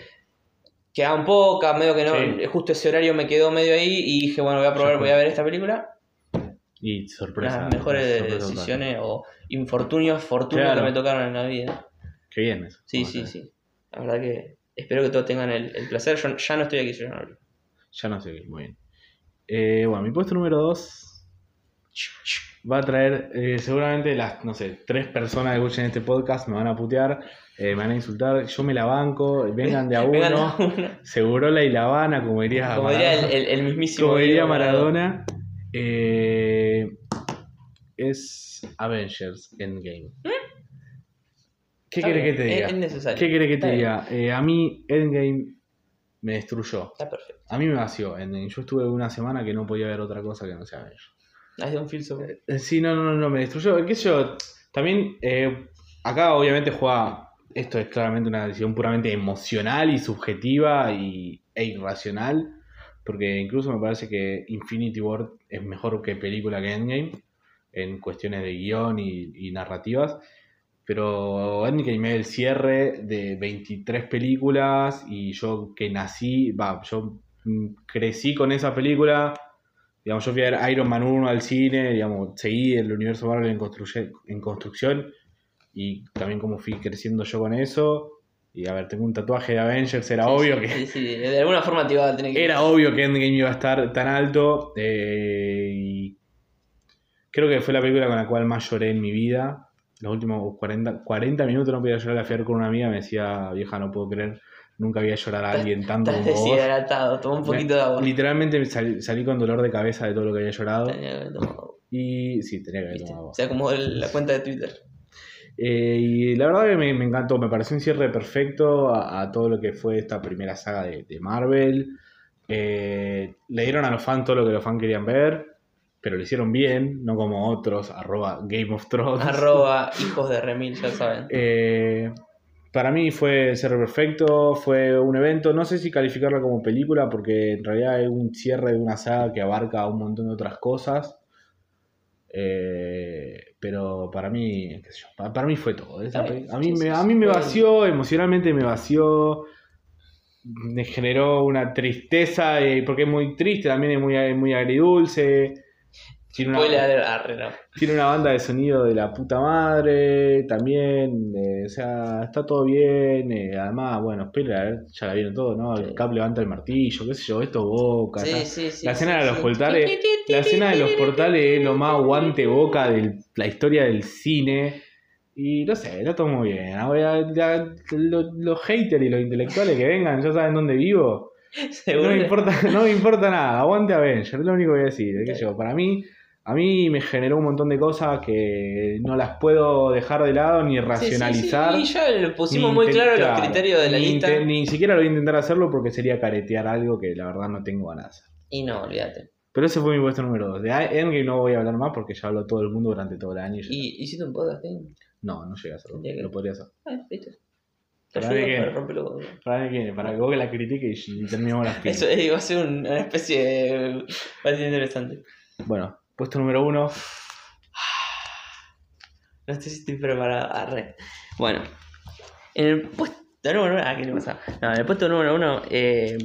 quedaban pocas, medio que no, Sí. justo ese horario me quedó medio ahí y dije, bueno, voy a probar, voy a ver esta película. Y sorpresa. Las mejores sorpresa decisiones o infortunios, fortunios Claro. que me tocaron en la vida. Qué bien eso. Sí, sí, sí. La verdad que espero que todos tengan el, el placer. Yo ya no estoy aquí, yo no hablo. Ya no sé qué, muy bien. Eh, bueno, mi puesto número 2 va a traer eh, seguramente las, no sé, tres personas que escuchen este podcast me van a putear, eh, me van a insultar. Yo me la banco, vengan de a uno. Vengan a uno. Segurola y La Habana, como diría Como diría el, Maradona. el- el mismísimo. Como diría Maradona. eh, es Avengers Endgame. ¿Qué querés que te diga? Es necesario. ¿Qué querés que te diga? Eh, a mí Endgame me destruyó. Está perfecto. A mí me vació. Endgame. Yo estuve una semana que no podía ver otra cosa que no sea Avengers. De un filtro. Eh, Sí, no, no, no, me destruyó. ¿Qué sé yo? También, eh, acá obviamente juega. Esto es claramente una decisión puramente emocional y subjetiva y, e irracional. Porque incluso me parece que Infinity War es mejor que película que Endgame. En cuestiones de guion y, y narrativas. Pero Endgame es el cierre de 23 películas. Y yo que nací. Va, yo mm, crecí con esa película. Digamos, yo fui a ver Iron Man 1 al cine, digamos, seguí el universo Marvel en, construye- en construcción y también como fui creciendo yo con eso. Y a ver, tengo un tatuaje de Avengers, era Sí, obvio sí, que sí, sí, de alguna forma te iba a tener que. era obvio que Endgame iba a estar tan alto eh, y creo que fue la película con la cual más lloré en mi vida. Los últimos 40, 40 minutos no podía llorar, a ver con una amiga, me decía, vieja, no puedo creer, nunca había llorar a alguien tanto como vos. deshidratado, toma un poquito de agua. Literalmente salí, salí con dolor de cabeza de todo lo que había llorado. Tenía que haber tomado, Y sí, tenía que haber tomado O sea, como el- la cuenta de Twitter. Eh, y la verdad que me, me encantó, me pareció un cierre perfecto a, a todo lo que fue esta primera saga de, de Marvel. Eh, le dieron a los fans todo lo que los fans querían ver, pero lo hicieron bien, no como otros, arroba Game of Thrones. Arroba hijos de Remil, ya saben. Eh, para mí fue el cierre perfecto, fue un evento, no sé si calificarlo como película, porque en realidad es un cierre de una saga que abarca un montón de otras cosas. Eh, pero para mí, qué sé yo, pa- para, mí fue todo. Pe- a, mí me, a mí me vació, emocionalmente me vació. me generó una tristeza, eh, porque es muy triste, también es muy, muy agridulce. Tiene una, arre, no. tiene una banda de sonido de la puta madre, también, eh, o sea, está todo bien. eh, además, bueno, spoiler, ya la vieron todo, ¿no? El. Cap levanta el martillo, qué sé yo, esto boca. Sí, sí, sí. la escena de los portales, la escena de los portales es lo más guante boca de la historia del cine. Y no sé, está todo muy bien. Ahora, ya, lo- los haters y los intelectuales que vengan, ya saben dónde vivo. No me importa, no me importa nada. Aguante Avenger, es lo único que voy a decir. qué yo, para mí, a mí me generó un montón de cosas que no las puedo dejar de lado ni Sí, sí, sí. racionalizar. Y ya le pusimos muy claro los criterios de la ni lista. Ni siquiera lo voy a intentar hacerlo porque sería caretear algo que la verdad no tengo ganas de hacer. Y no, olvídate. Pero ese fue mi puesto número 2. De Endgame no voy a hablar más porque ya habló todo el mundo durante todo el año. y ya ¿Y hiciste un podcast. No, no llegué a hacerlo. Que- Lo podría hacer. Ah, viste. Te Para ayudo mí que- para. Para que, para que vos que la critique y, terminemos las pilas. Eso va a ser un- una especie de. Va a ser interesante. Bueno, puesto número 1. No sé si estoy preparado. Arre. Bueno, en el puesto número uno. Ah, ¿qué le pasa? No, en el puesto número uno eh,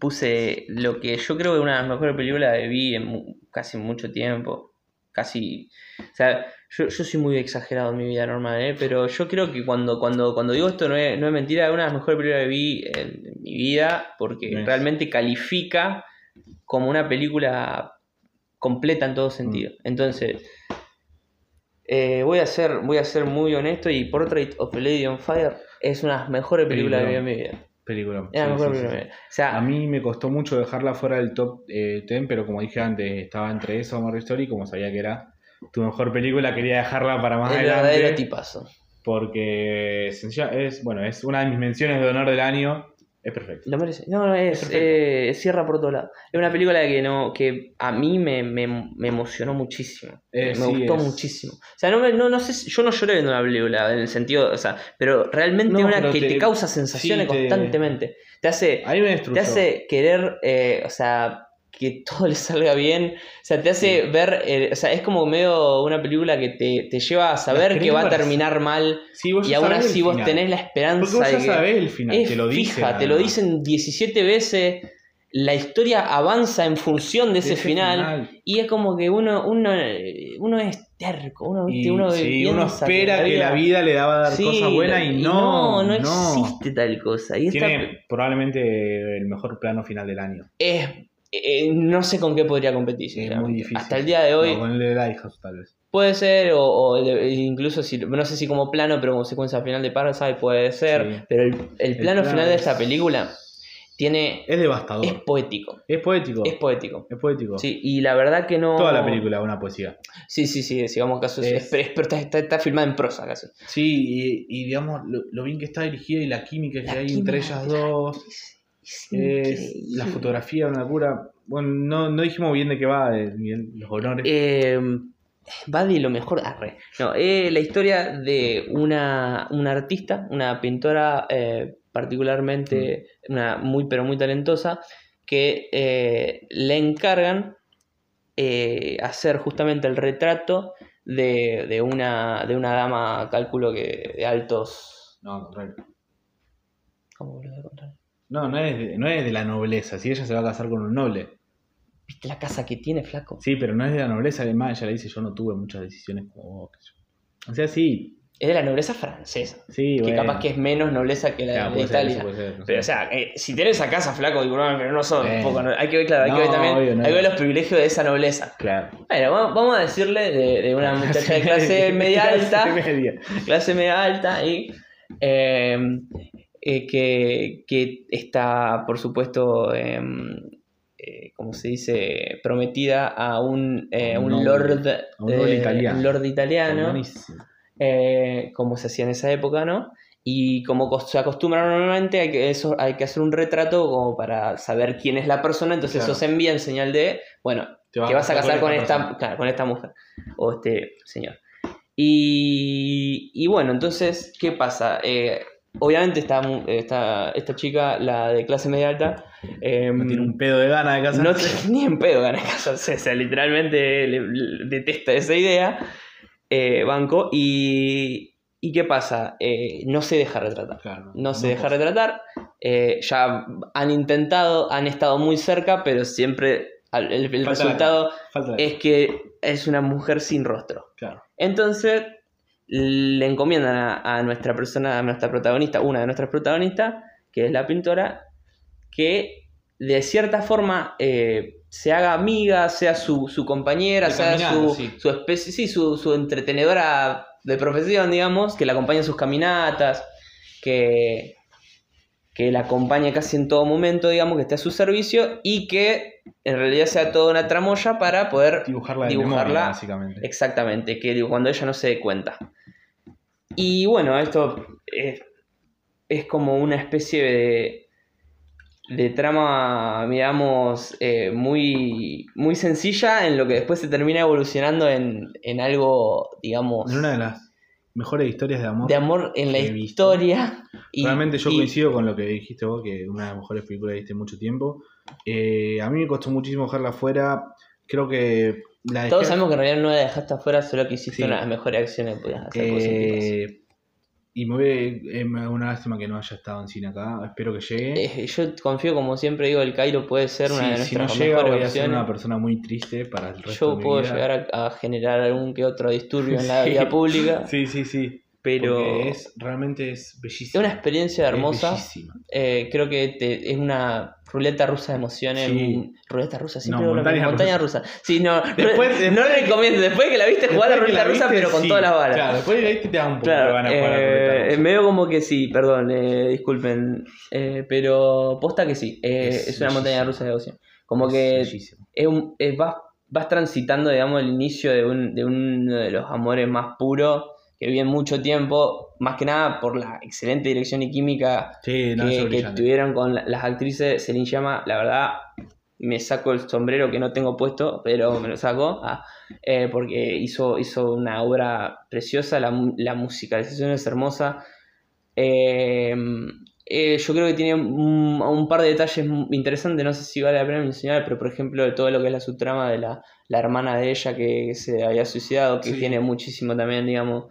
puse lo que yo creo que es una de las mejores películas que vi en casi mucho tiempo. Casi. O sea, yo, yo soy muy exagerado en mi vida normal, ¿eh? pero yo creo que cuando, cuando, cuando digo esto no es, no es mentira, es una de las mejores películas que vi en, en mi vida porque realmente califica como una película completa en todo sentido. Entonces, eh, voy, a ser, voy a ser muy honesto y Portrait of a Lady on Fire es una de las mejores películas que vi en mi vida. Película. Sí, mejor sí, película sí, de mi vida. O sea, A mí me costó mucho dejarla fuera del top eh, 10, pero como dije antes, estaba entre esa o Marvel Story, como sabía que era tu mejor película, quería dejarla para más el verdadero adelante. tipazo. Porque es, bueno, es una de mis menciones de honor del año. Es perfecto. Lo merece. No, no, es, eh, cierra por todos lados. Es una película que no que a mí me, me, me emocionó muchísimo. Eh, me sí, gustó es- muchísimo. O sea, no, me- no, no sé, yo no lloré viendo una película en el sentido, o sea, pero realmente No, una pero que te, te- causa sensaciones sí, constantemente. Te hace, Ahí me destruyó. te hace querer, eh, o sea, que todo le salga bien. O sea, te hace ver, eh, o sea, es como medio una película que te, te lleva a saber que va a terminar mal Sí, vos y aún así vos final. tenés la Porque esperanza vos ya sabés el final, Es te lo dicen. fija, te lo dicen 17 veces, la historia avanza en función de ese, Ese final, y es como que uno, uno, uno es terco, uno, Y, uno sí, uno espera que la vida le daba a dar Sí, cosas buenas y no, no, no existe tal cosa. Y esta Tiene probablemente el mejor plano final del año. es, eh, no sé con qué podría competir, muy difícil. Hasta el día de hoy No, con el de Lighthouse, tal vez. puede ser, o, o de- incluso si, no sé si como plano, pero como secuencia final de Parasite puede ser, Sí. pero el, el plano final de es- esta película tiene... Es devastador. Es Es, poético. poético. Es poético. Es poético. Sí, y la verdad que no. Toda la película es una poesía. Sí, sí, sí, sigamos caso. Es, Es- está, está, filmada en prosa casi. Sí, y, y digamos, lo, lo bien que está dirigida y la química que La hay química entre ellas dos. Es Es la fotografía, una cura. Bueno, no, no dijimos bien de qué va, de, bien los honores. Eh, va de lo mejor. Arre. No, eh, la historia de una, una artista, una pintora eh, particularmente, una muy pero muy talentosa, que eh, le encargan eh, hacer justamente el retrato de, de una, de una dama, cálculo que de altos. No, al contrario. ¿Cómo a contar? No, no es, de, no es de la nobleza. Si ella se va a casar con un noble. ¿Viste la casa que tiene, flaco? Sí, pero no es de la nobleza. Además, ella le dice: Yo no tuve muchas decisiones como vos. O sea, sí. Es de la nobleza francesa. Sí, Que bueno. capaz que es menos nobleza que la Claro, de ser, Italia. puede ser, no Pero, o sea, eh, si tenés esa casa, flaco, disculpame, pero no son Eh. poco. no- Hay que ver, claro, hay que ver también. obvio, hay que ver los privilegios de esa nobleza. Claro. Bueno, vamos, vamos a decirle de, de una muchacha de clase media alta. Clase media. clase media alta y eh, eh, que, que está, por supuesto, eh, eh, como se dice, prometida a un, eh, un lord, a un italiano. un lord italiano, Buenísimo. eh, como se hacía en esa época, ¿no? Y como se acostumbra normalmente, hay que, eso, hay que hacer un retrato como para saber quién es la persona, entonces Claro. eso se envía en señal de, bueno, Te que vas a casar con esta, claro, con esta mujer o este señor. Y, y bueno, entonces, ¿qué pasa? Eh, obviamente esta, mu- esta, esta chica, la de clase media alta, eh, No tiene un pedo de gana de casarse. no tiene ni en pedo ganas de casarse, o sea, literalmente le- le- detesta esa idea, eh, banco, y, ¿Y qué pasa? Eh, no se deja retratar. Claro, No se deja retratar. eh, ya han intentado, han estado muy cerca, pero siempre el, el resultado es que es una mujer sin rostro. Claro. Entonces le encomiendan a, a nuestra persona, a nuestra protagonista, una de nuestras protagonistas, que es la pintora, que de cierta forma eh, se haga amiga, sea su, su compañera, De sea su, sí. su especie, sí, su, su entretenedora de profesión, digamos, que la acompañe en sus caminatas, que, que la acompañe casi en todo momento, digamos, que esté a su servicio y que en realidad sea toda una tramoya para poder Dibujarla Dibujarla. memoria, básicamente. Exactamente, que cuando ella no se dé cuenta. Y bueno, esto es, es como una especie de, de trama, digamos, eh, muy, muy sencilla en lo que después se termina evolucionando en, en algo, digamos, En una de las mejores historias de amor. de amor en la historia. Y, Realmente yo y- coincido con lo que dijiste vos, que una de las mejores películas que viste mucho tiempo. Eh, a mí me costó muchísimo dejarla fuera. Creo que la. Todos sabemos que en realidad no la dejaste afuera, solo que hiciste Sí. una de las mejores acciones que podías hacer. eh, y me ve eh, una lástima que no haya estado en cine acá. Espero que llegue. Eh, yo confío, como siempre digo, el Cairo puede ser una de Sí, si no nuestras llega, voy a ser una persona muy triste para el resto Yo de mi puedo vida. llegar a, a generar algún que otro disturbio en la Sí. vida pública, Sí, sí, sí. Pero Porque es, es, realmente es bellísima. una experiencia Es hermosa. Eh, creo que te- es una ruleta rusa de emociones. Sí. Ruleta rusa, siempre No, lo mismo, montaña montaña rusa. Sí, no, Después- no, después no recomiendo. Después que la viste jugar a Después que ruleta la rusa, pero con sí. todas las balas. Claro, después de la viste te da un poco Claro, jugar a la eh, ruleta rusa. medio como que sí, perdón, eh, disculpen, eh, pero posta que sí, eh, Es es, una montaña rusa de devoción. Como Es que es un- es- vas, vas transitando, digamos, el inicio de, un- de uno de los amores más puros que viven mucho tiempo, más que nada por la excelente dirección y química Sí, no, que, tuvieron con la- las actrices. Celine Llama, la verdad, me saco el sombrero que no tengo puesto, pero me lo saco, ah, eh, porque hizo, hizo una obra preciosa, la, la musicalización es hermosa. Eh, eh, yo creo que tiene un, un par de detalles interesantes, no sé si vale la pena mencionar, pero por ejemplo todo lo que es la subtrama de la, la hermana de ella que se había suicidado, que Sí. tiene muchísimo también, digamos,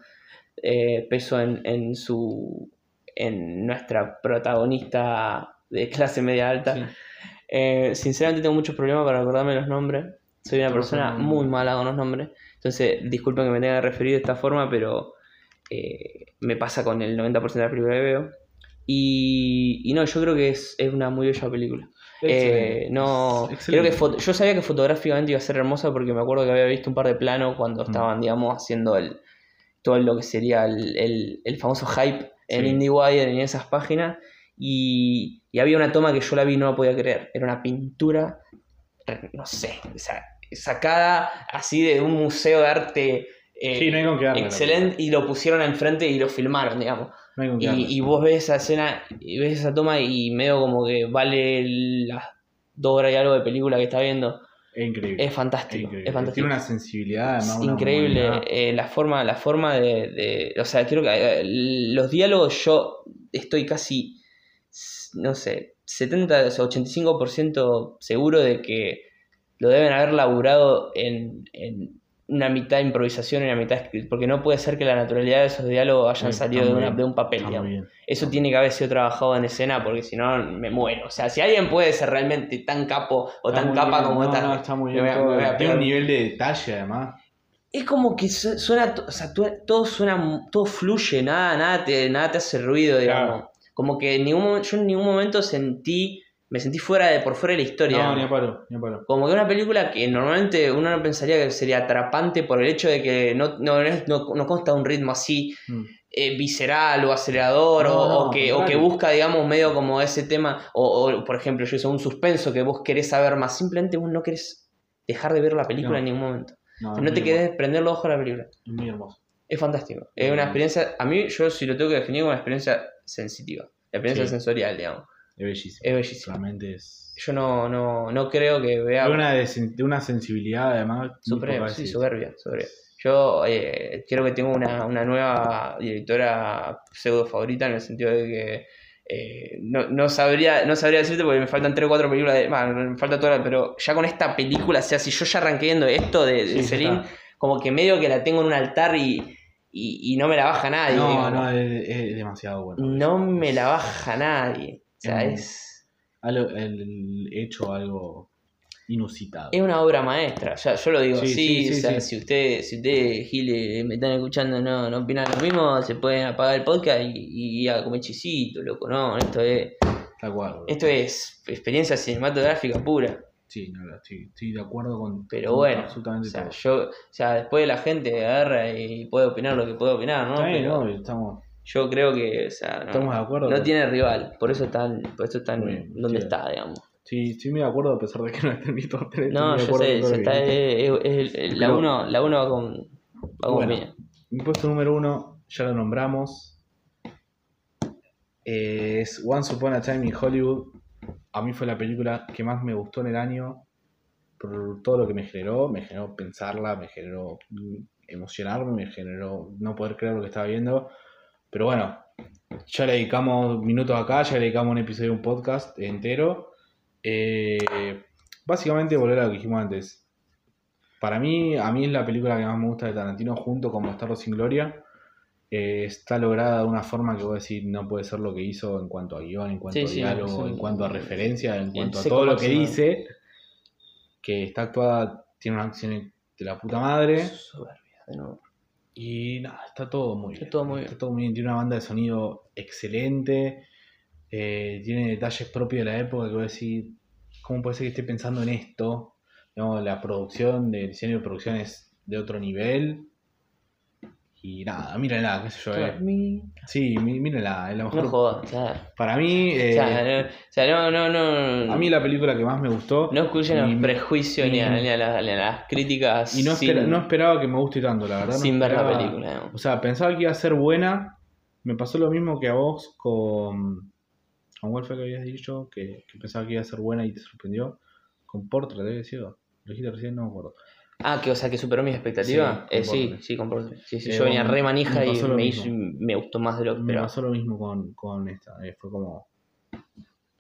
eh, peso en, en su en nuestra protagonista de clase media alta. Sí. Eh, sinceramente tengo muchos problemas para acordarme los nombres. Soy una persona son- muy mala con los nombres. Entonces, disculpen que me tenga que referir de esta forma, pero eh, me pasa con el 90% de la película que veo. Y, y no, yo creo que es, es una muy bella película. Eh, no, creo que yo sabía que fotográficamente iba a ser hermosa porque me acuerdo que había visto un par de planos cuando Mm. estaban, digamos, haciendo el, todo lo que sería el, el- el famoso hype en Sí. IndieWire en esas páginas. Y, y había una toma que yo la vi y no la podía creer. Era una pintura, no sé, sacada así de un museo de arte eh, Sí, no hay con qué darle, excelente y lo pusieron enfrente y lo filmaron, digamos. No hay con qué darle. Y, y vos ves esa escena y ves esa toma y medio como que vale las dos horas y algo de película que está viendo. Es increíble. Es Es fantástico, increíble. es fantástico. Tiene una sensibilidad, además. Es increíble eh, la forma, la forma de, de- O sea, creo que eh, los diálogos yo estoy casi, no sé, 70 o 85% seguro de que lo deben haber laburado en, en una mitad improvisación y una mitad script, porque no puede ser que la naturalidad de esos diálogos hayan Está salido de, una- de un papel. Eso tiene que haber sido trabajado en escena porque si no me muero. O sea, si alguien puede ser realmente tan capo o Está tan capa bien. como No, esta, no, está muy me bien. me a Tiene un nivel de detalle, además. Es como que su- suena, o sea, todo suena, todo fluye, nada, nada te, nada te hace ruido, digamos. Claro. Como que en ningún yo en ningún momento sentí, me sentí fuera de, por fuera de la historia. No, ni a palo, ni a palo. Como que una película que normalmente uno no pensaría que sería atrapante por el hecho de que no, no, no, no consta un ritmo así Mm. eh, visceral o acelerador No, o, que, o que busca, digamos, medio como ese tema, o, o, por ejemplo, yo hice un suspenso que vos querés saber más, simplemente vos no querés dejar de ver la película en ningún momento. No, te querés prender los ojos a la película. Es muy hermoso. Es fantástico. Es una experiencia, a mí yo si lo tengo que definir como una experiencia sensitiva, la experiencia Sí. sensorial, digamos. Es bellísimo. Es bellísimo. Realmente es. Yo no, no, no creo que vea... De una, de, una sensibilidad, además. pocas sí, soberbia, soberbia. Yo eh, creo que tengo una, una nueva directora pseudo favorita en el sentido de que eh, no, no sabría no sabría decirte porque me faltan 3 o 4 películas, de, bueno, me falta toda, pero ya con esta película, o sea, si yo ya arranqué viendo esto de, de Sí, Celine, como que medio que la tengo en un altar y, y, y no me la baja nadie. No, digamos. no, es, es demasiado bueno. No me la baja nadie. O sea, Mm. es, Algo- el, hecho algo inusitado. es una obra maestra. Ya, yo lo digo Sí, así. sí, sí, o sea, si usted, si usted, Gile, me están escuchando, no, no opinan lo mismo, se pueden apagar el podcast y, y ir a comer chisito, loco. No, esto es, Está cual, esto es experiencia cinematográfica pura. Sí, no, estoy, estoy de acuerdo con Pero bueno, o sea, todo. yo, o sea, después la gente agarra y puede opinar lo que puede opinar, ¿no? Está bien, Pero ¿no? Estamos, yo creo que, o sea, no, estamos de acuerdo. no tiene rival, por eso está, en- por eso está en Muy bien, donde sí. está, digamos. Sí, muy de acuerdo a pesar de que no esté en mi top 3. No, yo sé, ya está, es, es- es- la Pero- 1 la uno va con, va Bueno. Mi puesto número uno, ya lo nombramos. Es Once Upon a Time in Hollywood. A mí fue la película que más me gustó en el año. Por todo lo que me generó. Me generó pensarla, me generó mm, emocionarme, me generó no poder creer lo que estaba viendo. Pero bueno, ya le dedicamos minutos acá, ya le dedicamos un episodio, un podcast entero. Eh, básicamente, volver a lo que dijimos antes. Para mí, a mí es la película que más me gusta de Tarantino, junto con Bastardo sin Gloria. Eh, está lograda de una forma que voy a decir no puede ser lo que hizo en cuanto a guion, en cuanto Sí, a diálogo, sí. en cuanto a referencia, en cuanto a todo lo que dice. Que está actuada, tiene una acción de la puta madre. Soberbia, de nuevo. Y nada, está todo muy Está bien. todo muy Está bien. todo muy bien. Tiene una banda de sonido excelente. eh, tiene detalles propios de la época que voy a decir, ¿cómo puede ser que esté pensando en esto? Digamos, la producción, el diseño de producción es de otro nivel. Y nada, mírenla, qué sé yo. eh. Sí, mí- mírenla, es la mejor. No jodas, Para mí, o eh, sea, no, o sea, no, no, no, a mí la película que más me gustó. no escuchen los prejuicios ni, a, ni a las, ni a las críticas Y no, sin, espera- no esperaba que me guste tanto, la verdad. sin ver la película. O sea, pensaba que iba a ser buena. Me pasó lo mismo que a vos con. Con Wolf que habías dicho, que, que pensaba que iba a ser buena y te sorprendió. Con Portrait, había sido. Lo dijiste recién, no me acuerdo. Ah, que o sea, que superó mis expectativas. Sí, eh, sí, sí, comporte. Sí, sí, Eh, yo venía bueno, re manija me y me, hizo, me gustó más de lo que Me pasó lo mismo con, con esta. eh, fue como.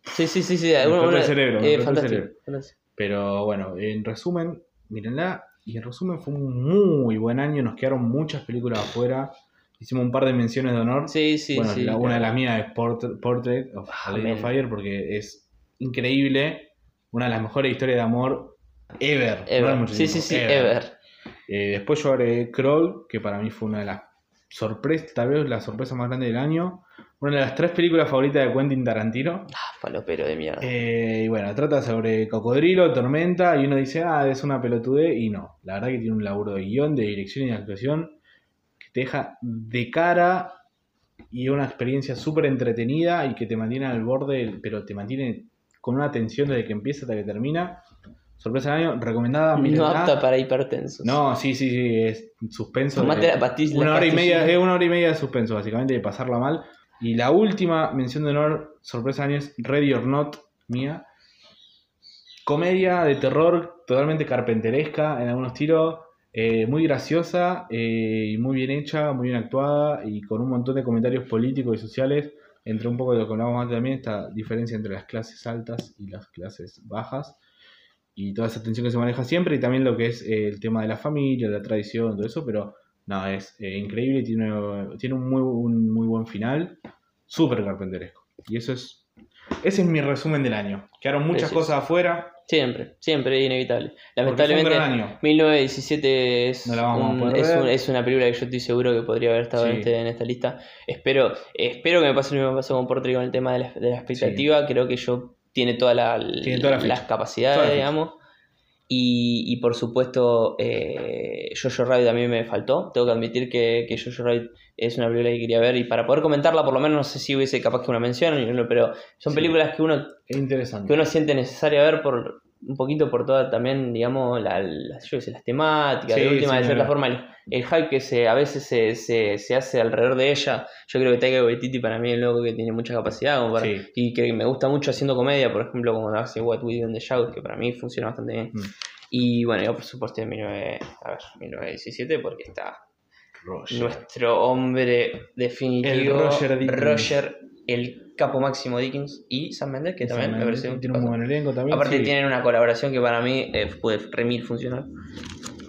Sí, sí, sí, sí. Me explotó el cerebro, me el fantástico, cerebro. fantástico. Pero bueno, en resumen, mírenla. Y en resumen fue un muy buen año. Nos quedaron muchas películas afuera. Hicimos un par de menciones de honor. Sí, sí, bueno, sí. la- una de las mías es Port- Portrait of a Lady Amén. of Fire porque es increíble. Una de las mejores historias de amor ever. Ever. No sí, sí, sí, ever. Eh, después yo agregué Crawl, que para mí fue una de las sorpresas, tal vez la sorpresa más grande del año. Una de las tres películas favoritas de Quentin Tarantino. Ah, falopero de mierda. Eh, y bueno, trata sobre cocodrilo, tormenta, y uno dice, ah, es una pelotude, y no. La verdad que tiene un laburo de guion, de dirección y de actuación que te deja de cara y una experiencia súper entretenida y que te mantiene al borde, pero te mantiene con una tensión desde que empieza hasta que termina. Sorpresa del año, recomendada. no apta para hipertensos. No, sí, sí, sí, es suspenso. Tomate de- la pastilla. una hora y media, es una hora y media de suspenso, básicamente, de pasarla mal. Y la última mención de honor, sorpresa del año, es Ready or Not, mía. Comedia de terror totalmente carpenteresca en algunos tiros, eh, muy graciosa eh, y muy bien hecha, muy bien actuada y con un montón de comentarios políticos y sociales, entre un poco de lo que hablábamos antes también, esta diferencia entre las clases altas y las clases bajas y toda esa tensión que se maneja siempre y también lo que es eh, el tema de la familia, la tradición, todo eso, pero no, es eh, increíble tiene, tiene un muy, un muy buen final, súper carpenteresco. Y eso es, ese es mi resumen del año. Quedaron muchas Sí, sí, cosas afuera, Siempre, siempre inevitable. porque fue un Lamentablemente, gran año. 1917 es, No un- es, un- es una película que yo estoy seguro que podría haber estado en, este- en esta lista. Espero, espero que me pase lo mismo que pasó con Portrait con el tema de la, de la expectativa. Creo que yo tiene toda la, Tiene toda la las capacidades, Toda digamos. Y, y por supuesto, eh, Jojo Rabbit también me faltó. Tengo que admitir que, que Jojo Rabbit es una película que quería ver y para poder comentarla, por lo menos no sé si hubiese capaz que una mención, pero son Sí. películas que uno Es interesante. que uno siente necesaria ver por un poquito por toda también, digamos, la, la- yo sé, las temáticas, Sí, de última, sí, de cierta forma, el, el hype que se, a veces se, se, se hace alrededor de ella. Yo creo que Taika Waititi para mí es loco que tiene mucha capacidad como para- Sí. y que me gusta mucho haciendo comedia, por ejemplo, como hace What We Do in the Shout, que para mí funciona bastante bien. Mm. Y bueno, yo por supuesto en 19, a ver, 1917 porque está Roger. nuestro hombre definitivo, Roger Dickens. Roger, el capo máximo Dickens y Sam Mendes, que también me parece un tiene un buen elenco también. Aparte sí. tienen una colaboración que para mí eh, puede remil funcionar.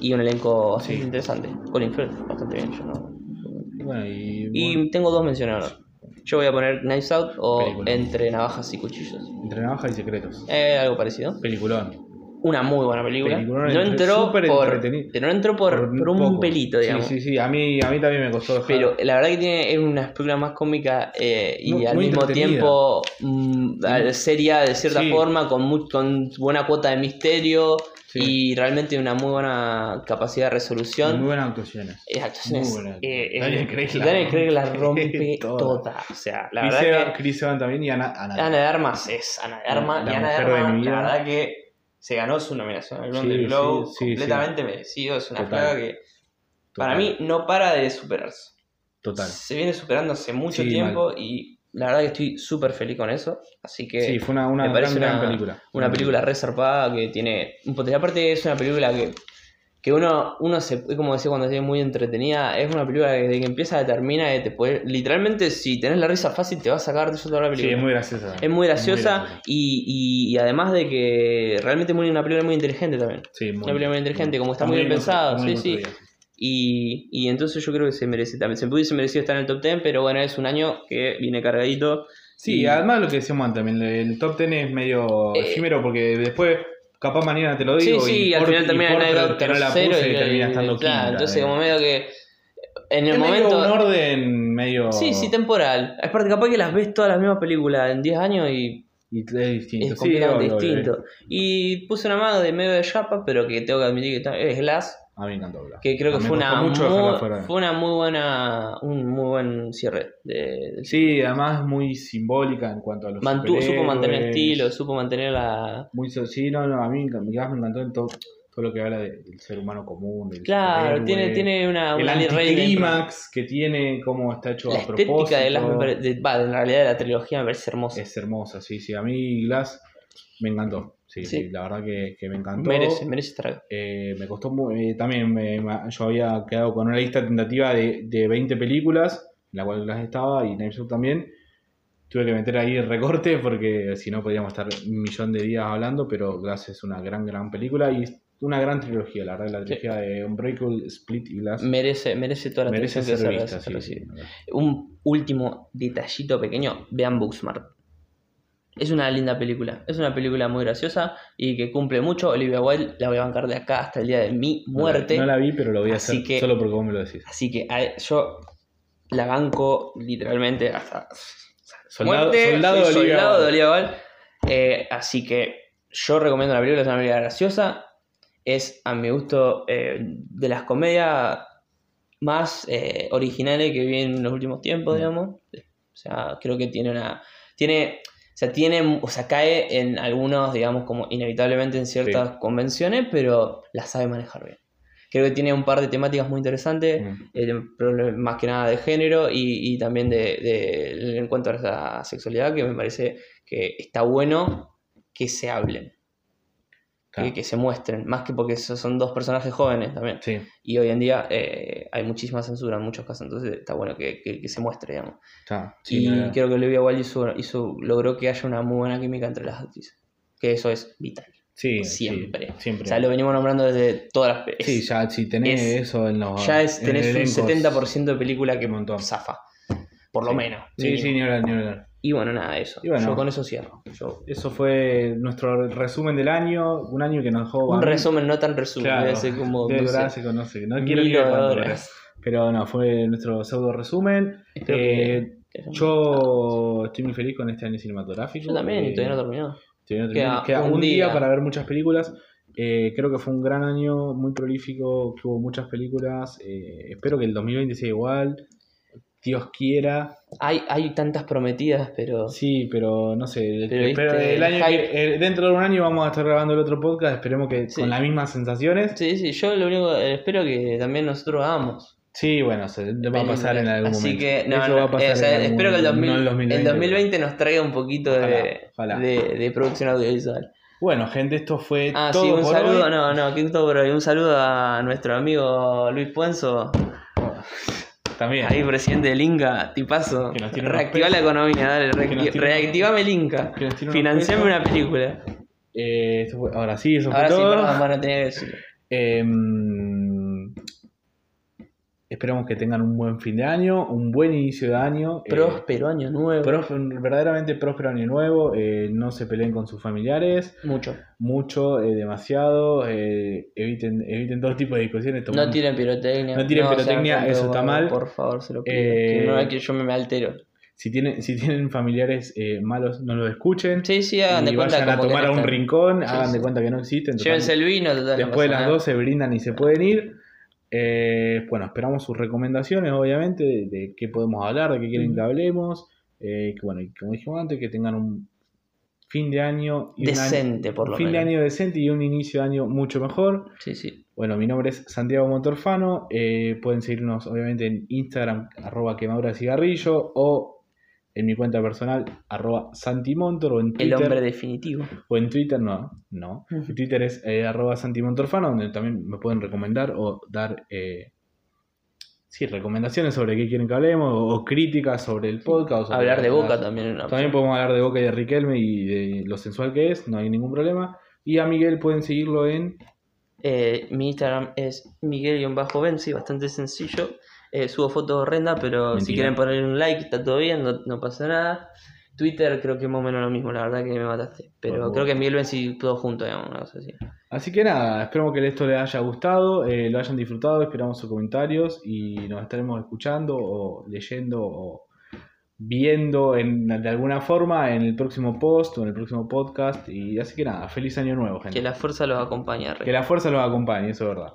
Y un elenco bastante Sí. interesante. Colin Firth, bastante bien. Yo no, Bueno, y, bueno, Y tengo dos menciones ahora. Yo voy a poner Knives Out o Película. Entre Navajas y Cuchillos. Entre Navaja y Secretos. Eh, algo parecido. Peliculón. Una muy buena película. Peliculón no entró por, no entró por, por un pelito, digamos. Sí, sí, sí. A mí, a mí también me costó dejar. Pero la verdad que tiene es una película más cómica eh, y Muy- al muy mismo tiempo mm, al- seria de cierta Sí. forma, con, mu- con buena cuota de misterio Sí. y realmente una muy buena capacidad de resolución. Muy buenas actuaciones. Eh, actuaciones, Muy buena. eh, eh, Daniel Craig la Daniel Craig la rompe toda. toda. O sea, la Chris, verdad Evans, que Chris Evans también y Ana. Ana, Ana de Armas es Ana de Armas La y Ana de Armas, mi vida. la verdad que se ganó su nominación al Golden Sí, Globe sí, sí, completamente merecido. Es una Total. que para Total. mí no para de superarse. Total. Se viene superando hace mucho tiempo y la verdad que estoy súper feliz con eso. Así que Sí, fue una, una me parece gran, gran una, película. una película resarpada que tiene un potencial. Aparte es una película que, que uno, uno se, como decía cuando decía muy entretenida, es una película que desde que empieza a termina que te puede, literalmente si tenés la risa fácil te va a sacar de toda la Sí, película. es muy graciosa. Es muy graciosa graciosa. y, y, y además de que realmente es una película muy inteligente también. Sí, muy, Una película muy inteligente, como está muy bien muy sí, construida. Y, y entonces yo creo que se merece también. Se pudiese merecido estar en el top 10, pero bueno, es un año que viene cargadito. Sí, Y- además lo que decíamos antes, también, el top 10 es medio Eh. efímero porque después, capaz mañana te lo Sí, digo. sí, y al final termina Night Out que no la puse y, y termina estando claro, quinta. entonces eh. como medio que en el Es medio momento... un orden medio. Sí, sí, temporal. Aparte, capaz que las ves todas las mismas películas en 10 años y Y es distinto. es Sí, completamente obvio. distinto. Y puse una más de medio de chapa, pero que tengo que admitir que es Glass, A mí me encantó. Blas. que creo que fue una, mucho muy, fue una muy buena, un muy buen cierre. De, del Sí, además muy simbólica en cuanto a los Mantuvo, supo mantener superhéroes. estilo, supo mantener la... Muy sí, no, no, a mí me encantó, me encantó en todo, todo lo que habla de- del ser humano común. Del Claro, tiene, tiene una... el una anticlímax que tiene, cómo está hecho La a estética propósito. de Glass, de- va, en realidad de la trilogía me parece hermosa. Es hermosa, sí, sí. A mí Glass me encantó. Sí, Sí. la verdad que, que me encantó. merece, merece estar. Eh, me costó muy, eh, también, me- yo había quedado con una lista tentativa de, de 20 películas, en la cual Glass estaba y Knives también. Tuve que meter ahí el recorte porque si no podríamos estar un millón de días hablando, pero Glass es una gran, gran película y una gran trilogía, la verdad, la trilogía de Unbreakable, Split y Glass. Merece, merece toda la merece atención que se vista, sí. Un último detallito pequeño, vean Booksmart. Es una linda película, es una película muy graciosa y que cumple mucho. Olivia Wilde la voy a bancar de acá hasta el día de mi muerte. No la, vi, pero lo voy a Así hacer que- solo porque vos me lo decís. Así que a- yo la banco literalmente hasta Soldado, muerte. soldado soy de Olivia soldado de. Olivia Wilde. Eh, así que yo recomiendo la película, es una película graciosa. Es, a mi gusto, eh, de las comedias más eh, originales que vi en los últimos tiempos, Mm. digamos. O sea, creo que tiene una. Tiene. O sea, tiene. O sea, cae en algunos, digamos, como inevitablemente en ciertas convenciones, pero la sabe manejar bien. Creo que tiene un par de temáticas muy interesantes Mm. eh, más que nada de género y, y también de, de- en cuanto a la sexualidad, que me parece que está bueno que se hablen, que, se muestren, más que porque son dos personajes jóvenes también. Sí, Y hoy en día eh, hay muchísima censura en muchos casos, entonces está bueno que, que- que se muestre, digamos. Sí, y no, creo que Olivia Wilde hizo, hizo- logró que haya una muy buena química entre las actrices, que eso es vital. sí, sí, siempre. siempre. O sea, lo venimos nombrando desde todas las... es- Sí, ya si tenés es- eso en los. ya es, en tenés un elenco, 70% de película que montón. zafa. Por lo Sí. menos. Sí, sí, ni hablar, ni hablar. Y bueno, nada, eso. Bueno. Yo con eso cierro. Yo- Eso fue nuestro resumen del año. Un año que nos dejó. un resumen, no tan resumen. Claro, debe como. no sé, se conoce. No quiero ir a. Pero no, fue nuestro pseudo resumen. Eh, que- Yo estoy muy feliz con este año cinematográfico. Yo también, y Eh, todavía no terminó. todavía no queda terminó. Queda un un día día. para ver muchas películas. Eh, creo que fue un gran año, muy prolífico, que hubo muchas películas. Eh, espero que el 2020 sea igual. Dios quiera. Hay, hay tantas prometidas, pero. Sí, pero no sé. Pero espero viste, el año hype. que- eh, dentro de un año vamos a estar grabando el otro podcast. Esperemos que Sí. con las mismas sensaciones. Sí, sí, yo lo único eh, espero que también nosotros hagamos. Sí, bueno, se, va a pasar en algún Así momento. que, no, Eso no, va a pasar eh, o sea, en algún espero que el, 2000 momento, no en el 2020 nos traiga un poquito de, Ojalá, de, de producción audiovisual. Bueno, gente, esto fue Ah, todo sí, un por saludo, hoy. no, no, que todo por hoy. Un saludo a nuestro amigo Luis Puenzo, También. ahí presidente del Inca, tipazo. Reactiva la economía, dale, reactivame el Inca. Financiame una película. Eh, fue- ahora sí, eso fue Ahora sí, todo. perdón, bueno, tenía que decirlo. Em, esperamos que tengan un buen fin de año, un buen inicio de año. eh, Próspero año nuevo. verdaderamente próspero año nuevo. eh, no se peleen con sus familiares. Mucho. Mucho, eh, demasiado. eh, eviten, eviten todo tipo de discusiones. No tomen- tiren pirotecnia. No tiren sean pirotecnia, gente eso está mal. Por favor, se lo pido. Eh, que no es que yo me, me altero. si, tienen, si tienen familiares eh, malos, no los escuchen. Sí, sí, hagan de y cuenta vayan a tomar no a un rincón, Sí, hagan de sí. cuenta que no existen. Llévense el vino, total. no Después pasa de las nada. 12 brindan y se pueden ir. Eh, bueno, esperamos sus recomendaciones, obviamente, de, de qué podemos hablar, de qué quieren que hablemos. Eh, que, bueno, como dijimos antes, que tengan un fin de año y un año- Decente, por lo fin de año decente y un inicio de año mucho mejor. Sí, sí. Bueno, mi nombre es Santiago Montorfano. eh, pueden seguirnos, obviamente, en Instagram, arroba quemadura de cigarrillo, o en mi cuenta personal, arroba santimontor, o en El Twitter. hombre definitivo. O en Twitter, no, no. Twitter es eh, arroba santimontorfano, donde también me pueden recomendar o dar eh, sí, recomendaciones sobre qué quieren que hablemos, o, o críticas sobre el podcast. sobre Hablar de las- boca también. una También podemos hablar de Boca y de Riquelme y de lo sensual que es, no hay ningún problema. Y a Miguel pueden seguirlo en Eh, mi Instagram es Miguel-Benzi, bastante sencillo. Eh, subo fotos horrendas, pero si quieren poner un like, está todo bien, no, no pasa nada. Twitter creo que más o menos lo mismo, la verdad que me mataste. Pero creo que Miguel Benzi todo junto, digamos, una cosa así. Así que nada, esperamos que esto les haya gustado, eh, lo hayan disfrutado, esperamos sus comentarios y nos estaremos escuchando o leyendo o viendo en, de alguna forma en el próximo post o en el próximo podcast. Y así que nada, feliz año nuevo, gente. Que la fuerza los acompañe. Rey. Que la fuerza los acompañe, eso es verdad.